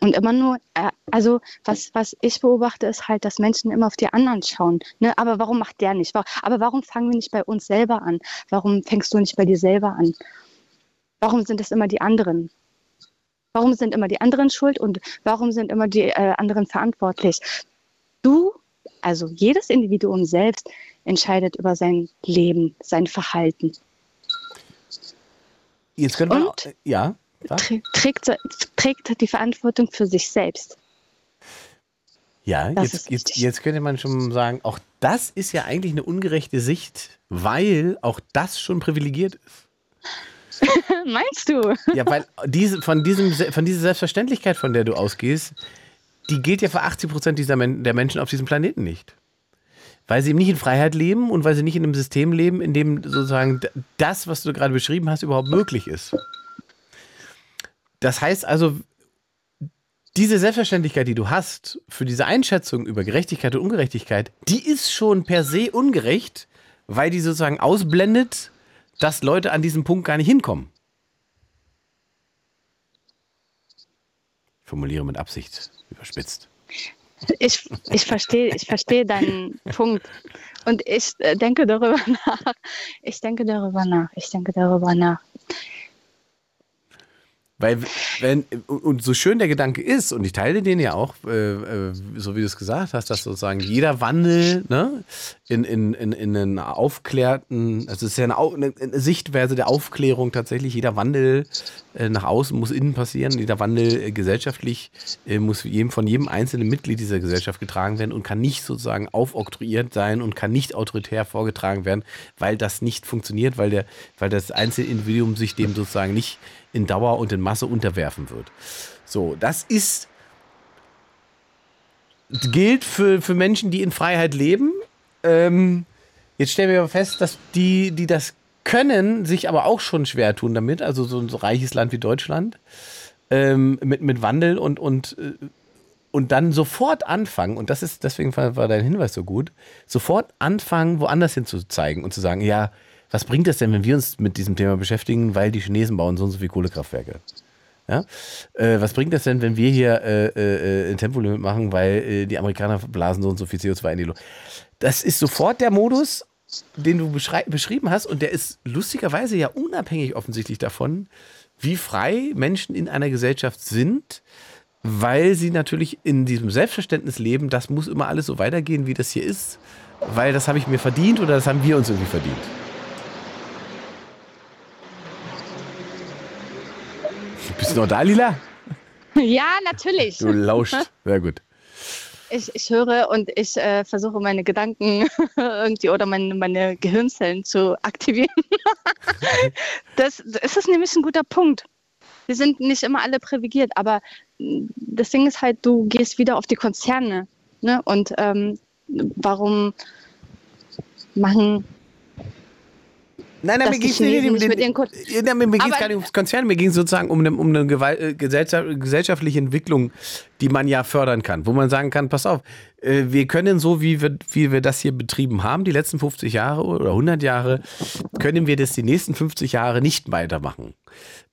Und immer nur, äh, also was, was ich beobachte, ist halt, dass Menschen immer auf die anderen schauen. Ne? Aber warum macht der nicht? Aber warum fangen wir nicht bei uns selber an? Warum fängst du nicht bei dir selber an? Warum sind es immer die anderen? Warum sind immer die anderen schuld und warum sind immer die äh, anderen verantwortlich? Du, also jedes Individuum selbst, entscheidet über sein Leben, sein Verhalten. Jetzt können wir, und ja trägt, trägt die Verantwortung für sich selbst. Ja, jetzt, jetzt, jetzt könnte man schon sagen, auch das ist ja eigentlich eine ungerechte Sicht, weil auch das schon privilegiert ist. Meinst du? Ja, weil diese, von, diesem, von dieser Selbstverständlichkeit, von der du ausgehst, die gilt ja für 80 Prozent dieser Men der Menschen auf diesem Planeten nicht. Weil sie eben nicht in Freiheit leben und weil sie nicht in einem System leben, in dem sozusagen das, was du gerade beschrieben hast, überhaupt möglich ist. Das heißt also, diese Selbstverständlichkeit, die du hast für diese Einschätzung über Gerechtigkeit und Ungerechtigkeit, die ist schon per se ungerecht, weil die sozusagen ausblendet, dass Leute an diesem Punkt gar nicht hinkommen. Ich formuliere mit Absicht überspitzt. Ich, ich verstehe ich versteh deinen Punkt. Und ich äh, denke darüber nach. Ich denke darüber nach. Ich denke darüber nach. Weil, wenn, und so schön der Gedanke ist, und ich teile den ja auch, äh, äh, so wie du es gesagt hast, dass sozusagen jeder Wandel ne, in, in, in, in einen aufklärten, also es ist ja eine, eine Sichtweise der Aufklärung tatsächlich, jeder Wandel äh, nach außen muss innen passieren, jeder Wandel äh, gesellschaftlich äh, muss jedem, von jedem einzelnen Mitglied dieser Gesellschaft getragen werden und kann nicht sozusagen aufoktroyiert sein und kann nicht autoritär vorgetragen werden, weil das nicht funktioniert, weil, der, weil das Einzelindividuum sich dem sozusagen nicht in Dauer und in Masse unterwerfen wird. So, das ist gilt für, für Menschen, die in Freiheit leben. Ähm, jetzt stellen wir aber fest, dass die, die das können, sich aber auch schon schwer tun damit. Also so ein reiches Land wie Deutschland ähm, mit, mit Wandel und, und, äh, und dann sofort anfangen, und das ist, deswegen war dein Hinweis so gut, sofort anfangen, woanders hin zu zeigen und zu sagen, ja, was bringt es denn, wenn wir uns mit diesem Thema beschäftigen, weil die Chinesen bauen so und so viele Kohlekraftwerke? Ja? Äh, was bringt das denn, wenn wir hier äh, äh, ein Tempolimit machen, weil äh, die Amerikaner blasen so und so viel CO2 in die Luft? Das ist sofort der Modus, den du beschrieben hast und der ist lustigerweise ja unabhängig offensichtlich davon, wie frei Menschen in einer Gesellschaft sind, weil sie natürlich in diesem Selbstverständnis leben, das muss immer alles so weitergehen, wie das hier ist, weil das habe ich mir verdient oder das haben wir uns irgendwie verdient. Bist du noch da, Lila? Ja, natürlich. Du lauscht. Sehr gut. Ich, ich höre und ich äh, versuche meine Gedanken irgendwie oder meine, meine Gehirnzellen zu aktivieren. das, das ist nämlich ein guter Punkt. Wir sind nicht immer alle privilegiert, aber das Ding ist halt, du gehst wieder auf die Konzerne. Ne? Und ähm, warum machen Nein, nein, mir ging es nicht, nicht, nicht, nicht, mir geht's gar nicht ums Konzern, mir ging es sozusagen um eine, um eine Gewalt, äh, gesellschaftliche Entwicklung, die man ja fördern kann, wo man sagen kann, pass auf, äh, wir können so, wie wir, wie wir das hier betrieben haben, die letzten 50 Jahre oder 100 Jahre, können wir das die nächsten 50 Jahre nicht weitermachen.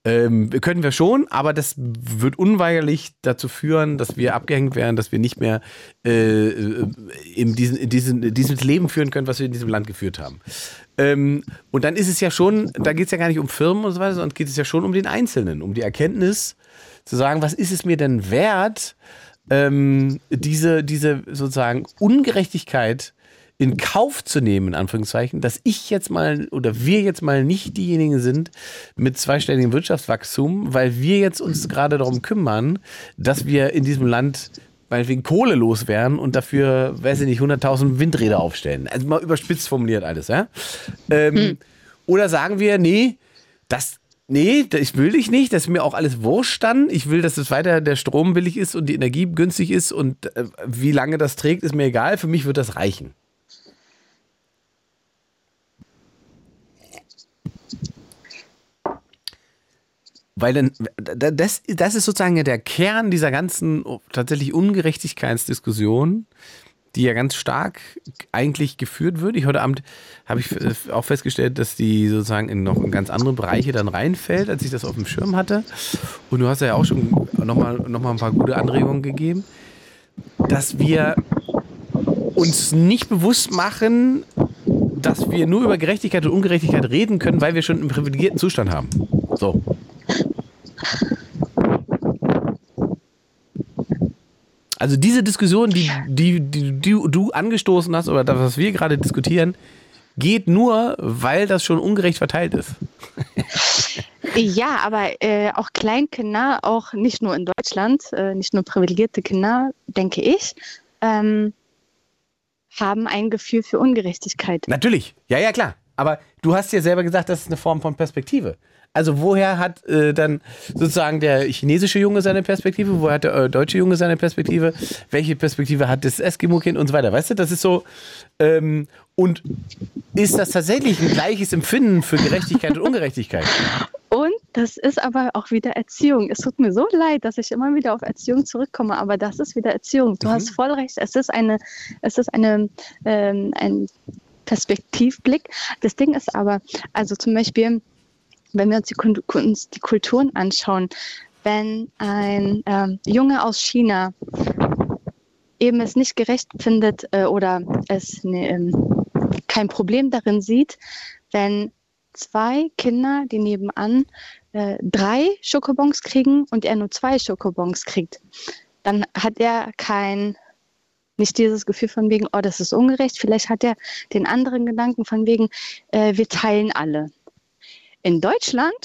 Ähm, können wir schon, aber das wird unweigerlich dazu führen, dass wir abgehängt werden, dass wir nicht mehr äh, in, diesen, in diesen, dieses Leben führen können, was wir in diesem Land geführt haben. Ähm, und dann ist es ja schon, da geht es ja gar nicht um Firmen und so weiter, sondern geht es ja schon um den Einzelnen, um die Erkenntnis zu sagen, was ist es mir denn wert, ähm, diese, diese sozusagen Ungerechtigkeit in Kauf zu nehmen, in Anführungszeichen, dass ich jetzt mal oder wir jetzt mal nicht diejenigen sind mit zweistelligem Wirtschaftswachstum, weil wir jetzt uns gerade darum kümmern, dass wir in diesem Land meinetwegen Kohle loswerden und dafür, weiß ich nicht, 100.000 Windräder aufstellen. Also mal überspitzt formuliert alles, ja? Ähm, hm. Oder sagen wir, nee, das, nee, ich will dich nicht, das ist mir auch alles wurscht dann. Ich will, dass es weiter der Strom billig ist und die Energie günstig ist und äh, wie lange das trägt, ist mir egal. Für mich wird das reichen. Weil dann, das, das ist sozusagen der Kern dieser ganzen tatsächlich Ungerechtigkeitsdiskussion, die ja ganz stark eigentlich geführt wird. Ich heute Abend habe ich auch festgestellt, dass die sozusagen in noch ganz andere Bereiche dann reinfällt, als ich das auf dem Schirm hatte. Und du hast ja auch schon nochmal noch mal ein paar gute Anregungen gegeben, dass wir uns nicht bewusst machen, dass wir nur über Gerechtigkeit und Ungerechtigkeit reden können, weil wir schon einen privilegierten Zustand haben. So. Also diese Diskussion, die, die, die, die, du angestoßen hast, oder das, was wir gerade diskutieren, geht nur, weil das schon ungerecht verteilt ist. Ja, aber äh, auch Kleinkinder, auch nicht nur in Deutschland, äh, nicht nur privilegierte Kinder, denke ich, ähm, haben ein Gefühl für Ungerechtigkeit. Natürlich, ja, ja, klar. Aber du hast ja selber gesagt, das ist eine Form von Perspektive. Also woher hat äh, dann sozusagen der chinesische Junge seine Perspektive? Woher hat der äh, deutsche Junge seine Perspektive? Welche Perspektive hat das Eskimo-Kind und so weiter? Weißt du, das ist so. Ähm, und ist das tatsächlich ein gleiches Empfinden für Gerechtigkeit und Ungerechtigkeit? Und das ist aber auch wieder Erziehung. Es tut mir so leid, dass ich immer wieder auf Erziehung zurückkomme, aber das ist wieder Erziehung. Du mhm. hast voll recht. Es ist eine, es ist eine, ähm, ein Perspektivblick. Das Ding ist aber, also zum Beispiel, wenn wir uns die, uns die Kulturen anschauen, wenn ein ähm, Junge aus China eben es nicht gerecht findet äh, oder es ne, ähm, kein Problem darin sieht, wenn zwei Kinder, die nebenan äh, drei Schokobons kriegen und er nur zwei Schokobons kriegt, dann hat er kein nicht dieses Gefühl von wegen, oh, das ist ungerecht. Vielleicht hat er den anderen Gedanken von wegen, äh, wir teilen alle in Deutschland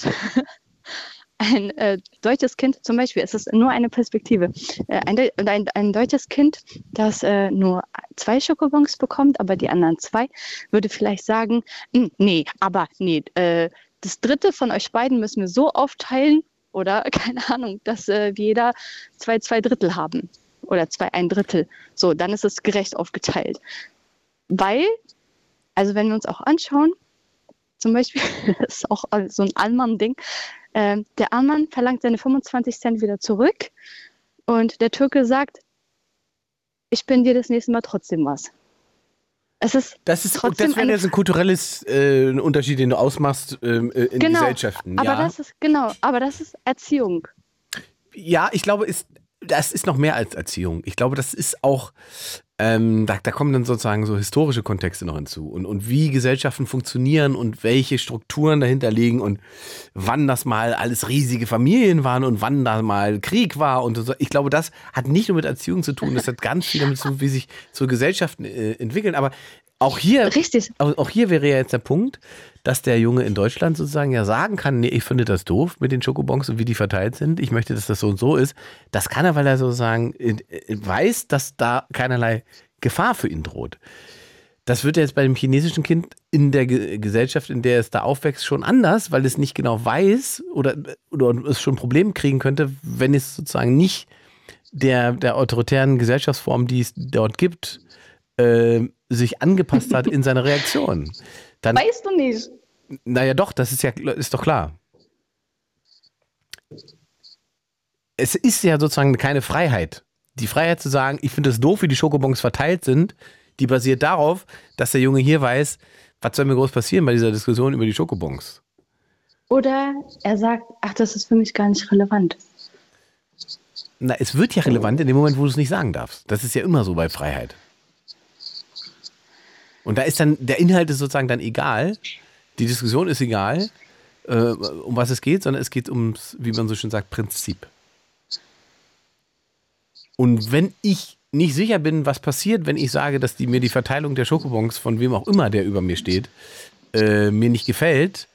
ein äh, deutsches Kind, zum Beispiel, es ist nur eine Perspektive, äh, ein, ein, ein, deutsches Kind, das äh, nur zwei Schokobons bekommt, aber die anderen zwei, würde vielleicht sagen, hm, nee, aber nee, äh, das dritte von euch beiden müssen wir so aufteilen oder keine Ahnung, dass äh, wir jeder zwei, zwei Drittel haben oder zwei, ein Drittel. So, dann ist es gerecht aufgeteilt. Weil, also wenn wir uns auch anschauen, zum Beispiel, das ist auch so ein Allmann-Ding. Ähm, der Allmann verlangt seine 25 Cent wieder zurück und der Türke sagt, ich bin dir das nächste Mal trotzdem was. Es ist das ist trotzdem das wäre jetzt ein kulturelles äh, Unterschied, den du ausmachst ähm, äh, in genau, Gesellschaften. Aber ja. das ist genau, aber das ist Erziehung. Ja, ich glaube, ist das ist noch mehr als Erziehung. Ich glaube, das ist auch ähm, da, da, kommen dann sozusagen so historische Kontexte noch hinzu und, und wie Gesellschaften funktionieren und welche Strukturen dahinter liegen und wann das mal alles riesige Familien waren und wann da mal Krieg war und so. Ich glaube, das hat nicht nur mit Erziehung zu tun, das hat ganz viel damit zu tun, wie sich so Gesellschaften äh, entwickeln. Aber auch hier, Richtig. Auch, hier wäre ja jetzt der Punkt, dass der Junge in Deutschland sozusagen ja sagen kann, nee, ich finde das doof mit den Schokobons und wie die verteilt sind. Ich möchte, dass das so und so ist. Das kann er, weil er sozusagen weiß, dass da keinerlei Gefahr für ihn droht. Das wird jetzt bei dem chinesischen Kind in der Gesellschaft, in der es da aufwächst, schon anders, weil es nicht genau weiß oder, oder es schon Probleme kriegen könnte, wenn es sozusagen nicht der, der autoritären Gesellschaftsform, die es dort gibt, äh, sich angepasst hat in seiner Reaktion. Dann, weißt du nicht. Naja, doch, das ist ja ist doch klar. Es ist ja sozusagen keine Freiheit. Die Freiheit zu sagen, ich finde es doof, wie die Schokobons verteilt sind, die basiert darauf, dass der Junge hier weiß, was soll mir groß passieren bei dieser Diskussion über die Schokobons. Oder er sagt, ach, das ist für mich gar nicht relevant. Na, es wird ja relevant in dem Moment, wo du es nicht sagen darfst. Das ist ja immer so bei Freiheit. Und da ist dann, der Inhalt ist sozusagen dann egal, die Diskussion ist egal, äh, um was es geht, sondern es geht ums, wie man so schön sagt, Prinzip. Und wenn ich nicht sicher bin, was passiert, wenn ich sage, dass die, mir die Verteilung der Schokobons von wem auch immer, der über mir steht, äh, mir nicht gefällt,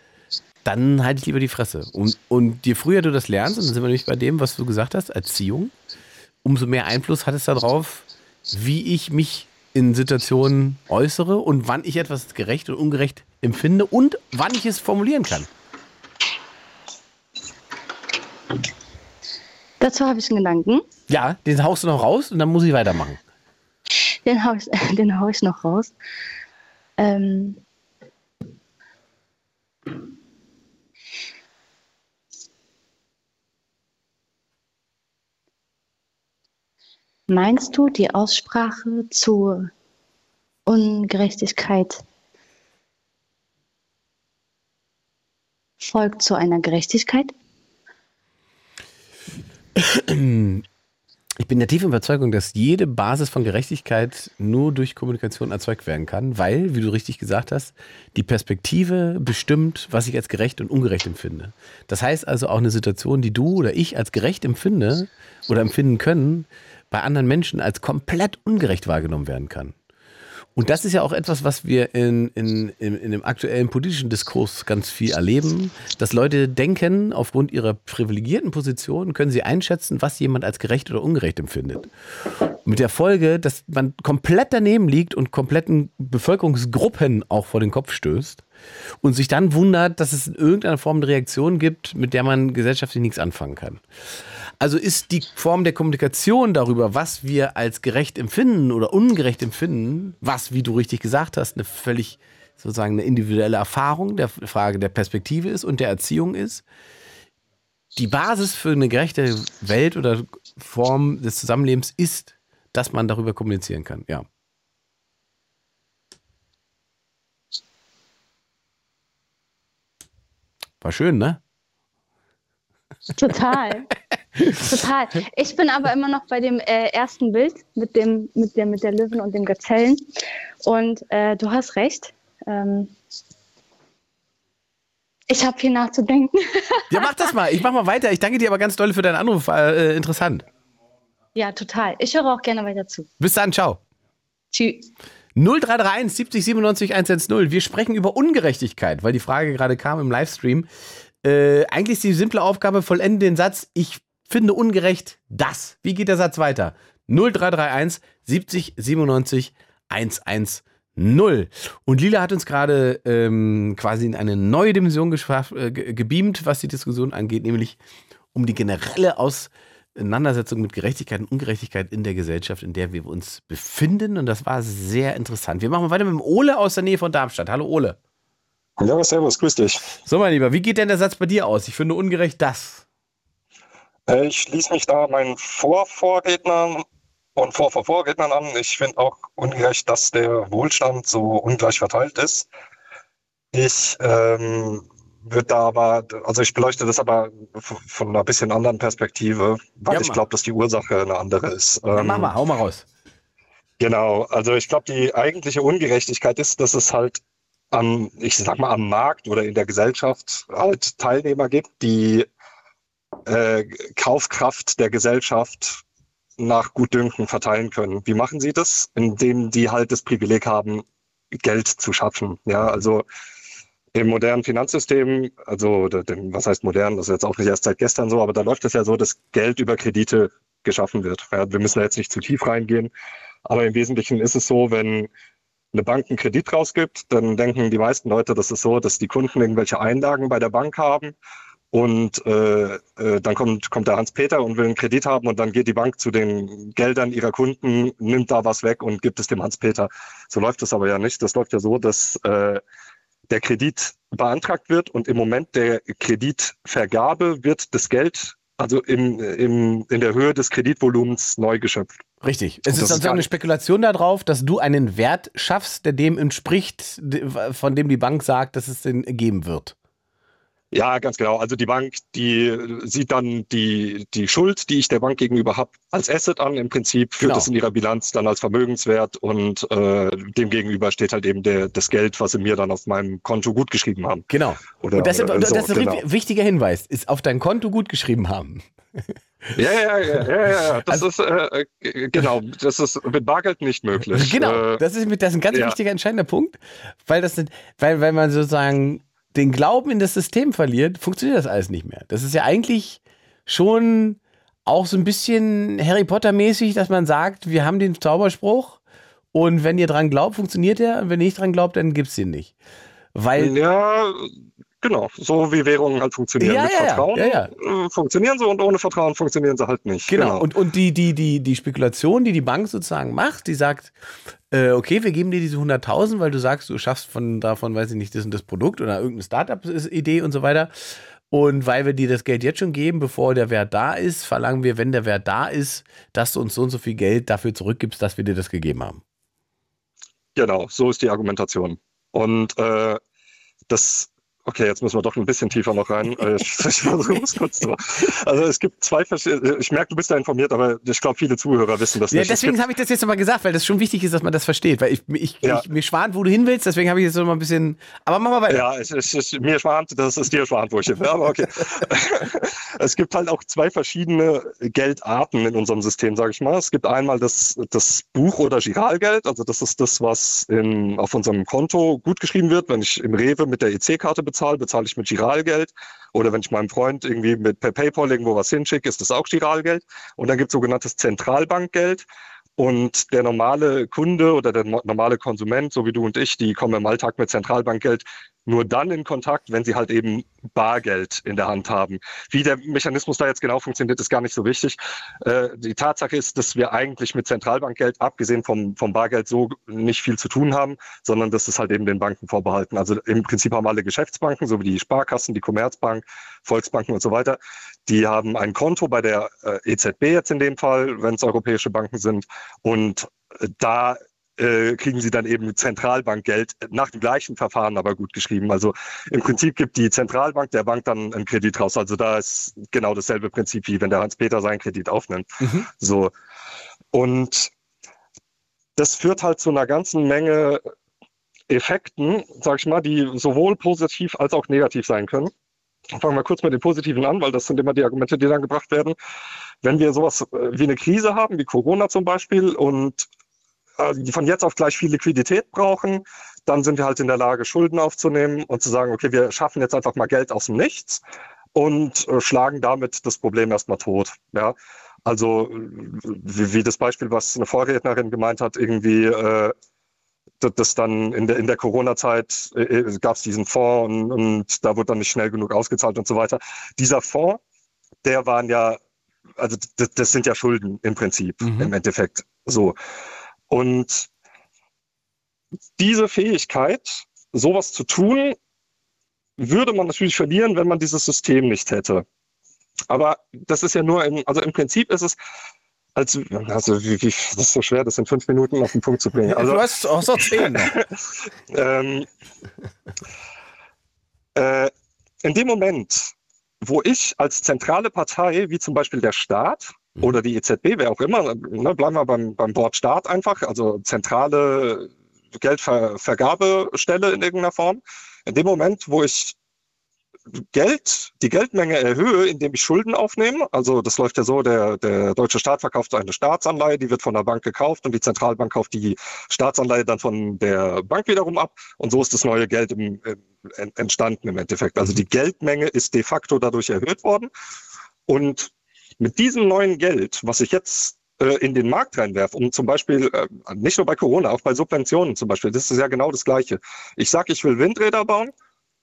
dann halte ich lieber die Fresse. Und, und je früher du das lernst, und dann sind wir nämlich bei dem, was du gesagt hast, Erziehung, umso mehr Einfluss hat es darauf, wie ich mich in Situationen äußere und wann ich etwas gerecht und ungerecht empfinde und wann ich es formulieren kann. Dazu habe ich einen Gedanken. Ja, den haust du noch raus und dann muss ich weitermachen. Den haue ich, den hau ich noch raus. Ähm, Meinst du, die Aussprache zur Ungerechtigkeit folgt zu einer Gerechtigkeit? Ich bin der tiefen Überzeugung, dass jede Basis von Gerechtigkeit nur durch Kommunikation erzeugt werden kann, weil, wie du richtig gesagt hast, die Perspektive bestimmt, was ich als gerecht und ungerecht empfinde. Das heißt also auch eine Situation, die du oder ich als gerecht empfinde oder empfinden können, bei anderen Menschen als komplett ungerecht wahrgenommen werden kann. Und das ist ja auch etwas, was wir in, in, in, in, dem aktuellen politischen Diskurs ganz viel erleben, dass Leute denken, aufgrund ihrer privilegierten Position können sie einschätzen, was jemand als gerecht oder ungerecht empfindet. Mit der Folge, dass man komplett daneben liegt und kompletten Bevölkerungsgruppen auch vor den Kopf stößt und sich dann wundert, dass es in irgendeiner Form eine Reaktion gibt, mit der man gesellschaftlich nichts anfangen kann. Also ist die Form der Kommunikation darüber, was wir als gerecht empfinden oder ungerecht empfinden, was, wie du richtig gesagt hast, eine völlig sozusagen eine individuelle Erfahrung der Frage der Perspektive ist und der Erziehung ist. Die Basis für eine gerechte Welt oder Form des Zusammenlebens ist, dass man darüber kommunizieren kann. Ja. War schön, ne? Total. Total. Ich bin aber immer noch bei dem äh, ersten Bild mit dem, mit der, mit der Löwen und dem Gazellen. Und äh, du hast recht. Ähm, ich habe viel nachzudenken. ja, mach das mal. Ich mach mal weiter. Ich danke dir aber ganz doll für deinen Anruf. Äh, interessant. Ja, total. Ich höre auch gerne weiter zu. Bis dann. Ciao. Tschüss. 0331 70 97 110. Wir sprechen über Ungerechtigkeit, weil die Frage gerade kam im Livestream. Äh, eigentlich ist die simple Aufgabe, vollende den Satz, ich finde ungerecht das. Wie geht der Satz weiter? 0331 70 97 110. Und Lila hat uns gerade ähm, quasi in eine neue Dimension äh, gebeamt, was die Diskussion angeht, nämlich um die generelle Auseinandersetzung mit Gerechtigkeit und Ungerechtigkeit in der Gesellschaft, in der wir uns befinden. Und das war sehr interessant. Wir machen weiter mit dem Ole aus der Nähe von Darmstadt. Hallo Ole. Ja, servus, grüß dich. So, mein Lieber, wie geht denn der Satz bei dir aus? Ich finde ungerecht das. Äh, ich schließe mich da meinen Vorvorrednern und Vorvorvorrednern an. Ich finde auch ungerecht, dass der Wohlstand so ungleich verteilt ist. Ich ähm, würde da aber, also ich beleuchte das aber von einer bisschen anderen Perspektive, weil ja, ich glaube, dass die Ursache eine andere ist. Ja, mach ähm, mal, hau mal raus. Genau, also ich glaube, die eigentliche Ungerechtigkeit ist, dass es halt am, ich sag mal, am Markt oder in der Gesellschaft halt Teilnehmer gibt, die äh, Kaufkraft der Gesellschaft nach Gutdünken verteilen können. Wie machen sie das? Indem die halt das Privileg haben, Geld zu schaffen. Ja, also im modernen Finanzsystem, also was heißt modern, das ist jetzt auch nicht erst seit gestern so, aber da läuft es ja so, dass Geld über Kredite geschaffen wird. Ja, wir müssen da jetzt nicht zu tief reingehen, aber im Wesentlichen ist es so, wenn eine Bank einen Kredit rausgibt, dann denken die meisten Leute, das ist so, dass die Kunden irgendwelche Einlagen bei der Bank haben und äh, äh, dann kommt, kommt der Hans-Peter und will einen Kredit haben und dann geht die Bank zu den Geldern ihrer Kunden, nimmt da was weg und gibt es dem Hans-Peter. So läuft das aber ja nicht. Das läuft ja so, dass äh, der Kredit beantragt wird und im Moment der Kreditvergabe wird das Geld also im, im, in der Höhe des Kreditvolumens neu geschöpft. Richtig. Es ist sozusagen eine Spekulation darauf, dass du einen Wert schaffst, der dem entspricht, von dem die Bank sagt, dass es den geben wird. Ja, ganz genau. Also die Bank, die sieht dann die, die Schuld, die ich der Bank gegenüber habe, als Asset an. Im Prinzip führt genau. es in ihrer Bilanz dann als Vermögenswert und äh, dem gegenüber steht halt eben der, das Geld, was sie mir dann auf meinem Konto gut geschrieben haben. Genau. Oder, und das, äh, das ist ein genau. wichtiger Hinweis, ist auf dein Konto gut geschrieben haben. Ja, ja, ja, ja, ja. Das also, ist äh, äh, genau, das ist mit Bargeld nicht möglich. Genau, äh, das ist, das ist ein ganz ja. wichtiger, entscheidender Punkt, weil das sind, weil, weil man sozusagen den Glauben in das System verliert, funktioniert das alles nicht mehr. Das ist ja eigentlich schon auch so ein bisschen Harry Potter-mäßig, dass man sagt, wir haben den Zauberspruch und wenn ihr dran glaubt, funktioniert er und wenn ihr nicht dran glaubt, dann gibt es ihn nicht. Weil ja, Genau, so wie Währungen halt funktionieren. Ja, Mit ja, Vertrauen ja, äh, funktionieren sie und ohne Vertrauen funktionieren sie halt nicht. Genau, genau. und, und die, die, die, die Spekulation, die die Bank sozusagen macht, die sagt, äh, okay, wir geben dir diese 100.000, weil du sagst, du schaffst von davon, weiß ich nicht, das und das Produkt oder irgendeine Startup-Idee und so weiter. Und weil wir dir das Geld jetzt schon geben, bevor der Wert da ist, verlangen wir, wenn der Wert da ist, dass du uns so und so viel Geld dafür zurückgibst, dass wir dir das gegeben haben. Genau, so ist die Argumentation. Und äh, das Okay, jetzt müssen wir doch ein bisschen tiefer noch rein. Äh, ich, ich versuche es kurz zu. Also es gibt zwei verschiedene. Ich merke, du bist da informiert, aber ich glaube, viele Zuhörer wissen das ja, nicht. Deswegen habe ich das jetzt nochmal gesagt, weil das schon wichtig ist, dass man das versteht. Weil ich, ich, ja. ich mir schwant, wo du hin willst, deswegen habe ich jetzt nochmal ein bisschen. Aber mach mal weiter. Ja, es ist mir schwant, das ist dir schwant, wo ich hin will. Aber okay. es gibt halt auch zwei verschiedene Geldarten in unserem System, sage ich mal. Es gibt einmal das, das Buch- oder Giralgeld. Also das ist das, was in, auf unserem Konto gut geschrieben wird, wenn ich im Rewe mit der EC-Karte bezahle bezahle, bezahle ich mit Giralgeld. Oder wenn ich meinem Freund irgendwie mit per PayPal irgendwo was hinschicke, ist das auch Giralgeld. Und dann gibt es sogenanntes Zentralbankgeld. Und der normale Kunde oder der normale Konsument, so wie du und ich, die kommen im Alltag mit Zentralbankgeld nur dann in Kontakt, wenn sie halt eben Bargeld in der Hand haben. Wie der Mechanismus da jetzt genau funktioniert, ist gar nicht so wichtig. Äh, die Tatsache ist, dass wir eigentlich mit Zentralbankgeld, abgesehen vom, vom Bargeld, so nicht viel zu tun haben, sondern das ist halt eben den Banken vorbehalten. Also im Prinzip haben alle Geschäftsbanken, so wie die Sparkassen, die Commerzbank, Volksbanken und so weiter, die haben ein Konto bei der äh, EZB jetzt in dem Fall, wenn es europäische Banken sind. Und äh, da äh, kriegen sie dann eben Zentralbankgeld nach dem gleichen Verfahren, aber gut geschrieben. Also im Prinzip gibt die Zentralbank der Bank dann einen Kredit raus. Also da ist genau dasselbe Prinzip, wie wenn der Hans-Peter seinen Kredit aufnimmt. Mhm. So. Und das führt halt zu einer ganzen Menge Effekten, sag ich mal, die sowohl positiv als auch negativ sein können. Fangen wir kurz mit den Positiven an, weil das sind immer die Argumente, die dann gebracht werden. Wenn wir sowas äh, wie eine Krise haben, wie Corona zum Beispiel, und von jetzt auf gleich viel Liquidität brauchen, dann sind wir halt in der Lage, Schulden aufzunehmen und zu sagen, okay, wir schaffen jetzt einfach mal Geld aus dem Nichts und äh, schlagen damit das Problem erstmal tot. Ja? Also wie, wie, das Beispiel, was eine Vorrednerin gemeint hat, irgendwie äh, das dann in der, in der Corona-Zeit äh, äh gab es diesen Fonds und, und da wurde dann nicht schnell genug ausgezahlt und so weiter. Dieser Fonds, der waren ja, also das, das sind ja Schulden im Prinzip, mhm. im Endeffekt. So. Und diese Fähigkeit, sowas zu tun, würde man natürlich verlieren, wenn man dieses System nicht hätte. Aber das ist ja nur, im, also im Prinzip ist es, als, also wie, wie, das ist so schwer, das in fünf Minuten auf den Punkt zu bringen. Also, du hast auch so zehn. ähm, äh, in dem Moment, wo ich als zentrale Partei, wie zum Beispiel der Staat. Oder die EZB, wer auch immer, ne, bleiben wir beim, beim Wort Staat einfach, also zentrale Geldvergabestelle in irgendeiner Form. In dem Moment, wo ich Geld, die Geldmenge erhöhe, indem ich Schulden aufnehme. Also das läuft ja so, der, der deutsche Staat verkauft eine Staatsanleihe, die wird von der Bank gekauft und die Zentralbank kauft die Staatsanleihe dann von der Bank wiederum ab. Und so ist das neue Geld im, im, entstanden im Endeffekt. Also die Geldmenge ist de facto dadurch erhöht worden. Und mit diesem neuen Geld, was ich jetzt äh, in den Markt reinwerfe, um zum Beispiel, äh, nicht nur bei Corona, auch bei Subventionen zum Beispiel, das ist ja genau das Gleiche. Ich sage, ich will Windräder bauen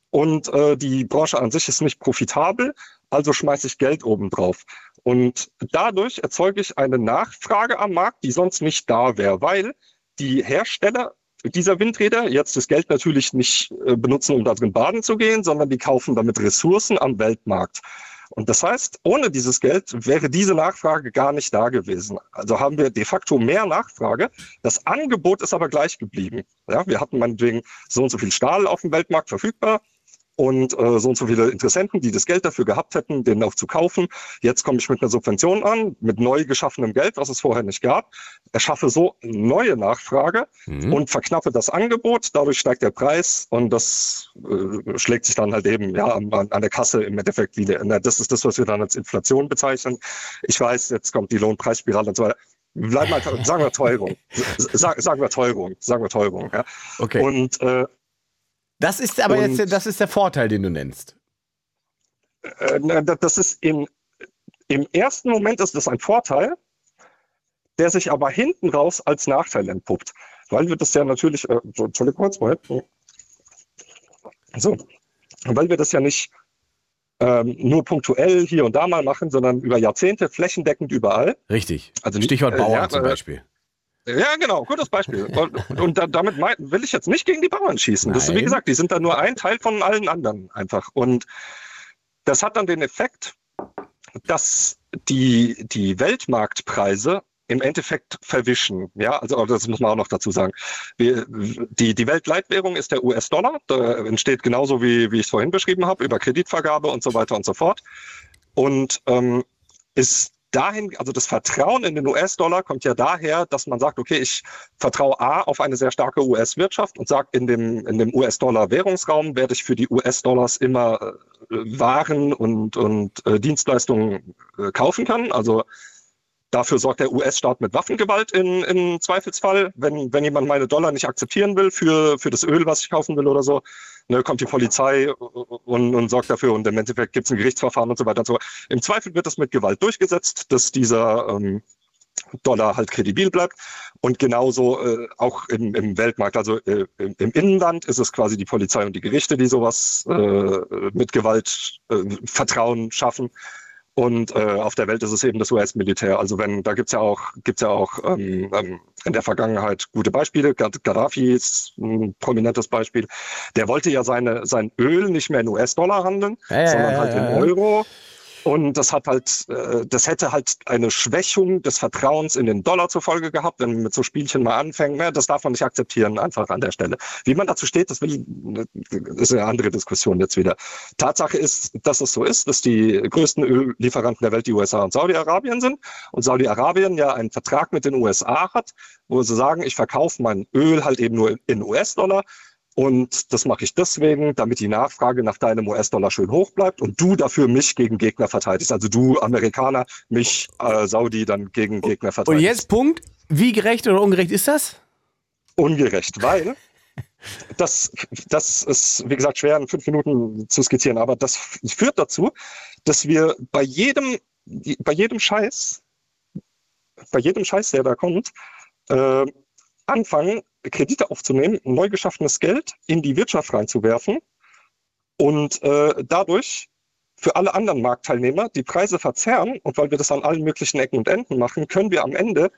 und äh, die Branche an sich ist nicht profitabel, also schmeiße ich Geld oben drauf. Und dadurch erzeuge ich eine Nachfrage am Markt, die sonst nicht da wäre, weil die Hersteller dieser Windräder jetzt das Geld natürlich nicht äh, benutzen, um da drin baden zu gehen, sondern die kaufen damit Ressourcen am Weltmarkt. Und das heißt, ohne dieses Geld wäre diese Nachfrage gar nicht da gewesen. Also haben wir de facto mehr Nachfrage. Das Angebot ist aber gleich geblieben. Ja, wir hatten meinetwegen so und so viel Stahl auf dem Weltmarkt verfügbar und äh, so und so viele Interessenten, die das Geld dafür gehabt hätten, den auch zu kaufen. Jetzt komme ich mit einer Subvention an, mit neu geschaffenem Geld, was es vorher nicht gab, erschaffe so neue Nachfrage mhm. und verknappe das Angebot. Dadurch steigt der Preis und das äh, schlägt sich dann halt eben ja an, an der Kasse im Endeffekt wieder. Das ist das, was wir dann als Inflation bezeichnen. Ich weiß, jetzt kommt die Lohnpreisspirale und so weiter. Bleib mal, sagen wir Teuerung. Sag, sagen wir Teuerung. Sagen wir Teuerung. Ja. Okay. Und äh, das ist aber und, jetzt das ist der Vorteil, den du nennst. Äh, das ist im, im ersten Moment ist das ein Vorteil, der sich aber hinten raus als Nachteil entpuppt. Weil wir das ja natürlich, äh, Entschuldigung kurz, Moment. So, weil wir das ja nicht ähm, nur punktuell hier und da mal machen, sondern über Jahrzehnte flächendeckend überall. Richtig. Also Stichwort Bauern äh, ja, zum Beispiel. Ja, genau, gutes Beispiel. Und, und da, damit mein, will ich jetzt nicht gegen die Bauern schießen. Das, wie gesagt, die sind da nur ein Teil von allen anderen einfach. Und das hat dann den Effekt, dass die, die Weltmarktpreise im Endeffekt verwischen. Ja, also das muss man auch noch dazu sagen. Wir, die, die Weltleitwährung ist der US-Dollar. Da entsteht genauso wie, wie ich es vorhin beschrieben habe, über Kreditvergabe und so weiter und so fort. Und ähm, ist dahin, also das Vertrauen in den US-Dollar kommt ja daher, dass man sagt, okay, ich vertraue A auf eine sehr starke US-Wirtschaft und sage, in dem, in dem US-Dollar-Währungsraum werde ich für die US-Dollars immer äh, Waren und, und äh, Dienstleistungen äh, kaufen können. Also Dafür sorgt der US-Staat mit Waffengewalt in, im Zweifelsfall. Wenn, wenn jemand meine Dollar nicht akzeptieren will für, für das Öl, was ich kaufen will oder so, ne, kommt die Polizei und, und sorgt dafür und im Endeffekt gibt es ein Gerichtsverfahren und so weiter und so. Im Zweifel wird das mit Gewalt durchgesetzt, dass dieser ähm, Dollar halt kredibil bleibt. Und genauso äh, auch im, im Weltmarkt, also äh, im, im, Innenland ist es quasi die Polizei und die Gerichte, die sowas äh, mit Gewalt äh, Vertrauen schaffen. Und äh, auf der Welt ist es eben das US-Militär. Also wenn, da gibt's ja auch, gibt's ja auch ähm, ähm, in der Vergangenheit gute Beispiele. Gaddafi ist ein prominentes Beispiel. Der wollte ja seine, sein Öl nicht mehr in US-Dollar handeln, ja, sondern halt in Euro. Und das hat halt, äh, das hätte halt eine Schwächung des Vertrauens in den Dollar zur Folge gehabt, wenn man mit so Spielchen mal anfängt. Ne? Das darf man nicht akzeptieren, einfach an der Stelle. Wie man dazu steht, das will, ist eine andere Diskussion jetzt wieder. Tatsache ist, dass es so ist, dass die größten Öllieferanten der Welt die USA und Saudi-Arabien sind. Und Saudi-Arabien ja einen Vertrag mit den USA hat, wo sie sagen, ich verkaufe mein Öl halt eben nur in US-Dollar und das mache ich deswegen, damit die Nachfrage nach deinem US-Dollar schön hoch bleibt und du dafür mich gegen Gegner verteidigst. Also du Amerikaner, mich äh, Saudi dann gegen Gegner verteidigst. Und jetzt Punkt. Wie gerecht oder ungerecht ist das? Ungerecht, weil das, das ist, wie gesagt, schwer in fünf Minuten zu skizzieren, aber das führt dazu, dass wir bei jedem, bei jedem Scheiß, bei jedem Scheiß, der da kommt, äh, anfangen, Kredite aufzunehmen, neu geschaffenes Geld in die Wirtschaft reinzuwerfen und äh, dadurch für alle anderen Marktteilnehmer die Preise verzerren. Und weil wir das an allen möglichen Ecken und Enden machen, können wir am Ende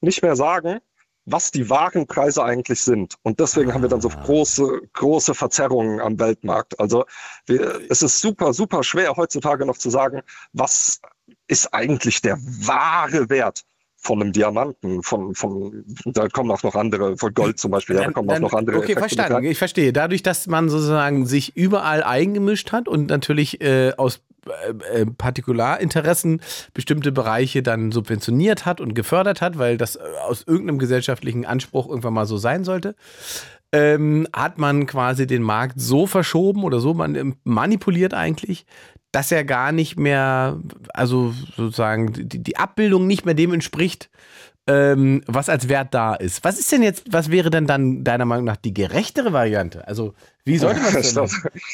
nicht mehr sagen, was die wahren Preise eigentlich sind. Und deswegen haben wir dann so ah. große, große Verzerrungen am Weltmarkt. Also wir, es ist super, super schwer heutzutage noch zu sagen, was ist eigentlich der wahre Wert von einem Diamanten, von, von, da kommen auch noch andere, von Gold zum Beispiel, ja, da kommen dann, auch noch andere. Okay, Effekte verstanden. Ich verstehe. Dadurch, dass man sozusagen sich überall eingemischt hat und natürlich äh, aus äh, äh, Partikularinteressen bestimmte Bereiche dann subventioniert hat und gefördert hat, weil das äh, aus irgendeinem gesellschaftlichen Anspruch irgendwann mal so sein sollte, ähm, hat man quasi den Markt so verschoben oder so manipuliert eigentlich, dass er gar nicht mehr, also sozusagen die, die Abbildung nicht mehr dem entspricht, ähm, was als Wert da ist. Was ist denn jetzt, was wäre denn dann deiner Meinung nach die gerechtere Variante? Also, wie sollte man das denn?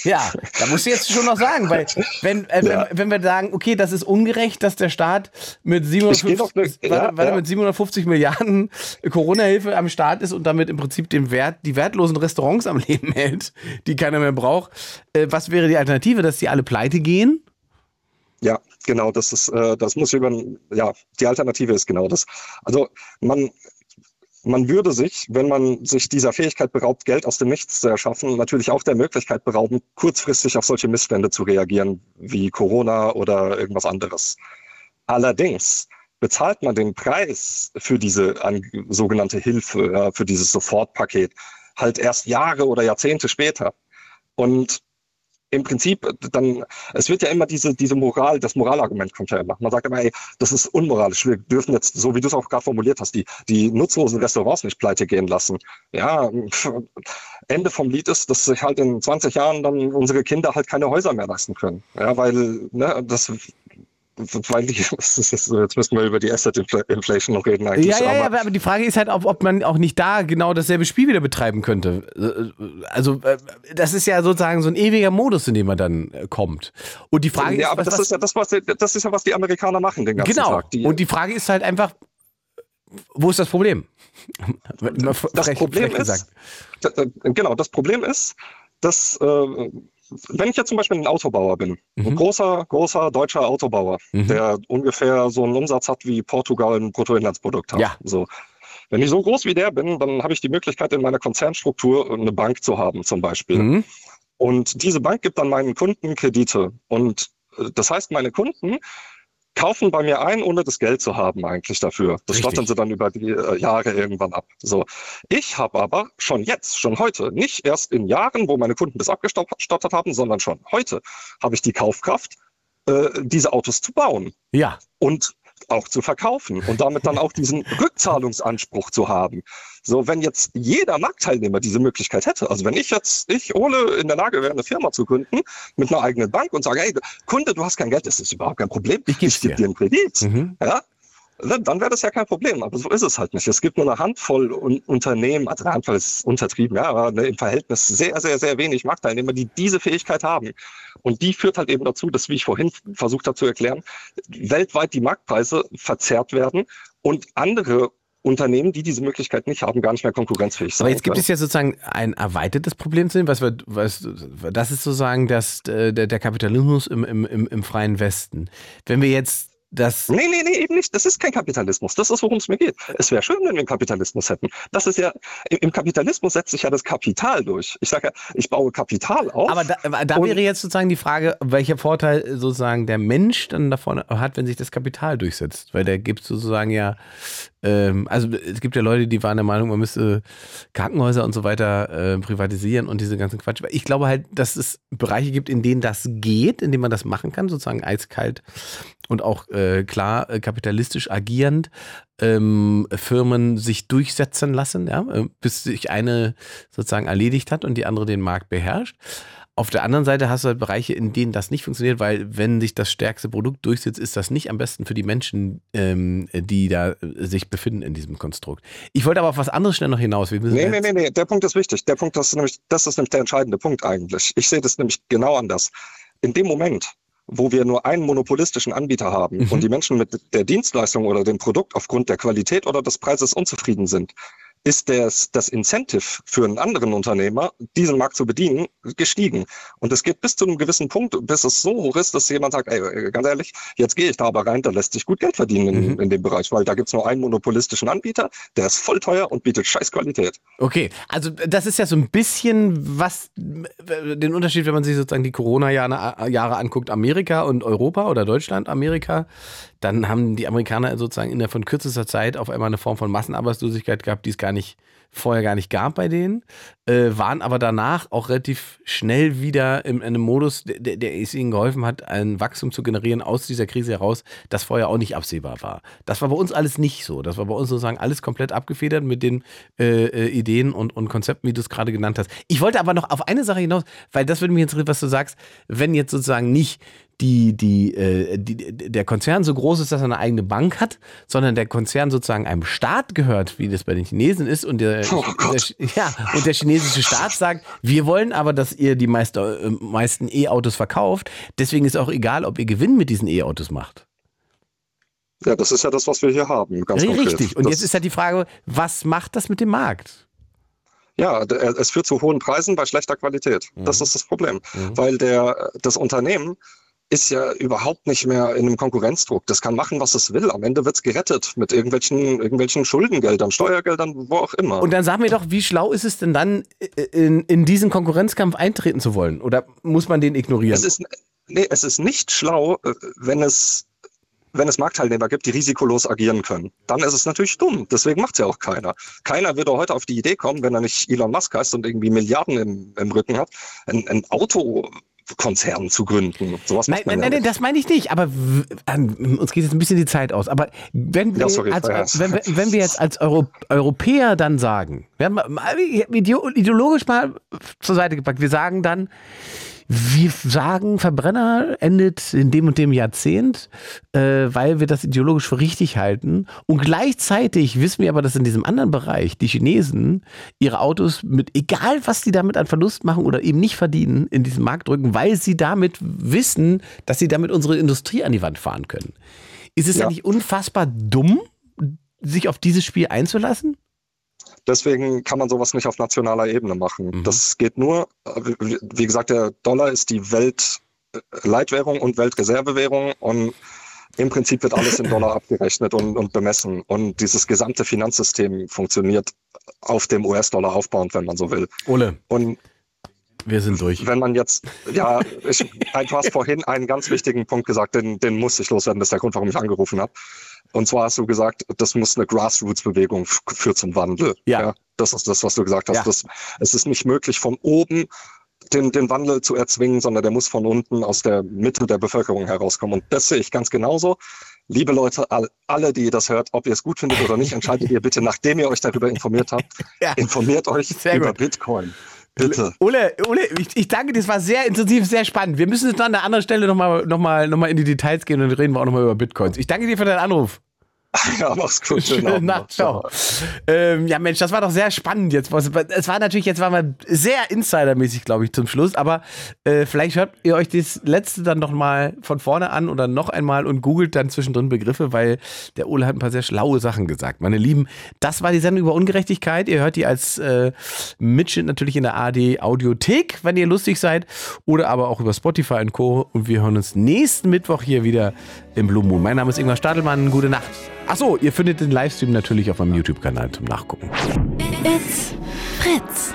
ja, da musst du jetzt schon noch sagen, weil wenn, äh, ja. wenn, wenn, wir sagen, okay, das ist ungerecht, dass der Staat mit 750, ne, ja, ja. mit 750 Milliarden Corona-Hilfe am Start ist und damit im Prinzip den Wert, die wertlosen Restaurants am Leben hält, die keiner mehr braucht. Äh, was wäre die Alternative, dass die alle pleite gehen? Ja, genau, das ist, äh, das muss über, ja, die Alternative ist genau das. Also man, man würde sich, wenn man sich dieser Fähigkeit beraubt, Geld aus dem Nichts zu erschaffen, natürlich auch der Möglichkeit berauben, kurzfristig auf solche Missstände zu reagieren, wie Corona oder irgendwas anderes. Allerdings bezahlt man den Preis für diese an, sogenannte Hilfe, für dieses Sofortpaket, halt erst Jahre oder Jahrzehnte später. Und im Prinzip dann, es wird ja immer diese, diese Moral, das Moralargument kommt ja immer. Man sagt immer, ey, das ist unmoralisch. Wir dürfen jetzt, so wie du es auch gerade formuliert hast, die, die nutzlosen Restaurants nicht pleite gehen lassen. Ja, Ende vom Lied ist, dass sich halt in 20 Jahren dann unsere Kinder halt keine Häuser mehr leisten können. Ja, weil, ne, das die, jetzt müssen wir über die Asset Inflation noch reden eigentlich. Ja, ja, aber, ja, aber die Frage ist halt, ob, ob man auch nicht da genau dasselbe Spiel wieder betreiben könnte. Also äh, das ist ja sozusagen so ein ewiger Modus, in dem man dann äh, kommt. Und die Frage ja, ist, aber was, das ist ja das, was das ist ja was die Amerikaner machen den ganzen genau. Tag. Genau. Und die Frage ist halt einfach, wo ist das Problem? das Problem ist, genau, das Problem ist, dass äh, wenn ich jetzt zum Beispiel ein Autobauer bin, mhm. ein großer, großer deutscher Autobauer, mhm. der ungefähr so einen Umsatz hat wie Portugal ein Bruttoinlandsprodukt hat. Ja. So. Wenn ich so groß wie der bin, dann habe ich die Möglichkeit, in meiner Konzernstruktur eine Bank zu haben, zum Beispiel. Mhm. Und diese Bank gibt dann meinen Kunden Kredite. Und Das heißt, meine Kunden kaufen bei mir ein, ohne das Geld zu haben eigentlich dafür. Das stottern sie dann über die äh, Jahre irgendwann ab. So. Ich habe aber schon jetzt, schon heute, nicht erst in Jahren, wo meine Kunden das abgestottert haben, sondern schon heute habe ich die Kaufkraft, äh, diese Autos zu bauen. Ja. Und auch zu verkaufen und damit dann auch diesen Rückzahlungsanspruch zu haben. So, wenn jetzt jeder Marktteilnehmer diese Möglichkeit hätte, also wenn ich jetzt, ich Ole, in der Lage wäre, eine Firma zu gründen mit einer eigenen Bank und sage, hey, Kunde, du hast kein Geld, das ist überhaupt kein Problem. Ich, ich gebe dir einen Kredit. Mhm. Ja, dann wäre das ja kein Problem. Aber so ist es halt nicht. Es gibt nur eine Handvoll Unternehmen, also eine Handvoll ist untertrieben, ja, aber ne, im Verhältnis sehr, sehr, sehr wenig Marktteilnehmer, die diese Fähigkeit haben. Und die führt halt eben dazu, dass, wie ich vorhin versucht habe zu erklären, weltweit die Marktpreise verzerrt werden und andere Unternehmen, die diese Möglichkeit nicht haben, gar nicht mehr konkurrenzfähig sind. Aber jetzt gibt es ja sozusagen ein erweitertes Problem zu sehen, was wir, was, das ist sozusagen das, äh, der, der Kapitalismus im, im, im freien Westen. Wenn wir jetzt das. Nee, nee, nee, eben nicht. Das ist kein Kapitalismus. Das ist, worum es mir geht. Es wäre schön, wenn wir einen Kapitalismus hätten. Das ist ja, im Kapitalismus setzt sich ja das Kapital durch. Ich sage ja, ich baue Kapital auf. Aber da, da wäre jetzt sozusagen die Frage, welcher Vorteil sozusagen der Mensch dann davon hat, wenn sich das Kapital durchsetzt. Weil der gibt sozusagen ja also es gibt ja Leute, die waren der Meinung, man müsste Krankenhäuser und so weiter äh, privatisieren und diese ganzen Quatsch. Ich glaube halt, dass es Bereiche gibt, in denen das geht, in denen man das machen kann, sozusagen eiskalt und auch äh, klar äh, kapitalistisch agierend ähm, Firmen sich durchsetzen lassen, ja, äh, bis sich eine sozusagen erledigt hat und die andere den Markt beherrscht. Auf der anderen Seite hast du halt Bereiche, in denen das nicht funktioniert, weil wenn sich das stärkste Produkt durchsetzt, ist das nicht am besten für die Menschen, ähm, die da äh, sich befinden in diesem Konstrukt. Ich wollte aber auf was anderes schnell noch hinaus. Wir nee, nee, nee, nee, der Punkt ist wichtig. Der Punkt ist nämlich, das ist nämlich der entscheidende Punkt eigentlich. Ich sehe das nämlich genau anders. In dem Moment, wo wir nur einen monopolistischen Anbieter haben mhm. und die Menschen mit der Dienstleistung oder dem Produkt aufgrund der Qualität oder des Preises unzufrieden sind, ist das, das Incentive für einen anderen Unternehmer, diesen Markt zu bedienen, gestiegen. Und es geht bis zu einem gewissen Punkt, bis es so hoch ist, dass jemand sagt, ey, ganz ehrlich, jetzt gehe ich da aber rein, da lässt sich gut Geld verdienen in, mhm. in dem Bereich, weil da gibt es nur einen monopolistischen Anbieter, der ist voll teuer und bietet scheiß Qualität. Okay, also das ist ja so ein bisschen was, den Unterschied, wenn man sich sozusagen die Corona-Jahre Jahre anguckt, Amerika und Europa oder Deutschland, Amerika, dann haben die Amerikaner sozusagen in der von kürzester Zeit auf einmal eine Form von Massenarbeitslosigkeit gehabt, die es gar nicht vorher gar nicht gab bei denen, äh, waren aber danach auch relativ schnell wieder in, in einem Modus, der, der es ihnen geholfen hat, ein Wachstum zu generieren aus dieser Krise heraus, das vorher auch nicht absehbar war. Das war bei uns alles nicht so. Das war bei uns sozusagen alles komplett abgefedert mit den äh, äh Ideen und, und Konzepten, wie du es gerade genannt hast. Ich wollte aber noch auf eine Sache hinaus, weil das würde mich interessieren, was du sagst, wenn jetzt sozusagen nicht die, die, äh, die, der Konzern so groß ist, dass er eine eigene Bank hat, sondern der Konzern sozusagen einem Staat gehört, wie das bei den Chinesen ist, und der, oh der ja, und der chinesische Staat sagt, wir wollen aber, dass ihr die meiste, äh, meisten E-Autos verkauft, deswegen ist auch egal, ob ihr Gewinn mit diesen E-Autos macht. Ja, das ist ja das, was wir hier haben. Ganz Richtig. Konkret. Und das jetzt ist ja die Frage, was macht das mit dem Markt? Ja, es führt zu hohen Preisen bei schlechter Qualität. Mhm. Das ist das Problem. Mhm. Weil der, das Unternehmen ist ja überhaupt nicht mehr in einem Konkurrenzdruck. Das kann machen, was es will. Am Ende wird es gerettet mit irgendwelchen, irgendwelchen Schuldengeldern, Steuergeldern, wo auch immer. Und dann sag mir doch, wie schlau ist es denn dann, in, in diesen Konkurrenzkampf eintreten zu wollen? Oder muss man den ignorieren? Es ist, nee, es ist nicht schlau, äh, wenn es wenn es Marktteilnehmer gibt, die risikolos agieren können, dann ist es natürlich dumm. Deswegen macht es ja auch keiner. Keiner würde heute auf die Idee kommen, wenn er nicht Elon Musk heißt und irgendwie Milliarden im, im Rücken hat, ein, ein Auto Konzern zu gründen. Sowas nein, nein, nein, nein, das meine ich nicht. Aber uns geht jetzt ein bisschen die Zeit aus. Aber wenn wir, ja, als, wenn, wenn, wir jetzt als Euro, Europäer dann sagen, wir haben ideologisch mal zur Seite gepackt, wir sagen dann, wir sagen, Verbrenner endet in dem und dem Jahrzehnt, äh, weil wir das ideologisch für richtig halten. Und gleichzeitig wissen wir aber, dass in diesem anderen Bereich die Chinesen ihre Autos mit, egal was die damit an Verlust machen oder eben nicht verdienen, in diesen Markt drücken, weil sie damit wissen, dass sie damit unsere Industrie an die Wand fahren können. Ist es ja, ja nicht unfassbar dumm, sich auf dieses Spiel einzulassen? Deswegen kann man sowas nicht auf nationaler Ebene machen. Mhm. Das geht nur, wie gesagt, der Dollar ist die Weltleitwährung und Weltreservewährung und im Prinzip wird alles in Dollar abgerechnet und, und bemessen. Und dieses gesamte Finanzsystem funktioniert auf dem US-Dollar aufbauend, wenn man so will. Ole. Und Wir sind durch. Wenn man jetzt, ja, ich, du hast vorhin einen ganz wichtigen Punkt gesagt, den, den muss ich loswerden. Das ist der Grund, warum ich angerufen habe. Und zwar hast du gesagt, das muss eine Grassroots-Bewegung führen zum Wandel. Ja. ja. Das ist das, was du gesagt hast. Ja. Das, es ist nicht möglich, von oben den, den Wandel zu erzwingen, sondern der muss von unten aus der Mitte der Bevölkerung herauskommen. Und das sehe ich ganz genauso. Liebe Leute, alle, die das hört, ob ihr es gut findet oder nicht, entscheidet ihr bitte, nachdem ihr euch darüber informiert habt. Ja. Informiert euch Sehr über gut. Bitcoin. Bitte. Ole, Ole ich, ich, danke, das war sehr intensiv, sehr spannend. Wir müssen jetzt an einer anderen Stelle nochmal noch mal, noch mal in die Details gehen und reden wir auch nochmal über Bitcoins. Ich danke dir für deinen Anruf. Ja, mach's gut. Schöne Nacht. Ciao. Ähm, ja, Mensch, das war doch sehr spannend jetzt. Es war natürlich, jetzt waren wir sehr insidermäßig, glaube ich, zum Schluss. Aber äh, vielleicht hört ihr euch das letzte dann noch mal von vorne an oder noch einmal und googelt dann zwischendrin Begriffe, weil der Ole hat ein paar sehr schlaue Sachen gesagt. Meine Lieben, das war die Sendung über Ungerechtigkeit. Ihr hört die als äh, Mitschnitt natürlich in der AD Audiothek, wenn ihr lustig seid. Oder aber auch über Spotify und Co. Und wir hören uns nächsten Mittwoch hier wieder im Blue Moon. Mein Name ist Ingmar Stadelmann. Gute Nacht. Achso, ihr findet den Livestream natürlich auf meinem YouTube-Kanal zum Nachgucken. It's Fritz.